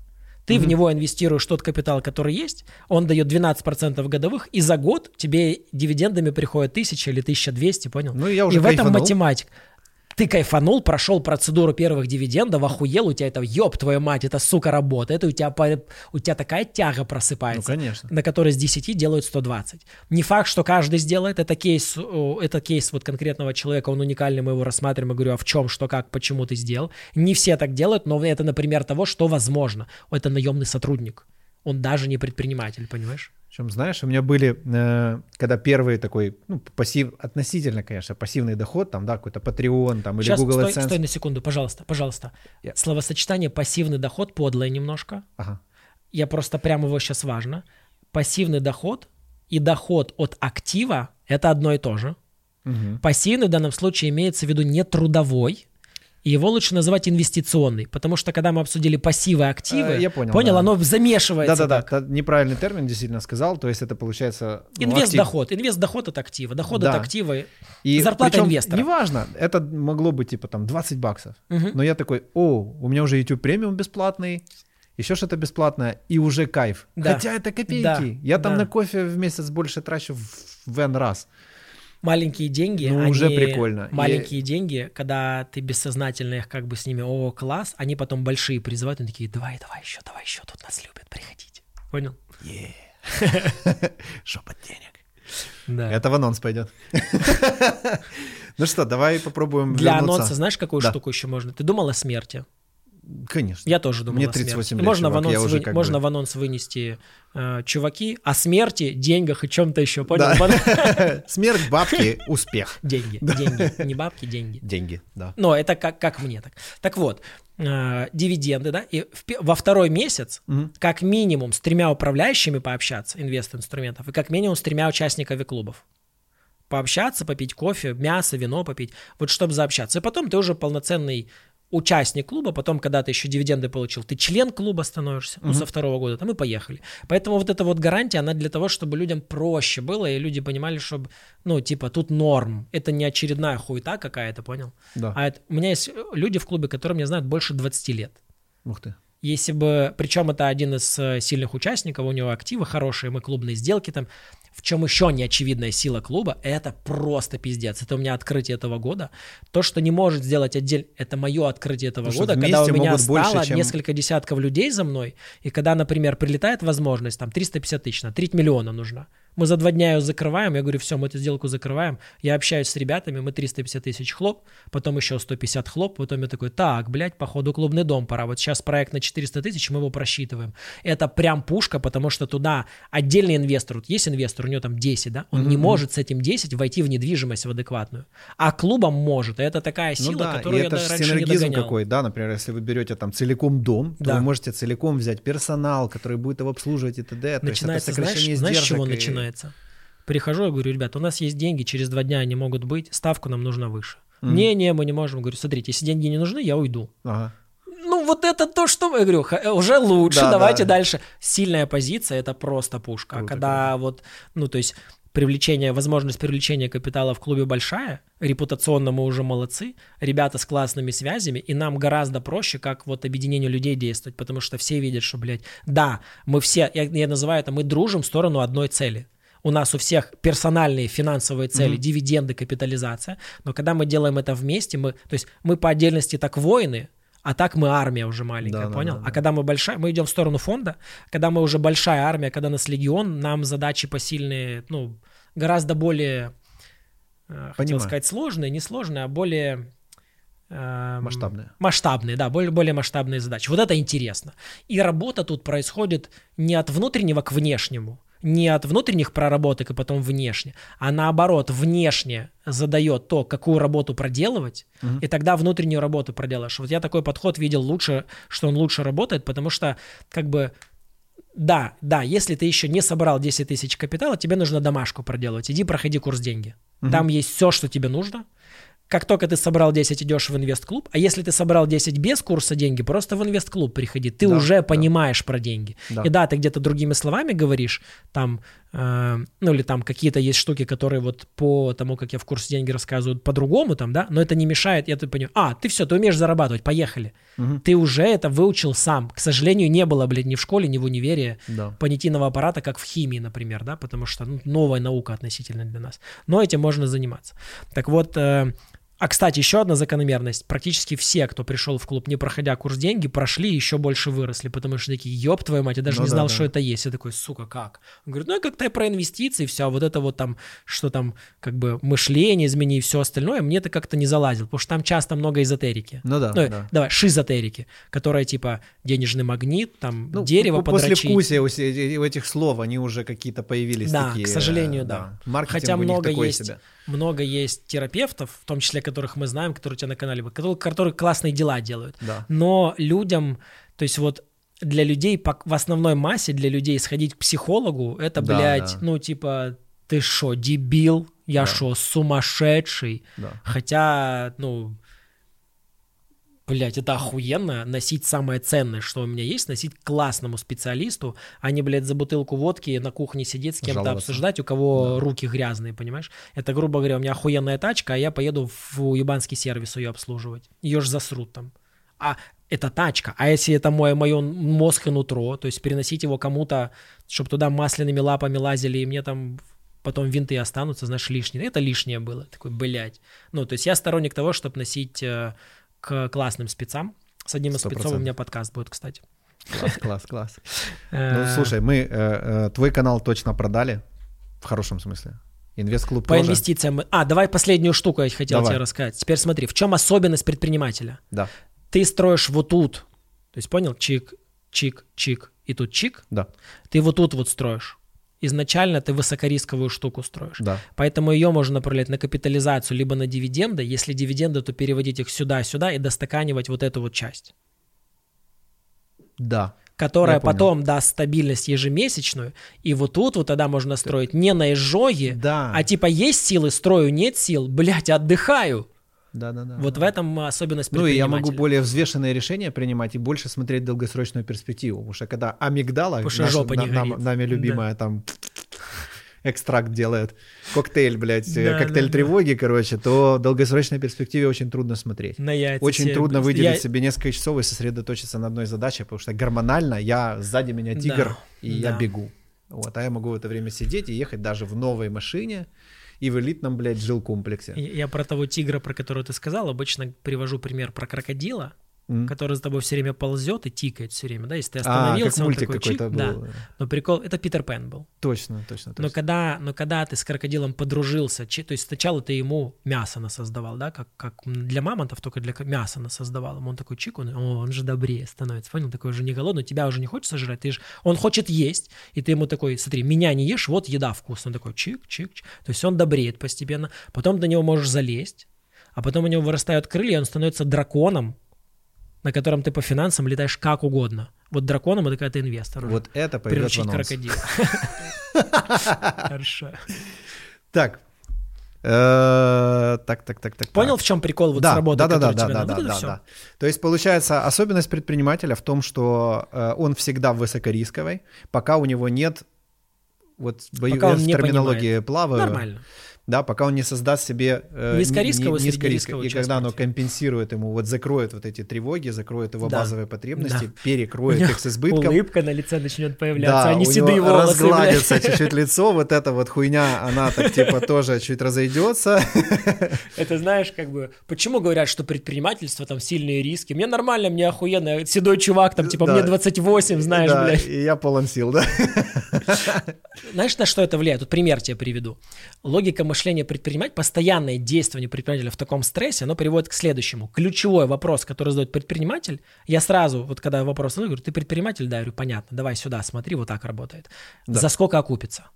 Ты в него инвестируешь тот капитал, который есть, он дает 12% годовых, и за год тебе дивидендами приходит 1000 или 1200, понял? Ну, я уже и в этом кайфанул. Ты кайфанул, прошел процедуру первых дивидендов, охуел, у тебя это, ёб твою мать, это, сука, работает, и у тебя, у тебя такая тяга просыпается, ну, конечно. на которой с 10 делают 120. Не факт, что каждый сделает, это кейс, это кейс вот конкретного человека, он уникальный, мы его рассматриваем, и говорю, а в чем, что, как, почему ты сделал. Не все так делают, но это, например, того, что возможно. Это наемный сотрудник, он даже не предприниматель, понимаешь? Причем, знаешь, у меня были, э, когда первый такой, ну, пассив, относительно, конечно, пассивный доход, там, да, какой-то Patreon, там, или Сейчас, Google стой, AdSense. стой на секунду, пожалуйста, пожалуйста. Я- Словосочетание пассивный доход подлое немножко. Ага. Я просто прямо его сейчас важно. Пассивный доход и доход от актива – это одно и то же. Мгм. Пассивный в данном случае имеется в виду не трудовой, и его лучше называть инвестиционный, потому что когда мы обсудили пассивы и активы, Э, я понял, да. оно замешивается. Да-да-да, неправильный термин действительно сказал, то есть это получается... ну, Инвест-доход. Инвест-доход от актива. Доход Да. от актива. И Зарплата причем инвестора. Неважно, это могло быть типа там 20 баксов. Мгм. Но я такой, о, у меня уже YouTube премиум бесплатный, еще что-то бесплатное, и уже кайф. Да. Хотя это копейки. Да. Я там Да. на кофе в месяц больше трачу в N раз. Маленькие деньги, Ну, они- уже прикольно. Маленькие деньги, когда ты бессознательно их как бы с ними, о, класс, они потом большие призывают, они такие, давай, давай еще, давай еще, тут нас любят, приходите. Понял? Шепот денег. Да. Это в анонс пойдет. Ну что, давай попробуем Для вернуться. анонса знаешь, какую Да. штуку еще можно? Ты думал о смерти? Конечно. Я тоже думал Мне о смерти. 38 И лет, можно, в чувак, я анонс, уже вы- можно бы- в анонс вынести э, чуваки о смерти, деньгах и чем-то еще, понял? Да. Смерть, бабки, успех. Деньги, деньги, не бабки, деньги. Деньги, да. Но это как, как мне так. Так вот, э, дивиденды, да, и в во второй месяц как минимум с тремя управляющими пообщаться, инвест-инструментов, и как минимум с тремя участниками клубов. Пообщаться, попить кофе, мясо, вино попить, вот чтобы заобщаться. И потом ты уже полноценный участник клуба, потом, когда ты еще дивиденды получил, ты член клуба становишься, ну, со второго года, там и поехали. Поэтому вот эта вот гарантия, она для того, чтобы людям проще было, и люди понимали, что, ну, типа, тут норм, это не очередная хуета какая-то, понял? Да. А это, у меня есть люди в клубе, которые меня знают больше 20 лет. Ух ты. Если бы, причем это один из э, сильных участников, у него активы хорошие, мы клубные сделки там. В чем еще неочевидная сила клуба, это просто пиздец. Это у меня открытие этого года. То, что не может сделать отдельно, это мое открытие этого Потому года, когда у меня могут больше, стало чем- несколько десятков людей за мной, и когда, например, прилетает возможность, там 350 тысяч, на треть миллиона нужна. Мы за два дня ее закрываем, я говорю, все, мы эту сделку закрываем. Я общаюсь с ребятами, мы 350 тысяч хлоп, потом еще 150 хлоп, потом я такой, так, блядь, походу клубный дом пора. Вот сейчас проект на 400 тысяч, мы его просчитываем. Это прям пушка, потому что туда отдельный инвестор, вот есть инвестор, у него там 10, да, он не может с этим 10 войти в недвижимость в адекватную. А клубом может, и это такая сила, ну да, которую и я это же раньше не синергизм догонял. какой, да, например, если вы берете там целиком дом, то Да. вы можете целиком взять персонал, который будет его обслуживать и т.д. То есть это Начинается, знаешь, знаешь, с чего и- начинается? Прихожу, я говорю, ребят, у нас есть деньги, через два дня они могут быть, ставку нам нужно выше. Не-не, мы не можем. Говорю, смотрите, если деньги не нужны, я уйду. Ага. Вот это то, что я говорю, ха- уже лучше, Да, давайте да. дальше. Сильная позиция это просто пушка. А Круто, когда вот, ну, то есть привлечение, возможность привлечения капитала в клубе большая, репутационно мы уже молодцы, ребята с классными связями, и нам гораздо проще, как вот объединение людей действовать, потому что все видят, что, блядь, да, мы все, я, я называю это, мы дружим в сторону одной цели. У нас у всех персональные финансовые цели, дивиденды, капитализация. Но когда мы делаем это вместе, мы, то есть мы по отдельности так воины, а так мы армия уже маленькая, Да, да, понял? да, да. А когда мы большая, мы идем в сторону фонда, когда мы уже большая армия, когда нас легион, нам задачи посильные, ну, гораздо более, э, хотел Понимаю. сказать, сложные, не сложные, а более... эм, Масштабные. Масштабные, да, более, более масштабные задачи. Вот это интересно. И работа тут происходит не от внутреннего к внешнему, не от внутренних проработок и потом внешне, а наоборот, внешне задает то, какую работу проделывать, и тогда внутреннюю работу проделаешь. Вот я такой подход видел лучше, что он лучше работает, потому что как бы да, да, если ты еще не собрал 10 тысяч капитала, тебе нужно домашку проделывать. Иди проходи курс деньги. Там есть все, что тебе нужно. Как только ты собрал 10, идешь в инвест-клуб. А если ты собрал 10 без курса деньги, просто в инвест-клуб приходи. Ты Да, уже да. понимаешь про деньги. Да. И да, ты где-то другими словами говоришь, там, э, ну или там какие-то есть штуки, которые вот по тому, как я в курсе деньги рассказывают по-другому там, да, но это не мешает, я ты понимаю, а, ты все, ты умеешь зарабатывать, поехали. Ты уже это выучил сам. К сожалению, не было, блядь, ни в школе, ни в универе Да. понятийного аппарата, как в химии, например, да, потому что ну, новая наука относительно для нас. Но этим можно заниматься. Так вот, э, А, кстати, еще одна закономерность. Практически все, кто пришел в клуб, не проходя курс деньги, прошли и еще больше выросли, потому что такие, ёб твою мать, я даже Ну не да, знал, да. что это есть. Я такой, сука, как? Он говорит, ну, как-то про инвестиции, все, а вот это вот там, что там, как бы мышление измени и все остальное, мне это как-то не залазило, потому что там часто много эзотерики. Ну да, Ну, да. давай, шизотерики, которая типа денежный магнит, там, Ну, дерево по- после подрочить. вкусия у се- у этих слов они уже какие-то появились Да, такие. к сожалению, э, да. Маркетинг Хотя у них много такой есть, себе. Много есть терапевтов, в том числе которых мы знаем, которые у тебя на канале, которые, которые классные дела делают. Да. Но людям, то есть вот для людей, в основной массе для людей сходить к психологу, это, Да, блядь, да. ну типа, ты шо, дебил? Я Да. шо, сумасшедший? Да. Хотя, ну, блядь, это охуенно носить самое ценное, что у меня есть, носить классному специалисту, а не, блядь, за бутылку водки на кухне сидеть с кем-то Жаловаться. обсуждать, у кого руки грязные, понимаешь? Это, грубо говоря, у меня охуенная тачка, а я поеду в уебанский сервис ее обслуживать. Ее ж засрут там. А это тачка. А если это мой, мое мозг и нутро, то есть переносить его кому-то, чтобы туда масляными лапами лазили, и мне там потом винты останутся, знаешь, лишние. Это лишнее было. Такой, блядь. Ну, то есть я сторонник того, чтобы носить э, к классным спецам. С одним из Сто спецов у меня подкаст будет, кстати. Класс, класс, класс. Ну, Э, слушай, мы э, э, твой канал точно продали. В хорошем смысле. Инвест-клуб По тоже. инвестициям. А, давай последнюю штуку я хотел Давай. тебе рассказать. Теперь смотри, в чем особенность предпринимателя? Да, Ты строишь вот тут. То есть, понял? Чик, чик, чик. И тут чик. да, Ты вот тут вот строишь. Изначально ты высокорисковую штуку строишь. да. Поэтому ее можно направлять на капитализацию, либо на дивиденды. Если дивиденды, то переводить их сюда-сюда и достаканивать вот эту вот часть. Да. Которая потом даст стабильность ежемесячную. И вот тут вот тогда можно строить не на изжоге, Да. а типа есть силы, строю, нет сил, блядь, отдыхаю. Да, да, да. Вот в этом особенность Ну и я могу более взвешенные решения принимать и больше смотреть долгосрочную перспективу. Потому что когда амигдала, наша- жопа не на- нам- нами любимая там экстракт делает, коктейль, блядь, э, Да, коктейль да, да. тревоги, короче, то в долгосрочной перспективе очень трудно смотреть. На яйца Очень трудно выделить Я- себе несколько часов и сосредоточиться на одной задаче, потому что гормонально я сзади меня тигр, Да, и я да. бегу. Вот, а я могу в это время сидеть и ехать даже в новой машине и в элитном, блядь, жилкомплексе. Я про того тигра, про которого ты сказал, обычно привожу пример про крокодила, М. который за тобой все время ползет и тикает все время, да, если ты А, остановился, как он такой чик, был. да. Но прикол, это Питер Пен был. Точно, точно, Но точно. когда, но когда ты с крокодилом подружился, то есть сначала ты ему мясо насоздавал, да, как, как для мамонтов, только для мяса насоздавал. Он такой чик, он, о, он же добрее становится, понял? Такой уже не голодный, тебя уже не хочется жрать, ты ж, он хочет есть, и ты ему такой, смотри, меня не ешь, вот еда вкусная. Он такой чик, чик, чик. То есть он добреет постепенно, потом до него можешь залезть, а потом у него вырастают крылья, и он становится драконом, на котором ты по финансам летаешь как угодно. Вот драконом это когда ты инвестор. уже. Вот это пойдет в Приручить анонс. крокодила. Хорошо. Так. Э, Так, так, так, так. Понял, так. в чем прикол вот да, с работы, да, да, да, да, да, да, да, да. То есть получается особенность предпринимателя в том, что э, он всегда высокорисковый, пока у него нет вот бою, Пока он я в терминологии плаваю. Нормально. Да, пока он не создаст себе э, Низкорисковую, ни- и когда оно компенсирует ему, вот закроет вот эти тревоги, закроет его Да. базовые потребности, Да. перекроет их с избытком. Улыбка на лице начнет появляться, Да, а не у седые него волосы. разгладится чуть-чуть лицо, вот эта вот хуйня, она так типа тоже чуть разойдется. Это знаешь, как бы, почему говорят, что предпринимательство там сильные риски? Мне нормально, мне охуенно. Седой чувак, там, типа, Да. мне 28, знаешь, Да, блядь. и я полон сил, да. Знаешь, на что это влияет? Тут пример тебе приведу. Логика мышления предпринимателя, постоянное действие предпринимателя в таком стрессе, оно приводит к следующему. Ключевой вопрос, который задает предприниматель, я сразу, вот когда вопрос задаю, говорю, ты предприниматель? Да, я говорю, понятно, давай сюда, смотри, вот так работает. Да. За сколько окупится?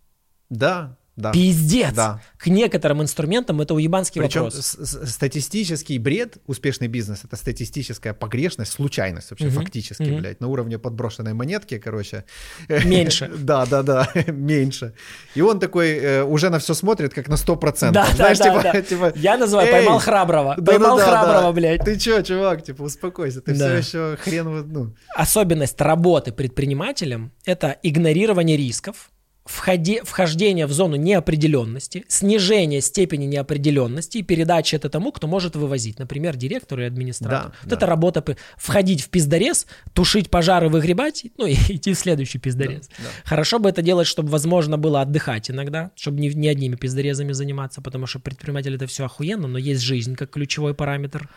Да, да. Пиздец! Да. К некоторым инструментам это уебанский Причем вопрос. с- статистический бред, успешный бизнес, это статистическая погрешность, случайность вообще Мгм, фактически, мгм. блядь, на уровне подброшенной монетки, короче. Меньше. Да, да, да, меньше. И он такой э, уже на все смотрит, как на 100%. Да, да, Знаешь, да, типа, да. типа, Я называю «Эй, поймал храброго. да, поймал да, да, храброго, да. блядь. Ты чё, чувак, типа, успокойся, ты Да. все еще хрен, ну. Особенность работы предпринимателем – это игнорирование рисков, входи, вхождение в зону неопределенности, снижение степени неопределенности и передача это тому, кто может вывозить, например, директору и администратору. Да, вот да. это работа, входить в пиздорез, тушить пожары, выгребать, ну и идти в следующий пиздорез. Да, да. Хорошо бы это делать, чтобы возможно было отдыхать иногда, чтобы не, не одними пиздорезами заниматься, потому что предприниматель это все охуенно, но есть жизнь как ключевой параметр,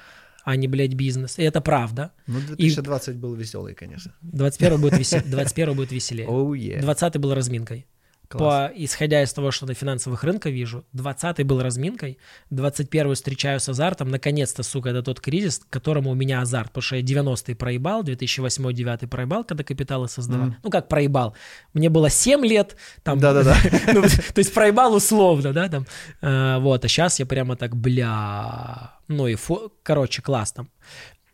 а не, блядь, бизнес. И это правда. Ну, 2020 был веселый, конечно. 21 будет, весел... 21 будет веселее. Oh, yeah. 20 был разминкой. Класс. По, исходя из того, что на финансовых рынках вижу, 20 был разминкой, 21 встречаю с азартом. Наконец-то, сука, это тот кризис, к которому у меня азарт. Потому что я 90-й проебал, 2008-2009 проебал, когда капиталы создавал. Мгм. Ну, как проебал? Мне было 7 лет. Там, Да-да-да. ну, то есть проебал условно, да, там. Э, вот, а сейчас я прямо так, бля... Ну и, короче, класс там.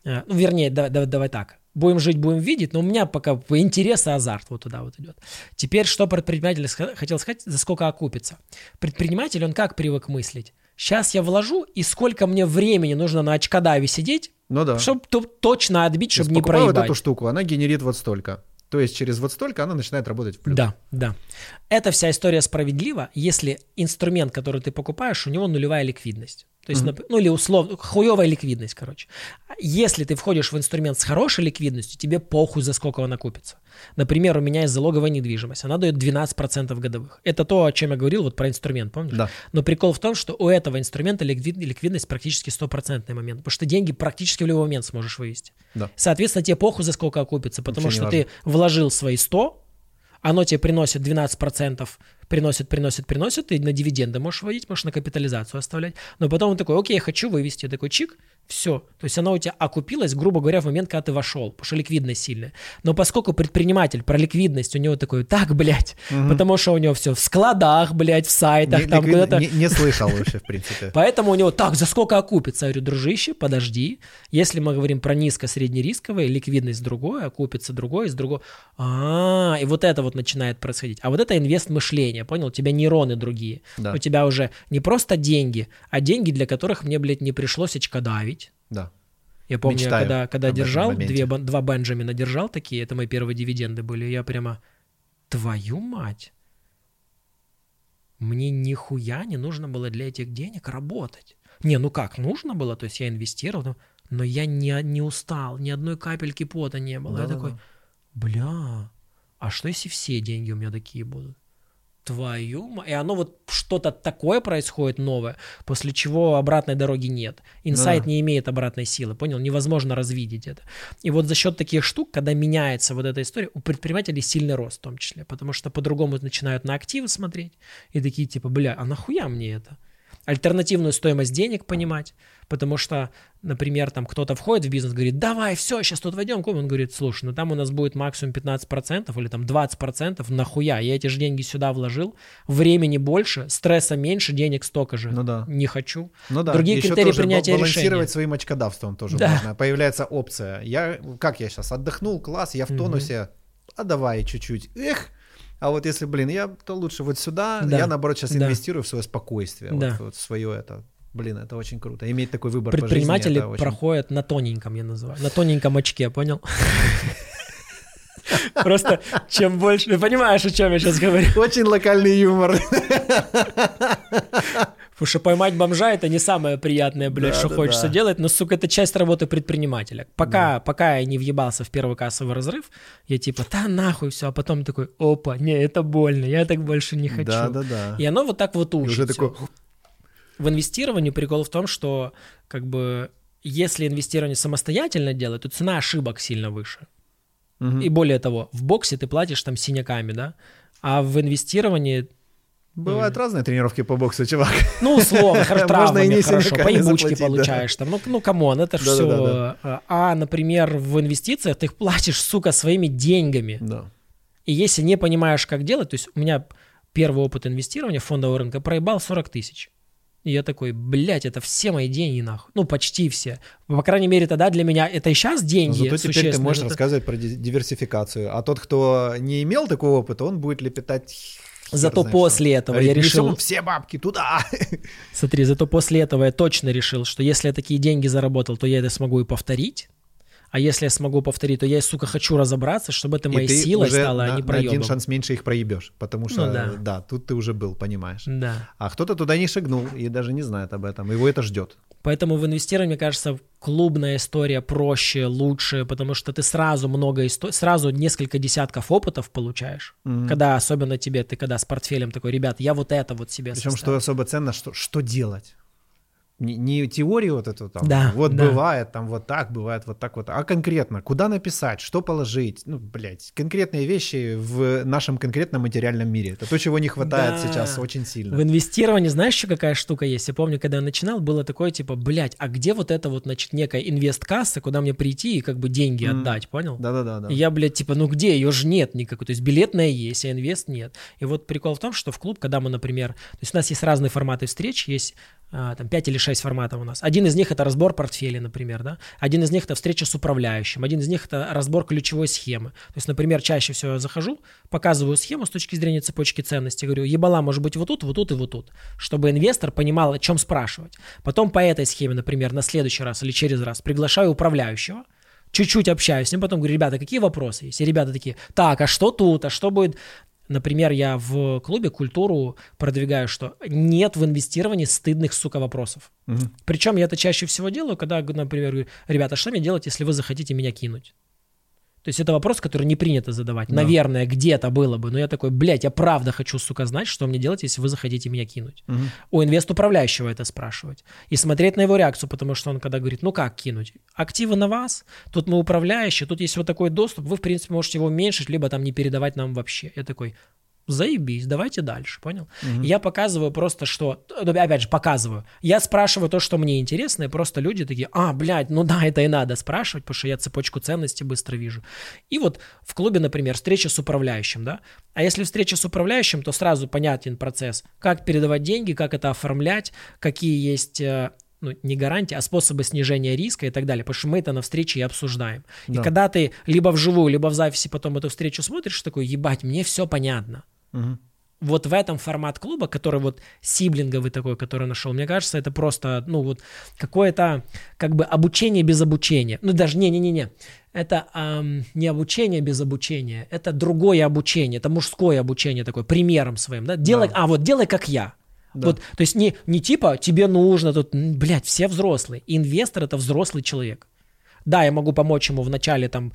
Э, Ну, вернее, да- да- давай так. Будем жить, будем видеть, но у меня пока по интересу азарт вот туда вот идет. Теперь, что предприниматель хотел сказать, за сколько окупится. Предприниматель, он как привык мыслить? Сейчас я вложу, и сколько мне времени нужно на очкадаве сидеть, Ну да. чтобы точно отбить, чтобы не проебать. вот эту штуку, она генерит вот столько. То есть через вот столько она начинает работать в плюс. Да, да. Эта вся история справедлива, если инструмент, который ты покупаешь, у него нулевая ликвидность. То есть, нап- ну или условно, хуевая ликвидность, короче. Если ты входишь в инструмент с хорошей ликвидностью, тебе похуй, за сколько он окупится. Например, у меня есть залоговая недвижимость, она дает 12% годовых. Это то, о чем я говорил вот про инструмент, помнишь? Да. Но прикол в том, что у этого инструмента ликвид- ликвидность практически стопроцентный момент, потому что деньги практически в любой момент сможешь вывести. Да. Соответственно, тебе похуй за сколько окупится, потому Вообще что ты вложил свои 100, оно тебе приносит 12%, приносит, приносит, приносит, ты на дивиденды можешь вводить, можешь на капитализацию оставлять, но потом он такой, окей, я хочу вывести, я такой, чик, все. То есть оно у тебя окупилось, грубо говоря, в момент, когда ты вошел, потому что ликвидность сильная. Но поскольку предприниматель про ликвидность у него такой, так, блядь, Мгм. потому что у него все в складах, блядь, в сайтах, Не, там ликвид- куда-то... не- не слышал вообще, в принципе. Поэтому у него так, за сколько окупится? Я говорю, дружище, подожди. Если мы говорим про низко-среднерисковое, ликвидность другое, окупится другое, из другого. А, и вот это вот начинает происходить. А вот это инвест-мышление, понял? У тебя нейроны другие. Да. У тебя уже не просто деньги, а деньги, для которых мне, блядь, не пришлось очкодавить. Да. Я помню, я Мечтаю когда, когда держал, две, два Бенджамина держал такие, это мои первые дивиденды были, я прямо, твою мать, мне нихуя не нужно было для этих денег работать. Не, ну как, нужно было, то есть я инвестировал, но- но я не, не устал, ни одной капельки пота не было. я Да-да-да. такой, бля, а что если все деньги у меня такие будут? Твою И оно вот что-то такое происходит новое, после чего обратной дороги нет. Инсайт да. не имеет обратной силы, понял? Невозможно развидеть это. И вот за счет таких штук, когда меняется вот эта история, у предпринимателей сильный рост в том числе, потому что по-другому начинают на активы смотреть и такие типа, бля, а нахуя мне это? Альтернативную стоимость денег понимать, потому что, например, там кто-то входит в бизнес, говорит, давай, все, сейчас тут войдем, он говорит, слушай, ну там у нас будет максимум 15% или там 20%, нахуя, я эти же деньги сюда вложил, времени больше, стресса меньше, денег столько же, Ну да. не хочу. Ну да. Другие Еще критерии тоже принятия ба- балансировать решения. своим очкодавством тоже Да. можно. Появляется опция. Я, как я сейчас, отдохнул, класс, я в тонусе, а давай чуть-чуть. Эх, а вот если, блин, я то лучше вот сюда, Да. я наоборот сейчас Да. инвестирую в свое спокойствие, Да. вот, вот в свое это. Блин, это очень круто. Иметь такой выбор по жизни, Предприниматели очень- проходят на тоненьком, я называю, на тоненьком очке, понял? Просто чем больше... Ты понимаешь, о чем я сейчас говорю? Очень локальный юмор. Потому что поймать бомжа это не самое приятное, блядь, Да, что да, хочется да. делать, но, сука, это часть работы предпринимателя. Пока, пока я не въебался в первый кассовый разрыв, я типа, да нахуй все, а потом такой, опа, не, это больно, я так больше не хочу. Да, да, да. И оно вот так вот И учит. уже всё. такой, В инвестировании прикол в том, что как бы если инвестирование самостоятельно делать, то цена ошибок сильно выше. Мгм. И более того, в боксе ты платишь там синяками, да, а в инвестировании, Бывают разные тренировки по боксу, чувак. ну, условно, хорошо, Можно и не хорошо, поебучки заплатить, да. получаешь там, ну, ну, come on, это Да-да-да, все. А, например, в инвестициях ты их платишь, сука, своими деньгами. Да. И если не понимаешь, как делать, то есть у меня первый опыт инвестирования фондового рынка проебал 40 тысяч. И я такой, блядь, это все мои деньги, нахуй. Ну, почти все. По крайней мере, тогда для меня это и сейчас Но деньги зато теперь ты можешь Это- рассказывать про ди- диверсификацию. А тот, кто не имел такого опыта, он будет лепетать Зато знает после что. этого я решил- «Несем все бабки туда. Смотри, зато после этого я точно решил, что если я такие деньги заработал, то я это смогу и повторить. а если я смогу повторить, то я, сука, хочу разобраться, чтобы это моей силой стало, на, а не на проебом. один шанс меньше их проебешь, потому что, Ну да. да, тут ты уже был, понимаешь. Да. А кто-то туда не шагнул и даже не знает об этом, его это ждет. Поэтому в инвестировании, мне кажется, клубная история проще, лучше, потому что ты сразу много историй, сразу несколько десятков опытов получаешь. Мгм. Когда особенно тебе, ты когда с портфелем такой, ребят, я вот это вот себе Причем, что составил». особо ценно, что, что делать. Не, не теорию вот эту там, Да, вот да. бывает там вот так, бывает вот так вот, а конкретно, куда написать, что положить, ну, блядь, конкретные вещи в нашем конкретном материальном мире. Это то, чего не хватает Да. сейчас очень сильно. В инвестировании, знаешь, еще какая штука есть? Я помню, когда я начинал, было такое, типа, блядь, а где вот это вот, значит, некая инвест-касса, куда мне прийти и как бы деньги Мгм. отдать, понял? Да-да-да. И я, блядь, типа, ну где? Ее же нет никакой. То есть билетная есть, а инвест нет. И вот прикол в том, что в клуб, когда мы, например... То есть у нас есть разные форматы встреч, есть а, там 5 или 6 форматов у нас. Один из них это разбор портфеля, например, да. Один из них это встреча с управляющим. Один из них это разбор ключевой схемы. То есть, например, чаще всего я захожу, показываю схему с точки зрения цепочки ценностей. Говорю, ебала может быть вот тут, вот тут и вот тут. Чтобы инвестор понимал, о чем спрашивать. Потом по этой схеме, например, на следующий раз или через раз приглашаю управляющего, чуть-чуть общаюсь с ним, потом говорю, ребята, какие вопросы есть? И ребята такие, так, а что тут, а что будет? Например, я в клубе культуру продвигаю, что нет в инвестировании стыдных, сука, вопросов. Мгм. Причем я это чаще всего делаю, когда, например, говорю, ребята, что мне делать, если вы захотите меня кинуть? То есть это вопрос, который не принято задавать. Да. Наверное, где-то было бы, но я такой, блядь, я правда хочу, сука, знать, что мне делать, если вы захотите меня кинуть. Мгм. У инвест-управляющего это спрашивать. И смотреть на его реакцию, потому что он когда говорит, ну как кинуть? Активы на вас, тут мы управляющие, тут есть вот такой доступ, вы, в принципе, можете его уменьшить, либо там не передавать нам вообще. Я такой, заебись, давайте дальше, понял? Мгм. Я показываю просто, что, ну, опять же, показываю. Я спрашиваю то, что мне интересно, и просто люди такие, а, блядь, ну да, это и надо спрашивать, потому что я цепочку ценностей быстро вижу. И вот в клубе, например, встреча с управляющим, да? А если встреча с управляющим, то сразу понятен процесс, как передавать деньги, как это оформлять, какие есть э, ну, не гарантии, а способы снижения риска и так далее, потому что мы это на встрече и обсуждаем. Да. И когда ты либо вживую, либо в записи потом эту встречу смотришь, такой, ебать, мне все понятно Мгм. вот в этом формат клуба, который вот сиблинговый такой, который нашел, мне кажется, это просто, ну вот какое-то как бы обучение без обучения. Ну даже не-не-не-не. Это ам, не обучение без обучения, это другое обучение, это мужское обучение такое, примером своим, да? Делай, Да. а вот делай как я. Да. Вот, то есть не, не типа тебе нужно тут, блядь, все взрослые. Инвестор это взрослый человек. Да, я могу помочь ему вначале там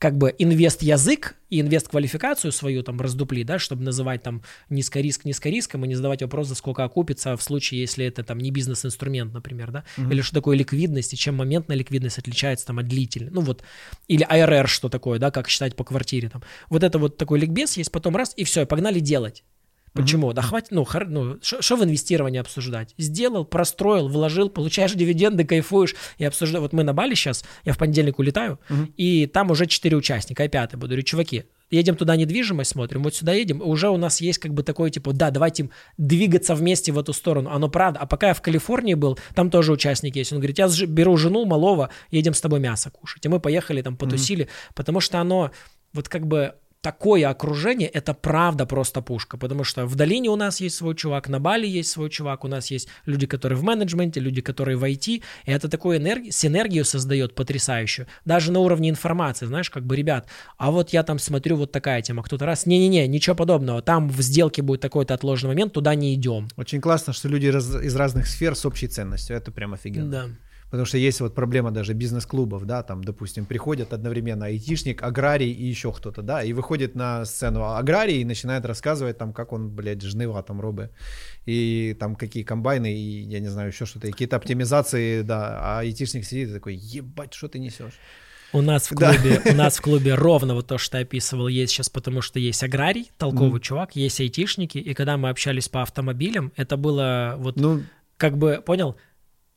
как бы инвест-язык и инвест-квалификацию свою там раздупли, да, чтобы называть там низкориск низкориском и не задавать вопрос, за сколько окупится в случае, если это там не бизнес-инструмент, например, да, или что такое ликвидность и чем моментная ликвидность отличается там от длительной, ну вот, или IRR что такое, да, как считать по квартире там. Вот это вот такой ликбез есть, потом раз, и все, и погнали делать. Почему? Да хватит, ну, хор- ну, что в инвестировании обсуждать? Сделал, простроил, вложил, получаешь дивиденды, кайфуешь и обсуждаешь. Вот мы на Бали сейчас, я в понедельник улетаю, и там уже четыре участника, я пятый буду. Говорю, чуваки, едем туда недвижимость смотрим, вот сюда едем, уже у нас есть как бы такой, типа, да, давайте двигаться вместе в эту сторону. Оно правда. А пока я в Калифорнии был, там тоже участник есть. Он говорит, я беру жену малого, едем с тобой мясо кушать. И мы поехали там, потусили, потому что оно вот как бы такое окружение, это правда просто пушка, потому что в долине у нас есть свой чувак, на Бали есть свой чувак, у нас есть люди, которые в менеджменте, люди, которые в IT, и это такую энергию, синергию создает потрясающую, даже на уровне информации, знаешь, как бы, ребят, а вот я там смотрю, вот такая тема, кто-то раз, не-не-не, ничего подобного, там в сделке будет такой-то отложенный момент, туда не идем. Очень классно, что люди раз- из разных сфер с общей ценностью. Это прям офигенно. Да. Потому что есть вот проблема даже бизнес-клубов, да, там, допустим, приходят одновременно айтишник, аграрий и еще кто-то, да, и выходит на сцену аграрий и начинает рассказывать там, как он, блядь, жнива там робы, и там какие комбайны, и я не знаю, еще что-то, какие-то оптимизации, да, а айтишник сидит и такой, ебать, что ты несешь? У нас в Да. клубе, у нас в клубе ровно вот то, что ты описывал, есть сейчас, потому что есть аграрий, толковый чувак, есть айтишники, и когда мы общались по автомобилям, это было вот Ну, как бы, понял,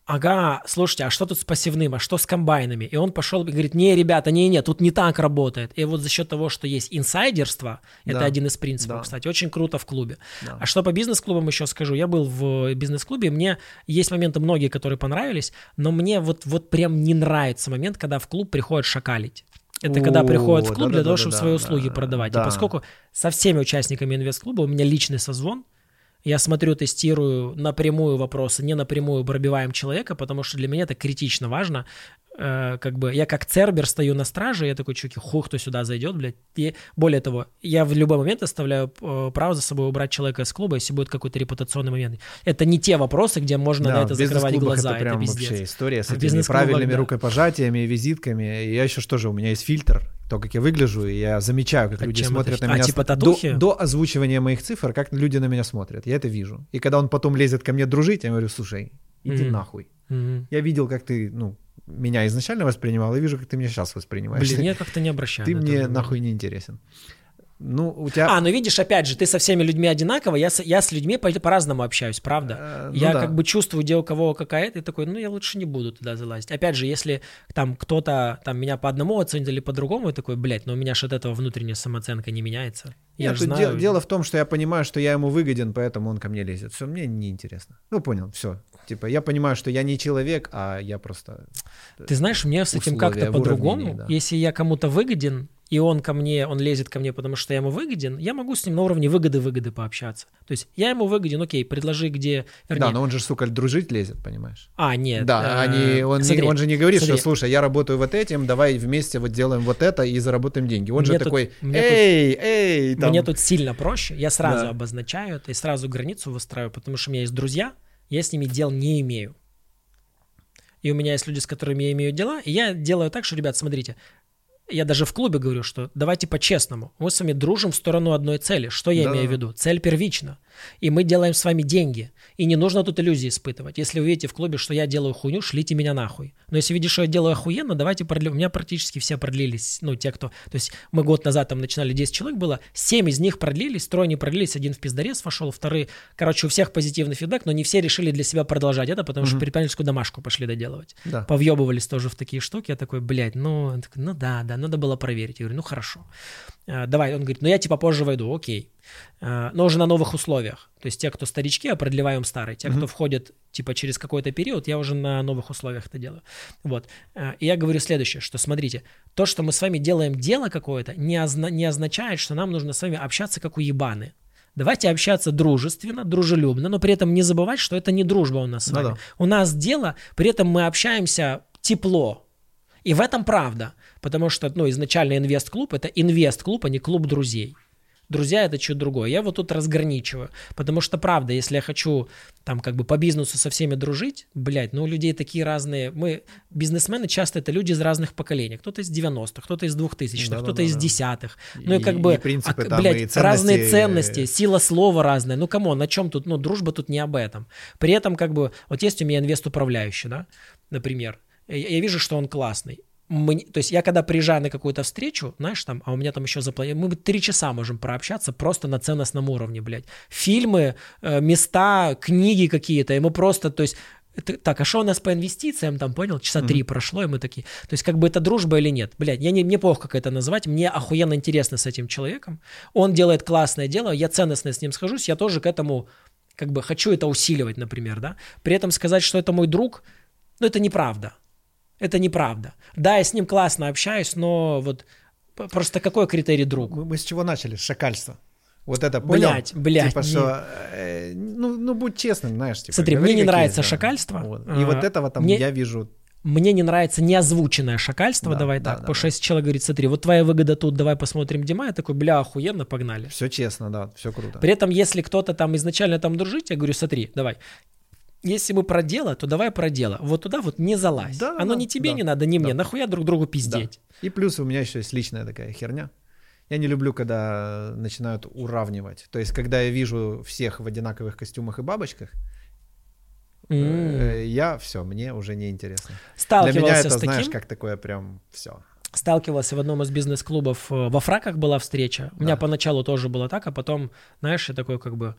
ага, слушайте, а что тут с пассивным, а что с комбайнами? И он пошел и говорит, не, ребята, не, не, тут не так работает. И вот за счет того, что есть инсайдерство, это Да. один из принципов, Да. кстати, очень круто в клубе. да. А что по бизнес-клубам еще скажу? Я был в бизнес-клубе, мне есть моменты многие, которые понравились, но мне вот, вот прям не нравится момент, когда в клуб приходят шакалить. Это когда приходят в клуб для того, да-да-да-да-да, чтобы свои услуги продавать. да. И поскольку со всеми участниками инвест-клуба у меня личный созвон, я смотрю, тестирую напрямую вопросы, не напрямую пробиваем человека, потому что для меня это критично важно. э, как бы, я как цербер стою на страже, я такой, чуваки, хух, кто сюда зайдет, блядь. И более того, я в любой момент оставляю э, право за собой убрать человека из клуба, если будет какой-то репутационный момент. Это не те вопросы, где можно Да, на это закрывать глаза, это это, прям пиздец. вообще история с этими правильными да. рукопожатиями, визитками. И я еще что же, у меня есть фильтр, то, как я выгляжу, и я замечаю, как А люди смотрят это? на А, меня. типа до, татухи? до озвучивания моих цифр, как люди на меня смотрят. Я это вижу. И когда он потом лезет ко мне дружить, я говорю, слушай, иди Мгм. нахуй. Мгм. Я видел, как ты, ну, меня изначально воспринимал, и вижу, как ты меня сейчас воспринимаешь. Блин, я как-то не обращаю ты мне нахуй не интересен. Ну, у тебя... А, ну видишь, опять же, ты со всеми людьми одинаково, я с, я с людьми по- по-разному общаюсь, правда? Э, ну я да. как бы чувствую, где у кого какая-то, и такой, ну я лучше не буду туда залазить. Опять же, если там кто-то там меня по одному оценит или по-другому, я такой, блядь, но у меня же от этого внутренняя самооценка не меняется. Я Нет, же знаю. де- дело в том, что я понимаю, что я ему выгоден, поэтому он ко мне лезет. Все, мне неинтересно. Ну, понял, все. Типа, я понимаю, что я не человек, а я просто... Ты знаешь, мне с этим как-то по-другому. да. Если я кому-то выгоден, и он ко мне, он лезет ко мне, потому что я ему выгоден, я могу с ним на уровне выгоды-выгоды пообщаться. То есть я ему выгоден, окей, предложи где... Вернее, Да, но он же, сука, дружить лезет, понимаешь? А, нет. Да, э, они, он, не- смотри, он же не говорит, смотри. что, слушай, я работаю вот этим, давай вместе вот делаем вот это и заработаем деньги. Он же Мне тут- такой, мне тут- эй, эй, там. Мне тут сильно проще. Я сразу Да. обозначаю это и сразу границу выстраиваю, потому что у меня есть друзья, я с ними дел не имею. И у меня есть люди, с которыми я имею дела, и я делаю так, что, ребят, смотрите, я даже в клубе говорю, что давайте по-честному. Мы с вами дружим в сторону одной цели. Что я Да. имею в виду? Цель первична. И мы делаем с вами деньги. И не нужно тут иллюзии испытывать. Если вы видите в клубе, что я делаю хуйню, шлите меня нахуй. Но если видишь, что я делаю охуенно, давайте продлим. У меня практически все продлились. Ну, те, кто... То есть мы год назад там начинали 10 человек было, 7 из них продлились, трое не продлились, один в пиздарез вошел, вторые... Короче, у всех позитивный фидбэк, но не все решили для себя продолжать это, потому что Мгм. предпринимательскую домашку пошли доделывать Да. повъебывались тоже в такие штуки. Я такой, блядь, ну, такой, ну да, да, надо было проверить. Я говорю, ну хорошо. А, давай, он говорит, ну я типа позже войду, окей. А, но уже на новых условиях. То есть те, кто старички, я продлеваю им старые. Те, кто входит типа через какой-то период, я уже на новых условиях это делаю. Вот. А, И я говорю следующее, что смотрите, то, что мы с вами делаем дело какое-то, не, озна- не означает, что нам нужно с вами общаться как уебаны. Давайте общаться дружественно, дружелюбно, но при этом не забывать, что это не дружба у нас с вами. да. У нас дело, при этом мы общаемся тепло. И в этом правда. Потому что, ну, изначально инвест-клуб – это инвест-клуб, а не клуб друзей. Друзья – это что-то другое. Я вот тут разграничиваю. Потому что, правда, если я хочу там как бы по бизнесу со всеми дружить, блядь, ну, у людей такие разные. Мы, бизнесмены, часто это люди из разных поколений. Кто-то из 90-х, кто-то из 2000-х, Да-да-да-да. кто-то из десятых. Ну, и, И- как бы, и принципы а, там, блядь, и разные ценности, ценности, э, сила слова разная. Ну, кому, на чем тут? Ну, дружба тут не об этом. При этом, как бы, вот есть у меня инвест-управляющий, да, например. Я, я вижу, что он классный. Мне- то есть я когда приезжаю на какую-то встречу, знаешь, там, а у меня там еще запланировано, мы три часа можем прообщаться просто на ценностном уровне, блядь. Фильмы, э, места, книги какие-то, и мы просто, то есть это- так, а что у нас по инвестициям, там, понял, часа три прошло, и мы такие, то есть как бы это дружба или нет, блядь, я не, мне плохо как это назвать, мне охуенно интересно с этим человеком, он делает классное дело, я ценностно с ним схожусь, я тоже к этому, как бы, хочу это усиливать, например, да, при этом сказать, что это мой друг, ну, это неправда, это неправда. Да, я с ним классно общаюсь, но вот просто какой критерий друг? Мы, мы с чего начали? С шакальства. Вот это понял? Блядь, блядь, Типа, не- что, э, ну, ну, будь честным, знаешь. Типа, Смотри, мне не нравится да. шакальство. Вот. И А, вот этого там мне- я вижу Мне не нравится неозвученное шакальство, Да, давай да, так. да, потому да. что если человек говорит, смотри, вот твоя выгода тут, давай посмотрим Дима, я такой, бля, охуенно, погнали. все честно, да, все круто. При этом, если кто-то там изначально там дружить, я говорю, смотри, давай, если мы про дело, то давай про дело. Вот туда вот не залазь. Да, Оно да, не тебе да, не надо, не мне. да. Нахуя друг другу Да. пиздеть? И плюс у меня еще есть личная такая херня. Я не люблю, когда начинают уравнивать. То есть, когда я вижу всех в одинаковых костюмах и бабочках, э, я все, мне уже не интересно. Для Сталкивался меня это, с знаешь, таким? как такое прям все. сталкивался в одном из бизнес-клубов, э, во фраках была встреча. У меня Да. поначалу тоже было так, а потом, знаешь, я такой как бы,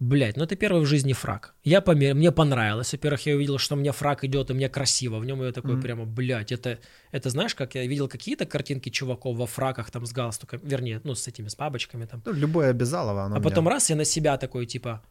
блядь, ну это первый в жизни фрак. Я помер... Мне понравилось. Во-первых, я увидел, что мне фрак идет, и мне красиво. В нем я такой Мгм. прямо, блядь, это, это знаешь, как я видел какие-то картинки чуваков во фраках там с галстуком, вернее, ну с этими, с бабочками там. Ну, любое обязалово, оно А меня- потом раз я на себя такой, типа,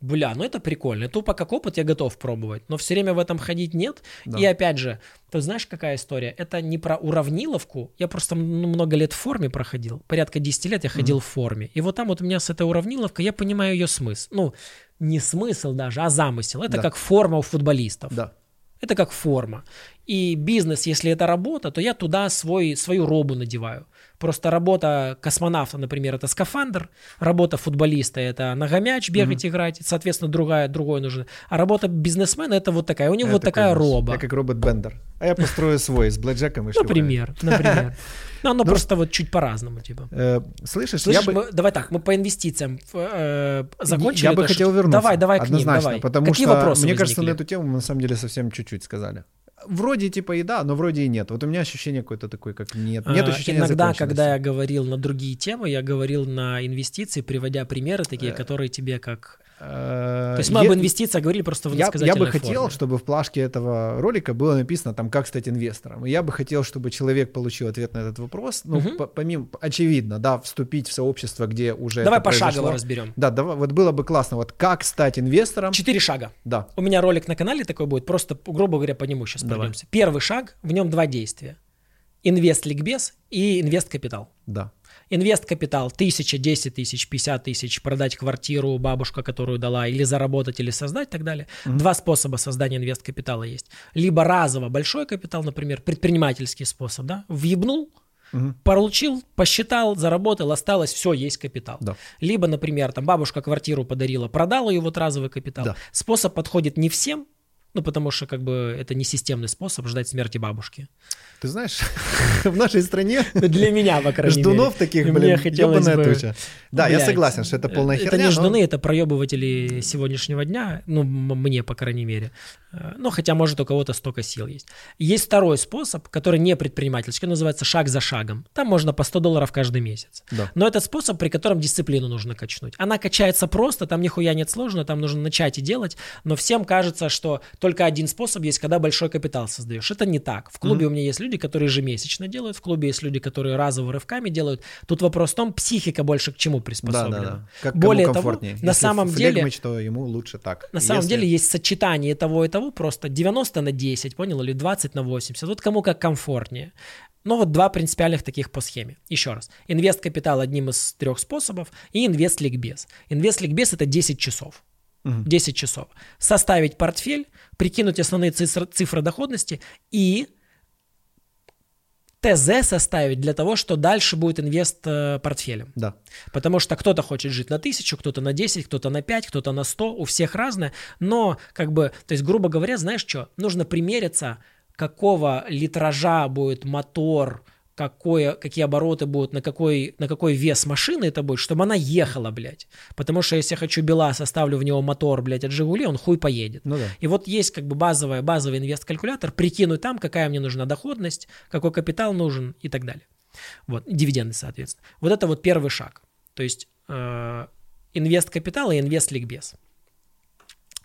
бля, ну это прикольно. Тупо как опыт я готов пробовать. Но все время в этом ходить нет. Да. И опять же, ты знаешь, какая история? Это не про уравниловку. Я просто ну, много лет в форме проходил. Порядка 10 лет я ходил в форме. И вот там вот у меня с этой уравниловкой, я понимаю ее смысл. Ну, не смысл даже, а замысел. Это Да. как форма у футболистов. Да. Это как форма. И бизнес, если это работа, то я туда свой, свою робу надеваю. Просто работа космонавта, например, это скафандр, работа футболиста это ногомяч бегать, mm-hmm. играть, соответственно, другая, другой нужен. А работа бизнесмена это вот такая, у него это вот такая роба. Я как робот Бендер. А я построю свой с блэкджеком и Например, например. Ну, оно просто вот чуть по-разному, типа. Э, слышишь, я бы... давай так, мы по инвестициям э, закончили. Я бы хотел вернуться. Давай, давай к ним, давай. Потому Какие что, вопросы мне кажется, на эту тему мы на самом деле совсем чуть-чуть сказали. Вроде типа и да, но вроде и нет. Вот у меня ощущение какое-то такое, как нет. Нет а, ощущения Иногда, когда я говорил на другие темы, я говорил на инвестиции, приводя примеры такие, э, которые тебе как то есть мы об инвестициях говорили просто в я, я бы хотел, чтобы в плашке этого ролика было написано там, как стать инвестором. И я бы хотел, чтобы человек получил ответ на этот вопрос. Ну, угу. помимо, очевидно, да, вступить в сообщество, где уже Давай пошагово разберем. Да, давай, вот было бы классно. Вот как стать инвестором. Четыре шага. Да. У меня ролик на канале такой будет, просто, грубо говоря, по нему сейчас пройдемся. Первый шаг, в нем два действия. Инвест-ликбез и инвест-капитал. Да. Инвест-капитал 1000, 10 тысяч, 50 тысяч, продать квартиру, бабушка, которую дала, или заработать, или создать и так далее. Mm-hmm. Два способа создания инвест-капитала есть. Либо разово большой капитал, например, предпринимательский способ, да, въебнул, Угу. Получил, посчитал, заработал, осталось, все, есть капитал. Да. Либо, например, там бабушка квартиру подарила, продала ее вот разовый капитал. Да. Способ подходит не всем, ну, потому что как бы это не системный способ ждать смерти бабушки. Ты знаешь, в нашей стране... Для меня, по крайней Ждунов таких, блин, ебаная туча. Да, я согласен, что это полная херня. Это не ждуны, это проебыватели сегодняшнего дня, ну, мне, по крайней мере. Э, ну, хотя, может, у кого-то столько сил есть. Есть второй способ, который не предпринимательский, называется шаг за шагом. Там можно по 100 долларов каждый месяц. Да. Но это способ, при котором дисциплину нужно качнуть. Она качается просто, там нихуя нет сложно, там нужно начать и делать, но всем кажется, что только один способ есть, когда большой капитал создаешь. Это не так. В клубе mm-hmm. у меня есть люди, которые ежемесячно делают, в клубе есть люди, которые разово рывками делают. Тут вопрос в том, психика больше к чему приспособлена. Да, да, да. Как Более того, на Если самом деле... то ему лучше так. На самом Если... деле есть сочетание того и того, просто 90 на 10, понял, или 20 на 80. Вот кому как комфортнее. Ну вот два принципиальных таких по схеме. Еще раз. Инвест-капитал одним из трех способов и инвест-ликбез. Инвест-ликбез это 10 часов. 10 часов. Составить портфель, прикинуть основные цифры, цифры доходности и ТЗ составить для того, что дальше будет инвест э, портфелем. Да. Потому что кто-то хочет жить на тысячу, кто-то на 10, кто-то на 5, кто-то на 100, у всех разное. Но, как бы, то есть, грубо говоря, знаешь что, нужно примериться, какого литража будет мотор, какое, какие обороты будут, на какой, на какой вес машины это будет, чтобы она ехала, блядь. Потому что если я хочу БелАЗ, оставлю в него мотор, блядь, от Жигули, он хуй поедет. Ну да. И вот есть как бы базовая, базовый инвест-калькулятор, прикинуть там, какая мне нужна доходность, какой капитал нужен и так далее. Вот, дивиденды, соответственно. Вот это вот первый шаг. То есть э, инвест-капитал и инвест-ликбез.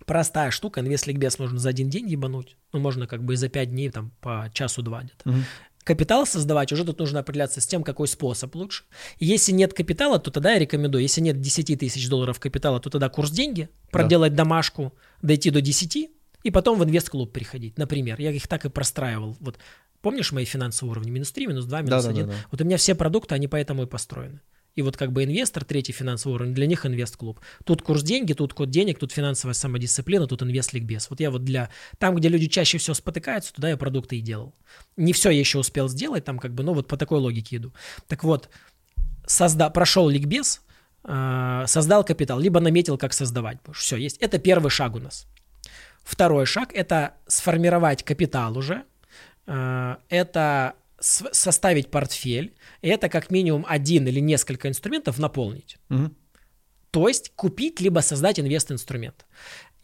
Простая штука, инвест-ликбез можно за один день ебануть. Ну, можно как бы и за пять дней, там, по часу-два где-то. Угу капитал создавать, уже тут нужно определяться с тем, какой способ лучше. Если нет капитала, то тогда я рекомендую, если нет 10 тысяч долларов капитала, то тогда курс деньги, проделать да. домашку, дойти до 10, и потом в инвест-клуб переходить, например. Я их так и простраивал. Вот помнишь мои финансовые уровни? Минус 3, минус 2, минус да, 1. Да, да, да. Вот у меня все продукты, они поэтому и построены. И вот как бы инвестор, третий финансовый уровень, для них инвест-клуб. Тут курс деньги, тут код денег, тут финансовая самодисциплина, тут инвест-ликбез. Вот я вот для... Там, где люди чаще всего спотыкаются, туда я продукты и делал. Не все я еще успел сделать, там как бы, ну вот по такой логике иду. Так вот, созда... прошел ликбез, э, создал капитал, либо наметил, как создавать. Все, есть. Это первый шаг у нас. Второй шаг – это сформировать капитал уже. Э, это составить портфель, и это как минимум один или несколько инструментов наполнить. Угу. То есть купить либо создать инвест-инструмент.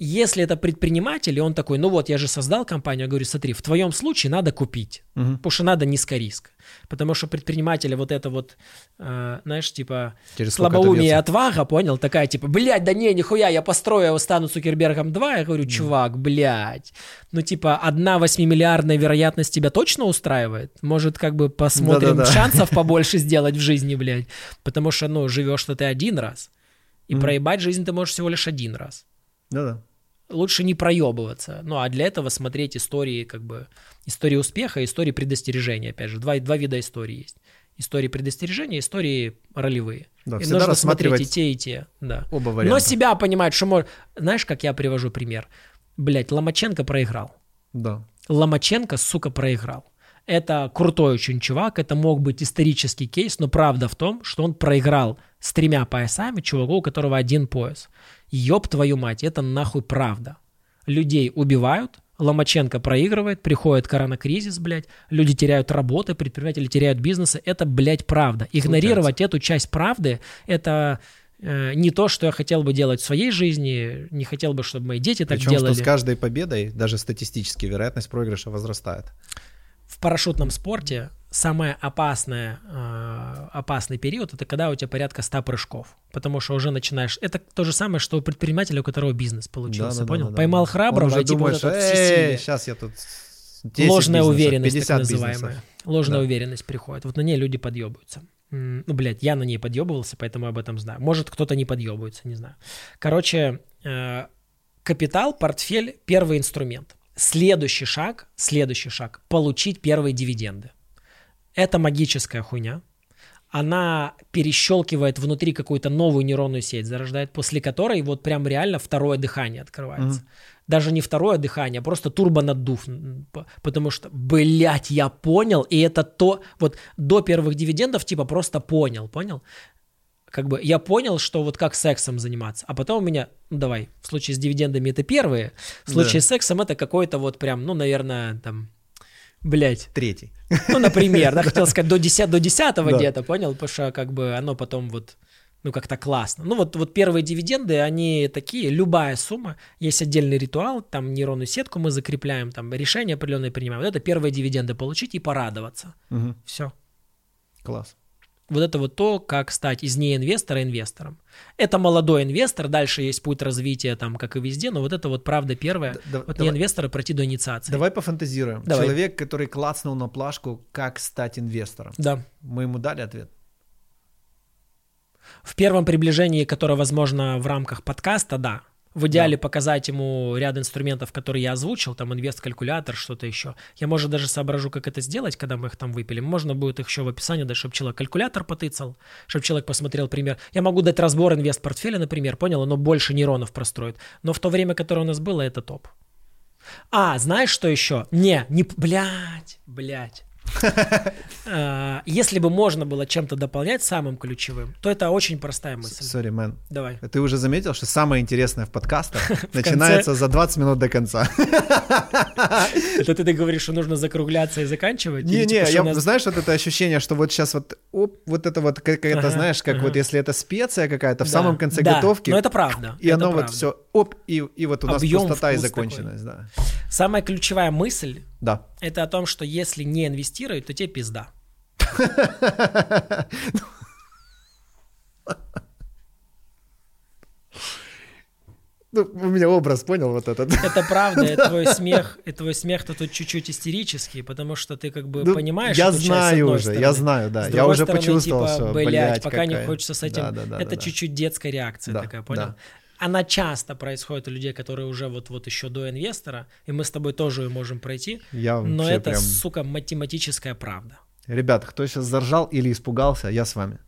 Если это предприниматель, и он такой, ну вот, я же создал компанию, я говорю, смотри, в твоем случае надо купить, угу. потому что надо низкориск. Потому что предпринимателя вот это вот, э, знаешь, типа Через слабоумие и отвага, понял? Такая типа, блядь, да не, нихуя, я построю, стану Цукербергом 2. Я говорю, чувак, блядь. Ну типа, одна восьмимиллиардная вероятность тебя точно устраивает? Может, как бы посмотрим Да-да-да. шансов побольше сделать в жизни, блядь. Потому что, ну, живешь-то ты один раз. И проебать жизнь ты можешь всего лишь один раз. Да-да лучше не проебываться. Ну, а для этого смотреть истории, как бы, истории успеха и истории предостережения. Опять же, два, два вида истории есть. Истории предостережения, истории ролевые. Да, и нужно смотреть и те, и те. Да. Оба варианта. Но себя понимать, что может... Знаешь, как я привожу пример? Блять, Ломаченко проиграл. Да. Ломаченко, сука, проиграл. Это крутой очень чувак, это мог быть исторический кейс, но правда в том, что он проиграл с тремя поясами чуваку, у которого один пояс. Ёб твою мать, это нахуй правда. Людей убивают, Ломаченко проигрывает, приходит коронакризис, блядь, люди теряют работы, предприниматели теряют бизнесы. Это, блядь, правда. Игнорировать Случается. эту часть правды, это э, не то, что я хотел бы делать в своей жизни, не хотел бы, чтобы мои дети так Причем, делали. что с каждой победой, даже статистически, вероятность проигрыша возрастает. В парашютном спорте самый опасный, э, опасный период это когда у тебя порядка 100 прыжков. Потому что уже начинаешь... Это то же самое, что у предпринимателя, у которого бизнес получился, да, да, понял? Да, да, Поймал да. храброго, и типа вот это сейчас я тут Ложная уверенность, так называемая. Бизнесов. Ложная да. уверенность приходит. Вот на ней люди подъебываются. Ну, блядь, я на ней подъебывался, поэтому об этом знаю. Может, кто-то не подъебывается, не знаю. Короче, э, капитал, портфель – первый инструмент. Следующий шаг, следующий шаг – получить первые дивиденды. Это магическая хуйня. Она перещелкивает внутри какую-то новую нейронную сеть, зарождает, после которой вот прям реально второе дыхание открывается. Mm-hmm. Даже не второе дыхание, а просто турбонаддув. Потому что, блядь, я понял, и это то, вот до первых дивидендов типа просто понял, понял? Как бы я понял, что вот как сексом заниматься, а потом у меня, ну давай, в случае с дивидендами это первые, в случае да. с сексом это какой-то вот прям, ну, наверное, там, блядь. Третий. Ну, например, да, хотел сказать до 10, до 10 да. где-то, понял? Потому что как бы оно потом вот ну, как-то классно. Ну, вот, вот первые дивиденды, они такие, любая сумма, есть отдельный ритуал, там нейронную сетку мы закрепляем, там решения определенные принимаем. Вот это первые дивиденды получить и порадоваться. Угу. Все. Класс. Вот это вот то, как стать из неинвестора инвестором. Это молодой инвестор, дальше есть путь развития, там, как и везде, но вот это вот правда первое. Да, вот давай, не инвестора пройти до инициации. Давай пофантазируем. Давай. Человек, который клацнул на плашку, как стать инвестором. Да. Мы ему дали ответ. В первом приближении, которое возможно в рамках подкаста, да. В идеале да. показать ему ряд инструментов, которые я озвучил, там инвест-калькулятор, что-то еще. Я, может, даже соображу, как это сделать, когда мы их там выпили. Можно будет их еще в описании дать, чтобы человек калькулятор потыцал, чтобы человек посмотрел пример. Я могу дать разбор инвест-портфеля, например, понял, оно больше нейронов простроит. Но в то время, которое у нас было, это топ. А, знаешь, что еще? Не, не, блядь, блядь. А, если бы можно было чем-то дополнять самым ключевым, то это очень простая мысль. Сори, мэн. Давай. Ты уже заметил, что самое интересное в подкастах начинается за 20 минут до конца. Это ты говоришь, что нужно закругляться и заканчивать? Не-не, типа, знаешь, вот это ощущение, что вот сейчас вот, вот это вот какая-то, знаешь, как вот если это специя какая-то в самом конце готовки. но это правда. И оно вот все, оп, и вот у нас пустота и законченность, да. Самая ключевая мысль да. Это о том, что если не инвестировать, то тебе пизда. Ну, у меня образ, понял вот этот. Это правда, и твой смех, и твой смех то тут чуть-чуть истерический, потому что ты как бы ну, понимаешь Я знаю уже, стороны. я знаю, да. я уже стороны, почувствовал, типа, что, блядь, пока какая... не хочется с этим. Да, да, да, это да, чуть-чуть детская реакция да, такая, понял? Да она часто происходит у людей, которые уже вот-вот еще до инвестора, и мы с тобой тоже ее можем пройти, я но это, прям... сука, математическая правда. Ребят, кто сейчас заржал или испугался, я с вами.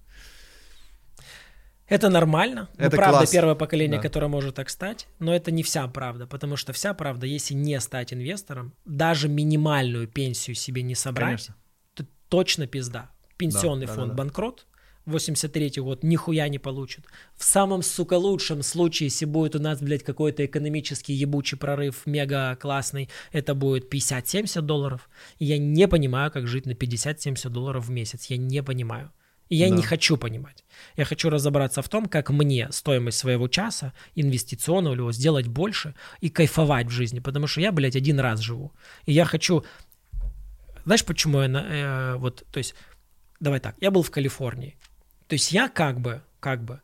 Это нормально. Это ну, правда, класс. первое поколение, да. которое может так стать, но это не вся правда, потому что вся правда, если не стать инвестором, даже минимальную пенсию себе не собрать, Конечно. то точно пизда. Пенсионный да, фонд да, да, банкрот, 83 год нихуя не получит. В самом, сука, лучшем случае, если будет у нас, блядь, какой-то экономический ебучий прорыв, мега классный, это будет 50-70 долларов. И я не понимаю, как жить на 50-70 долларов в месяц. Я не понимаю. И я да. не хочу понимать. Я хочу разобраться в том, как мне стоимость своего часа инвестиционного сделать больше и кайфовать в жизни. Потому что я, блядь, один раз живу. И я хочу... Знаешь, почему я... Э, вот, то есть, давай так, я был в Калифорнии. То есть я как бы, как бы,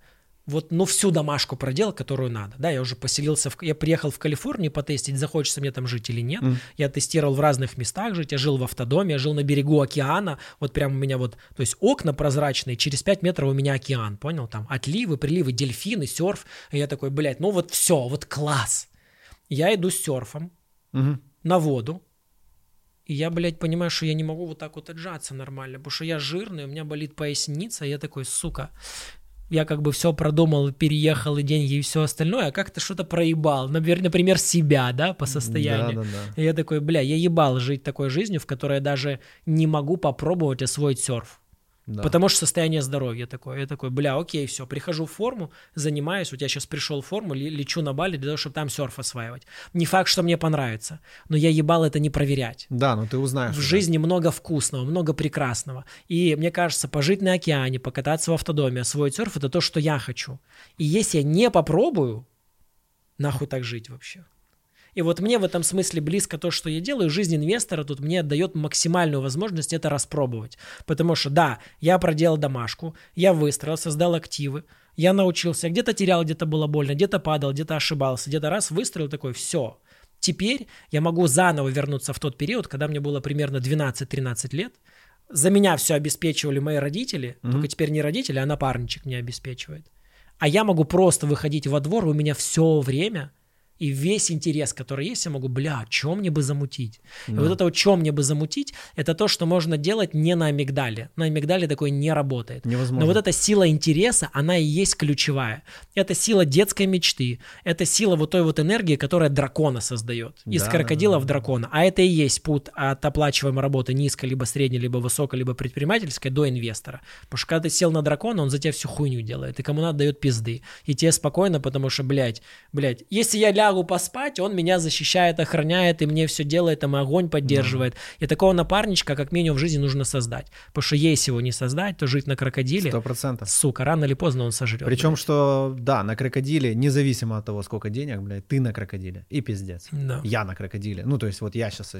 вот, ну, всю домашку проделал, которую надо. Да, я уже поселился, в, я приехал в Калифорнию потестить, захочется мне там жить или нет. Mm. Я тестировал в разных местах жить, я жил в автодоме, я жил на берегу океана, вот прям у меня вот, то есть окна прозрачные, через 5 метров у меня океан, понял? Там отливы, приливы, дельфины, серф. И я такой, блядь, ну вот все, вот класс. Я иду с серфом mm-hmm. на воду, и я, блядь, понимаю, что я не могу вот так вот отжаться нормально, потому что я жирный, у меня болит поясница, и я такой, сука, я как бы все продумал, переехал и деньги и все остальное, а как-то что-то проебал, например, например, себя, да, по состоянию. Да, да, да. И я такой, бля, я ебал жить такой жизнью, в которой я даже не могу попробовать освоить серф. Да. Потому что состояние здоровья такое. Я такой, бля, окей, все, прихожу в форму, занимаюсь, вот я сейчас пришел в форму, ле- лечу на Бали для того, чтобы там серф осваивать. Не факт, что мне понравится, но я ебал это не проверять. Да, ну ты узнаешь. В уже. жизни много вкусного, много прекрасного. И мне кажется, пожить на океане, покататься в автодоме, освоить серф – это то, что я хочу. И если я не попробую, нахуй так жить вообще? И вот мне в этом смысле близко то, что я делаю. Жизнь инвестора тут мне дает максимальную возможность это распробовать. Потому что, да, я проделал домашку, я выстроил, создал активы, я научился, где-то терял, где-то было больно, где-то падал, где-то ошибался, где-то раз выстроил такой, все. Теперь я могу заново вернуться в тот период, когда мне было примерно 12-13 лет. За меня все обеспечивали мои родители, Мгм. только теперь не родители, а напарничек меня обеспечивает. А я могу просто выходить во двор, у меня все время и весь интерес, который есть, я могу, бля, что мне бы замутить? И Да. вот это вот, что мне бы замутить, это то, что можно делать не на амигдале. На амигдале такое не работает. Невозможно. Но вот эта сила интереса, она и есть ключевая. Это сила детской мечты. Это сила вот той вот энергии, которая дракона создает. Из Да, крокодила да, в да. дракона. А это и есть путь от оплачиваемой работы низкой, либо средней, либо высокой, либо предпринимательской до инвестора. Потому что когда ты сел на дракона, он за тебя всю хуйню делает. И кому надо дает пизды. И тебе спокойно, потому что, блядь, блядь, если я лягу поспать, он меня защищает, охраняет, и мне все делает, там и огонь поддерживает. И такого напарничка, как минимум, в жизни нужно создать. Потому что если его не создать, то жить на крокодиле, Сто процентов. сука, рано или поздно он сожрет. Причем, что, да, на крокодиле, независимо от того, сколько денег, блядь, ты на крокодиле. И пиздец. Да. Я на крокодиле. Ну, то есть вот я сейчас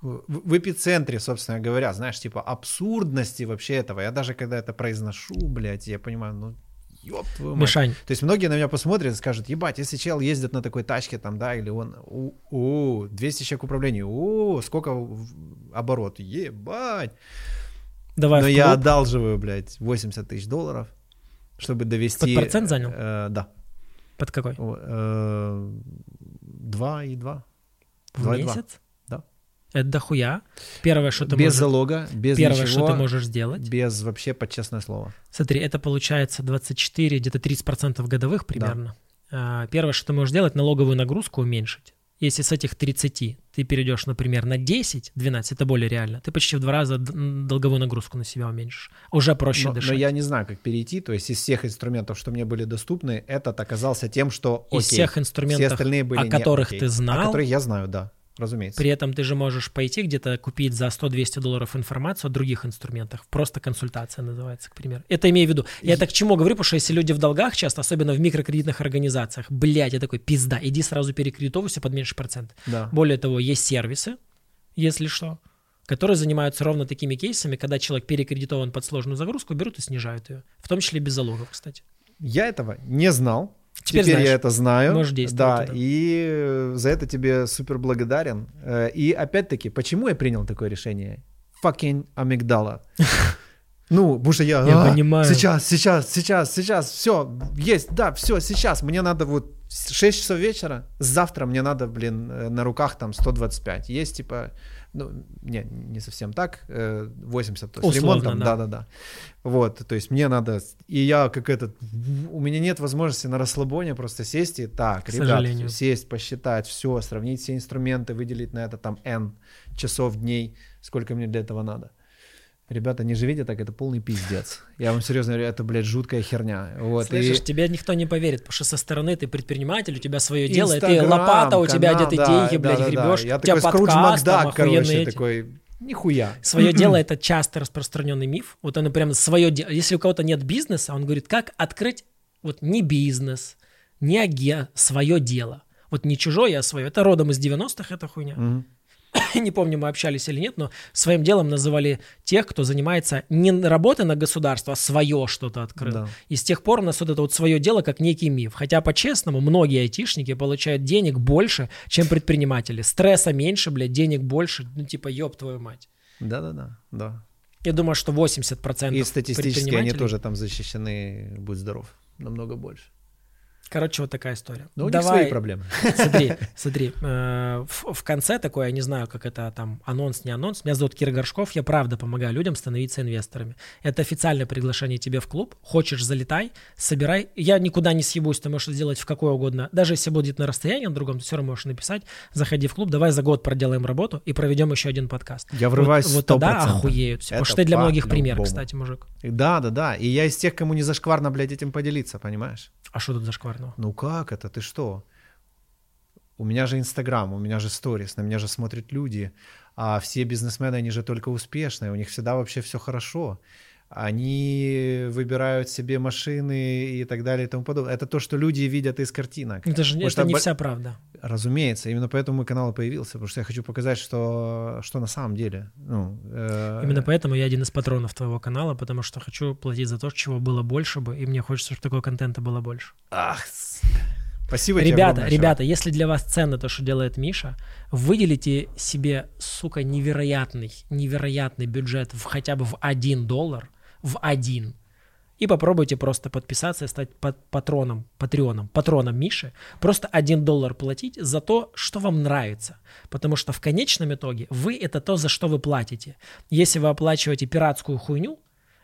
в, в эпицентре, собственно говоря, знаешь, типа абсурдности вообще этого. Я даже когда это произношу, блядь, я понимаю, ну, ёб твою мать. Мишань, То есть многие на меня посмотрят и скажут, ебать, если чел ездит на такой тачке там, да, или он, у, у 200 человек управления, у, сколько оборот, ебать. давай Но я одалживаю, блядь, 80 тысяч долларов, чтобы довести... Под процент занял? Э, да. Под какой? Э, Два и два. В месяц? Да. Это дохуя. Первое, что ты без можешь... залога, без Первое, ничего, что ты можешь сделать. без вообще под честное слово. Смотри, это получается 24, где-то 30% годовых примерно. А, Первое, что ты можешь сделать, налоговую нагрузку уменьшить. Если с этих 30 ты перейдешь, например, на 10, 12, это более реально, ты почти в два раза долговую нагрузку на себя уменьшишь. Уже проще Но, но дышать. я не знаю, как перейти. То есть из всех инструментов, что мне были доступны, этот оказался тем, что Из окей, всех все инструментов, остальные были о не которых окей. ты знал, О которых я знаю, да, разумеется. При этом ты же можешь пойти где-то купить за 100-200 долларов информацию о других инструментах. Просто консультация называется, к примеру. Это имею в виду. Я так к чему говорю, потому что если люди в долгах часто, особенно в микрокредитных организациях, блядь, я такой, пизда, иди сразу перекредитовывайся под меньше процент. Да. Более того, есть сервисы, если что, которые занимаются ровно такими кейсами, когда человек перекредитован под сложную загрузку, берут и снижают ее. В том числе без залогов, кстати. Я этого не знал. Теперь Теперь, знаешь. я это знаю. Можешь действовать Да, туда. и за это тебе супер благодарен. Э, И опять-таки, почему я принял такое решение? Fucking амигдала. Ну, потому что я, Я «А, понимаю. сейчас, сейчас, сейчас, сейчас, все, есть, да, все, сейчас, мне надо вот 6 часов вечера, завтра мне надо, блин, э, на руках там 125, есть типа, ну, не, не совсем так, э, 80, то есть Условно, ремонтом, да. да-да-да, вот, то есть мне надо, и я как этот, у меня нет возможности на расслабоне просто сесть и так, К ребят, сожалению. сесть, посчитать все, сравнить все инструменты, выделить на это там N часов, дней, сколько мне для этого надо. Ребята, не живите так, это полный пиздец. Я вам серьезно говорю, это, блядь, жуткая херня. Вот, Слышишь, и- тебе никто не поверит, потому что со стороны ты предприниматель, у тебя свое дело, ты лопата, у тебя канал, где ты да, деньги, да, блядь, да, да. гребешь, Я у тебя такой Скрудж подкаст, там Макдак, короче, эти. такой, нихуя. Свое дело это часто распространенный миф. Вот оно прям свое дело. Если у кого-то нет бизнеса, он говорит, как открыть вот не бизнес, не аге, свое дело. Вот не чужое, а свое. Это родом из 90-х, эта хуйня. Мгм. Не помню, мы общались или нет, но своим делом называли тех, кто занимается не работой на государство, а свое что-то открыл. Да. И с тех пор у нас вот это вот свое дело как некий миф. Хотя, по-честному, многие айтишники получают денег больше, чем предприниматели. Стресса меньше, блядь, денег больше. Ну, типа, ёб твою мать. Да-да-да, да. Я думаю, что 80% И статистически они тоже там защищены, будь здоров, намного больше. Короче, вот такая история. Ну, у них свои проблемы. Смотри, смотри, э, в, в конце такое, я не знаю, как это там, анонс, не анонс. Меня зовут Кира Горшков, я правда помогаю людям становиться инвесторами. Это официальное приглашение тебе в клуб. Хочешь, залетай, собирай. Я никуда не съебусь, ты можешь сделать в какое угодно. Даже если будет на расстоянии на другом, ты все равно можешь написать, заходи в клуб, давай за год проделаем работу и проведем еще один подкаст. Я врываюсь Вот, вот тогда охуеют. Потому что ты для многих пример, кстати, мужик. Да, да, да. И я из тех, кому не зашкварно, блядь, этим поделиться, понимаешь? А что тут зашкварного? Ну как это? Ты что? У меня же Инстаграм, у меня же сторис, на меня же смотрят люди, а все бизнесмены, они же только успешные, у них всегда вообще все хорошо. Они выбирают себе машины и так далее и тому подобное. Это то, что люди видят из картинок. Это же Потому это не бо- вся правда. Разумеется, именно поэтому мой канал появился, потому что я хочу показать, что, что на самом деле. Ну, э, Именно поэтому я один из патронов твоего канала, потому что хочу платить за то, чего было больше бы, и мне хочется, чтобы такого контента было больше. Ах, спасибо тебе Ребята, огромное, чувак. ребята, если для вас ценно то, что делает Миша, выделите себе, сука, невероятный, невероятный бюджет в хотя бы в 1 доллар, в один, и попробуйте просто подписаться и стать пат- патроном, патреоном, патроном Миши. Просто 1 доллар платить за то, что вам нравится. Потому что в конечном итоге вы — это то, за что вы платите. Если вы оплачиваете пиратскую хуйню,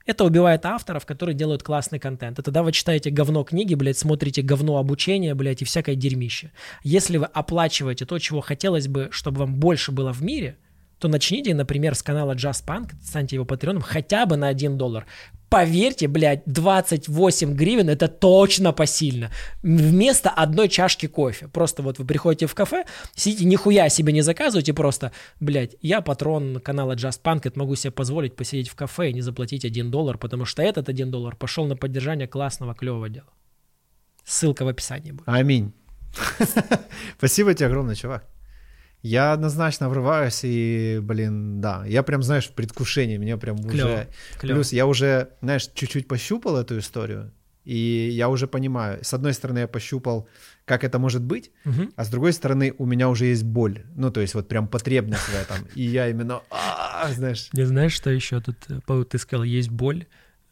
это убивает авторов, которые делают классный контент. И тогда вы читаете говно книги, блядь, смотрите говно обучения, блядь, и всякое дерьмище. Если вы оплачиваете то, чего хотелось бы, чтобы вам больше было в мире, то начните, например, с канала Just Punk, станьте его патреоном хотя бы на 1 доллар. Поверьте, блядь, 28 гривен это точно посильно. Вместо одной чашки кофе. Просто вот вы приходите в кафе, сидите, нихуя себе не заказываете, просто, блядь, я патрон канала Just Punk, это могу себе позволить посидеть в кафе и не заплатить 1 доллар, потому что этот 1 доллар пошел на поддержание классного, клевого дела. Ссылка в описании будет. Аминь. Спасибо тебе огромное, чувак. Я однозначно врываюсь и, блин, да, я прям, знаешь, в предвкушении, мне прям Клево, уже... клево. Плюс я уже, знаешь, чуть-чуть пощупал эту историю, и я уже понимаю, с одной стороны я пощупал, как это может быть, Мгм. а с другой стороны у меня уже есть боль, ну, то есть вот прям потребность в этом, и я именно, а, знаешь, Не знаешь, что еще тут, э, по- ты сказал, есть боль.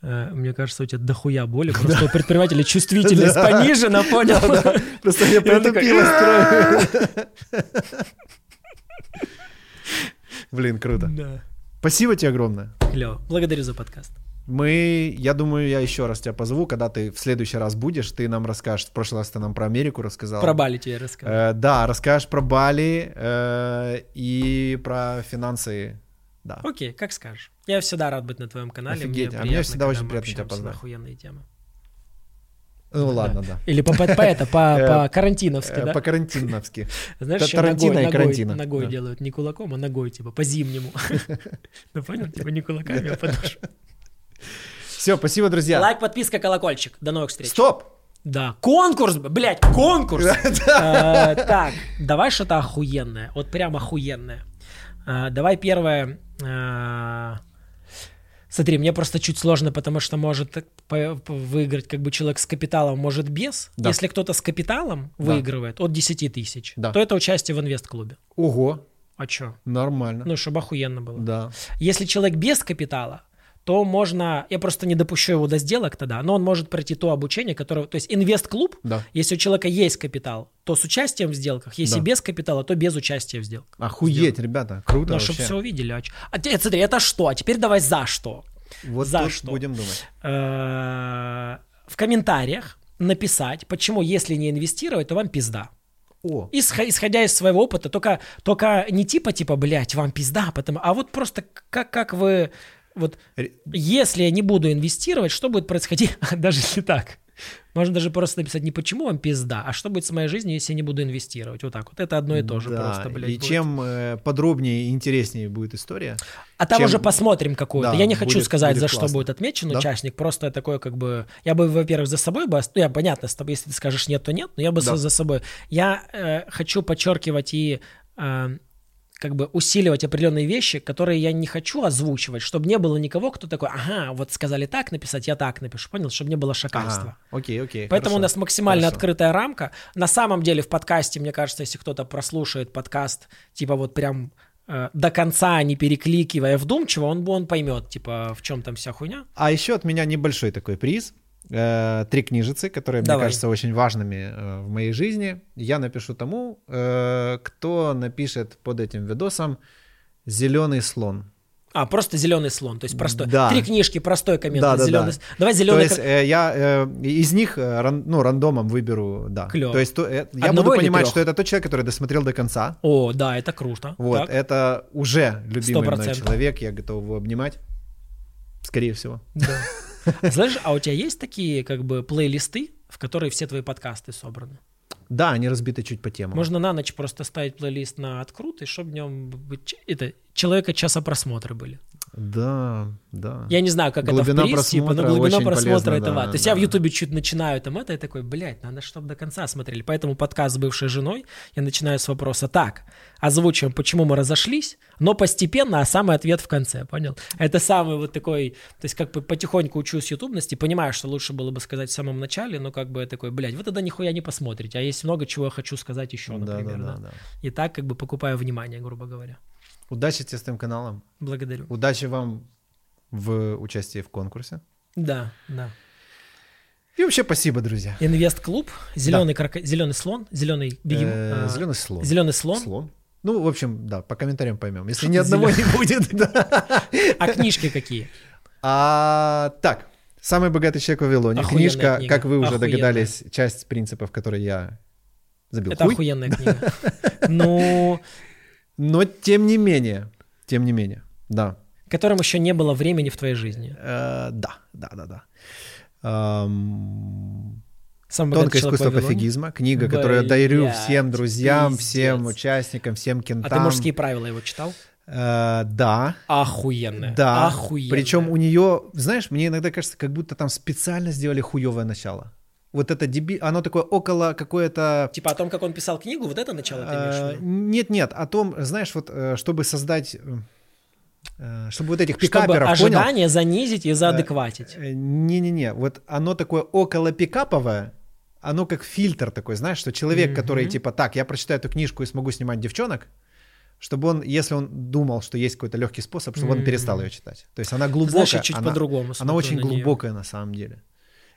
Э, Мне кажется, у тебя дохуя боли. Просто у предпринимателя чувствительность Да. понижена, понял? просто я притупилась. Блин, круто. Да. Спасибо тебе огромное. Клево. Благодарю за подкаст. Мы, я думаю, я еще раз тебя позову, когда ты в следующий раз будешь, ты нам расскажешь. В прошлый раз ты нам про Америку рассказал. Про Бали тебе рассказал. Э, да, расскажешь про Бали э, и про финансы. Да. Окей, как скажешь. Я всегда рад быть на твоем канале. Офигеть, Мне а мне всегда очень приятно тебя познать. охуенные темы. Ну ладно, да. Или по, по, по это, по, Э, по карантиновски, Э, да? По карантиновски. Знаешь, Тарантино ногой, и ногой, карантино. ногой Да. делают не кулаком, а ногой, типа, по-зимнему. Ну понял? Типа не кулаками, а подошвой. Все, спасибо, друзья. Лайк, подписка, колокольчик. До новых встреч. Стоп! Да, конкурс, блядь, конкурс. Э, Так, давай что-то охуенное, вот прям охуенное. Э, Давай первое. э, Смотри, мне просто чуть сложно, потому что может выиграть как бы человек с капиталом, может без. Да. Если кто-то с капиталом Да. выигрывает от 10 тысяч, Да. то это участие в инвест-клубе. Ого, А чё? нормально. Ну, чтобы охуенно было. Да. Если человек без капитала, то можно, я просто не допущу его до сделок тогда, но он может пройти то обучение, которое, то есть инвест-клуб, Да. если у человека есть капитал, то с участием в сделках, если Да. без капитала, то без участия в сделках. Охуеть, ребята, круто Ну, вообще. чтобы все увидели. А, а смотри, это что? А теперь давай за что? Вот За что? будем думать. Э, В комментариях написать, почему если не инвестировать, то вам пизда. О, Исхо- исходя из своего опыта, только, только не типа, типа, блядь, вам пизда, потому, а вот просто как, как вы, вот, если я не буду инвестировать, что будет происходить, даже если так? Можно даже просто написать не почему вам пизда, а что будет с моей жизнью, если я не буду инвестировать. Вот так вот. Это одно и то же да, просто, блядь. И будет. чем э, подробнее и интереснее будет история, А там чем- уже посмотрим какую-то. Да, я не хочу будет- сказать, будет за что классно. будет отмечен Да? участник. Просто такое как бы... Я бы, во-первых, за собой бы... Ну, я, понятно, с тобой, если ты скажешь нет, то нет, но я бы Да. за, за собой... Я э, хочу подчеркивать и... э, как бы усиливать определенные вещи, которые я не хочу озвучивать, чтобы не было никого, кто такой, ага, вот сказали так написать, я так напишу, понял, чтобы не было шакальства. Ага, окей, окей. Поэтому хорошо. у нас максимально Хорошо. открытая рамка. На самом деле в подкасте, мне кажется, если кто-то прослушает подкаст, типа вот прям э, до конца, не перекликивая вдумчиво, он, он поймет, типа, в чем там вся хуйня. А еще от меня небольшой такой приз. Э, три книжицы, которые, Давай. мне кажется, очень важными э, в моей жизни. Я напишу тому, э, кто напишет под этим видосом «Зеленый слон». А, просто зеленый слон, то есть простой. Да. Три книжки, простой коммент. Да, да, зеленый... да. Давай То зеленый. есть э, я э, из них э, ран- ну, рандомом выберу, да. Клёво. То есть то, э, я Одного буду понимать, трёх? что это тот человек, который досмотрел до конца. О, да, это круто. Вот, Так. это уже любимый мной 100%. человек, я готов его обнимать. Скорее всего. Да. Знаешь, а у тебя есть такие как бы плейлисты, в которые все твои подкасты собраны? Да, они разбиты чуть по темам. Можно на ночь просто ставить плейлист на открут, и чтобы в нем это человека часа просмотра были. Да, да. Я не знаю, как Глубина это в приз, типа, но просмотра глубина просмотра полезна, это да. То есть я в да. Ютубе чуть начинаю там это, и такой, блядь, надо, чтобы до конца смотрели. Поэтому подкаст с бывшей женой я начинаю с вопроса так, озвучиваем, почему мы разошлись, но постепенно, а самый ответ в конце, понял? Это самый вот такой, то есть как бы потихоньку учусь ютубности, понимаю, что лучше было бы сказать в самом начале, но как бы я такой, блядь, вы тогда нихуя не посмотрите, а есть много чего я хочу сказать еще, да, например, да, да. да, да. И так как бы покупаю внимание, грубо говоря. Удачи тебе с этим каналом. Благодарю. Удачи вам в участии в конкурсе. Да, да. И вообще спасибо, друзья. Инвест-клуб, зеленый, кроко... зеленый слон, зеленый бегем... Э, Зеленый слон. Зеленый слон. Слон. Ну, в общем, да, по комментариям поймем. Если ни одного не будет, да. А книжки какие? А, так, «Самый богатый человек в Вавилоне». Книжка, книга. как вы уже Охуенная. догадались, часть принципов, которые я забил Это хуй. охуенная книга. Ну, Но тем не менее, тем не менее, да. которым еще не было времени в твоей жизни. Э, да, да, да, да. Ам, Самый Тонкое искусство Вавилоне. пофигизма. Книга, которую я дарю всем друзьям, всем пиздец. участникам, всем кентам. А ты мужские правила его читал? Э, да. Охуенная. Да. Охуенная. Причем у нее, знаешь, мне иногда кажется, как будто там специально сделали хуевое начало. Вот это деби... оно такое около какое-то... Типа о том, как он писал книгу, вот это начало ты имеешь? Нет-нет, о том, знаешь, вот э, чтобы создать... э, Чтобы вот этих Чтобы пикаперов, понял? ожидания занизить и заадекватить. Э, Не-не-не, вот оно такое около пикаповое, оно как фильтр такой, знаешь, что человек, Мгм. который типа, так, я прочитаю эту книжку и смогу снимать девчонок, чтобы он, если он думал, что есть какой-то легкий способ, чтобы он Мгм. перестал ее читать. То есть она глубокая, я чуть она, по-другому она очень на глубокая на самом деле.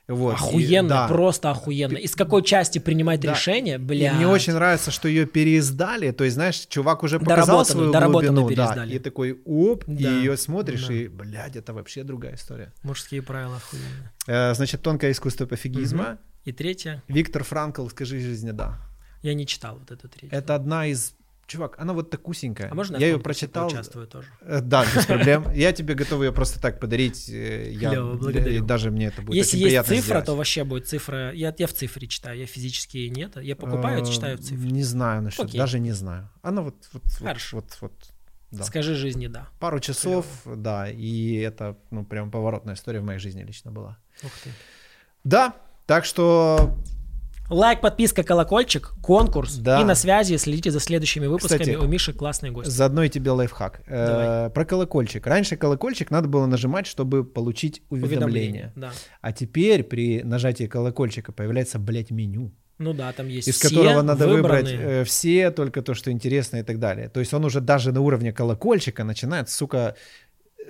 Вот, и- Охуенно, да. просто охуенно. Из какой части принимать Да. решение, И бля. мне очень нравится, что ее переиздали. То есть, знаешь, чувак уже показал свою глубину, да, переиздали. и такой оп, и Да, ее смотришь, да. и, блядь, это вообще другая история. Мужские правила охуенные. Э, значит, тонкое искусство пофигизма. И третье, Виктор Франкл, скажи жизни да. я не читал вот эту третью. Это одна из... Чувак, она вот такусенькая. А можно я ее прочитал. поучаствую тоже? Э, Да, без проблем. Я тебе готов ее просто так подарить. э, Я, Клёво, благодарю. и даже мне это будет Если очень есть цифра, сделать. то вообще будет цифра. Я, я в цифре читаю, я физически нет. Я покупаю, Э, читаю в цифре. Не знаю насчет, Окей. даже не знаю. Она вот, вот, Хорошо. вот, вот, да. Скажи жизни да. Пару часов, да, и это, ну, прям поворотная история в моей жизни лично была. Ух ты. Да, так что Лайк, подписка, колокольчик, конкурс. Да. И на связи следите за следующими выпусками. Кстати, У Миши классные гости. заодно и тебе лайфхак. Э, Давай. про колокольчик. Раньше колокольчик надо было нажимать, чтобы получить уведомление. Да. А теперь при нажатии колокольчика появляется, блядь, меню, Ну да, там есть из все которого надо выбрать выбранные. э, все, только то, что интересно и так далее. То есть он уже даже на уровне колокольчика начинает, сука,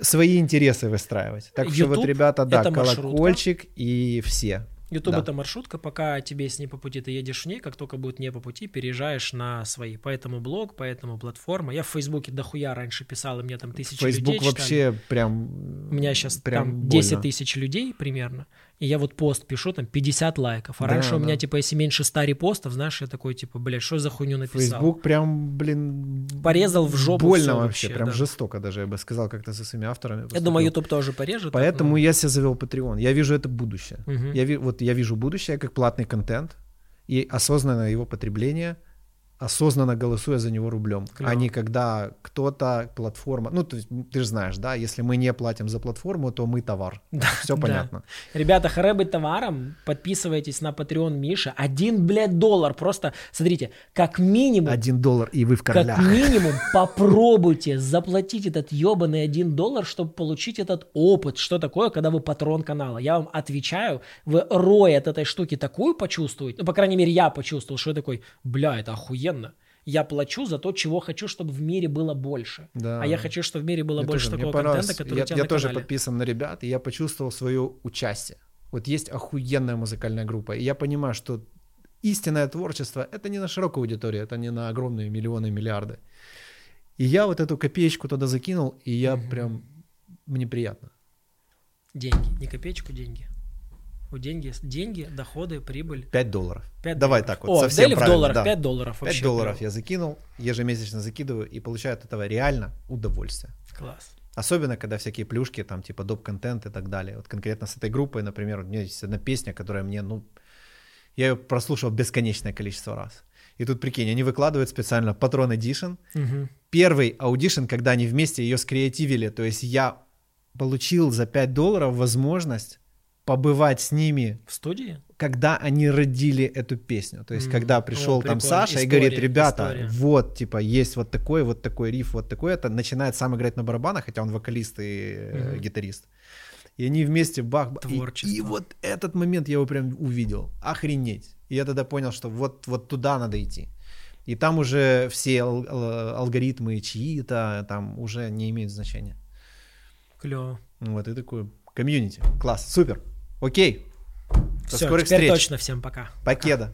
свои интересы выстраивать. Так что вот, YouTube ребята, да, это маршрутка. колокольчик и все. YouTube Да. это маршрутка, пока тебе с ней по пути, ты едешь в ней, как только будет не по пути, переезжаешь на свои. Поэтому блог, поэтому платформа. Я в Фейсбуке дохуя раньше писал, и мне там тысячи людей Facebook читали. вообще прям... У меня сейчас прям там больно. 10 тысяч людей примерно, и я вот пост пишу, там 50 лайков. А Да, раньше у меня, да. типа, если меньше 100 репостов, знаешь, я такой, типа, блядь, что за хуйню написал? Facebook прям, блин... Порезал в жопу Больно вообще, вообще, прям да. жестоко даже, я бы сказал, как-то со своими авторами. Я поступил. думаю, YouTube тоже порежет. Поэтому но- я себе завел Patreon. Я вижу это будущее. Мгм. Я, вот я вижу будущее как платный контент и осознанное его потребление, осознанно голосуя за него рублем, Клёво. а не когда кто-то, платформа, ну, то есть, ты же знаешь, да, если мы не платим за платформу, то мы товар. Да, Все да. понятно. Ребята, харе быть товаром, подписывайтесь на Patreon Миша. Один, блядь, доллар. Просто, смотрите, как минимум, Один доллар, и вы в как королях. минимум попробуйте заплатить этот ебаный один доллар, чтобы получить этот опыт. Что такое, когда вы патрон канала? Я вам отвечаю, вы рой от этой штуки такую почувствуете, ну, по крайней мере, я почувствовал, что я такой, бля, это охуенно. Я плачу за то, чего хочу, чтобы в мире было больше. Да. А я хочу, чтобы в мире было Мне больше тоже- такого контента, который я, у тебя я на тоже канале. подписан на ребят, и я почувствовал свое участие. Вот есть охуенная музыкальная группа, и я понимаю, что истинное творчество — это не на широкую аудиторию, это не на огромные миллионы, миллиарды. И я вот эту копеечку туда закинул, и я Мгм. прям... Мне приятно. Деньги. Не копеечку, деньги. У деньги, деньги, доходы, прибыль. 5 долларов. Пять Давай долларов. так вот, О, совсем в долларах, да. 5 долларов 5 вообще. долларов клево. я закинул, ежемесячно закидываю и получаю от этого реально удовольствие. Класс. Особенно, когда всякие плюшки, там, типа доп-контент и так далее. Вот конкретно с этой группой, например, у меня есть одна песня, которая мне, ну, я ее прослушал бесконечное количество раз. И тут, прикинь, они выкладывают специально Patron Edition. Мгм. Первый audition, когда они вместе ее скреативили, то есть я получил за 5 долларов возможность побывать с ними, В студии? когда они родили эту песню. То есть, М, когда пришел там прикольно. Саша и История, говорит, ребята, история. вот, типа, есть вот такой, вот такой риф, вот такой, это начинает сам играть на барабанах, хотя он вокалист и э, Мгм. гитарист. И они вместе бах, бах, и- Творчество. И, вот этот момент я его прям увидел. Охренеть. И я тогда понял, что вот, вот туда надо идти. И там уже все ал- ал- алгоритмы чьи-то там уже не имеют значения. Клево. Вот и такой комьюнити. Класс, супер. Окей. До Все, скорых теперь встреч. точно всем пока. Покеда.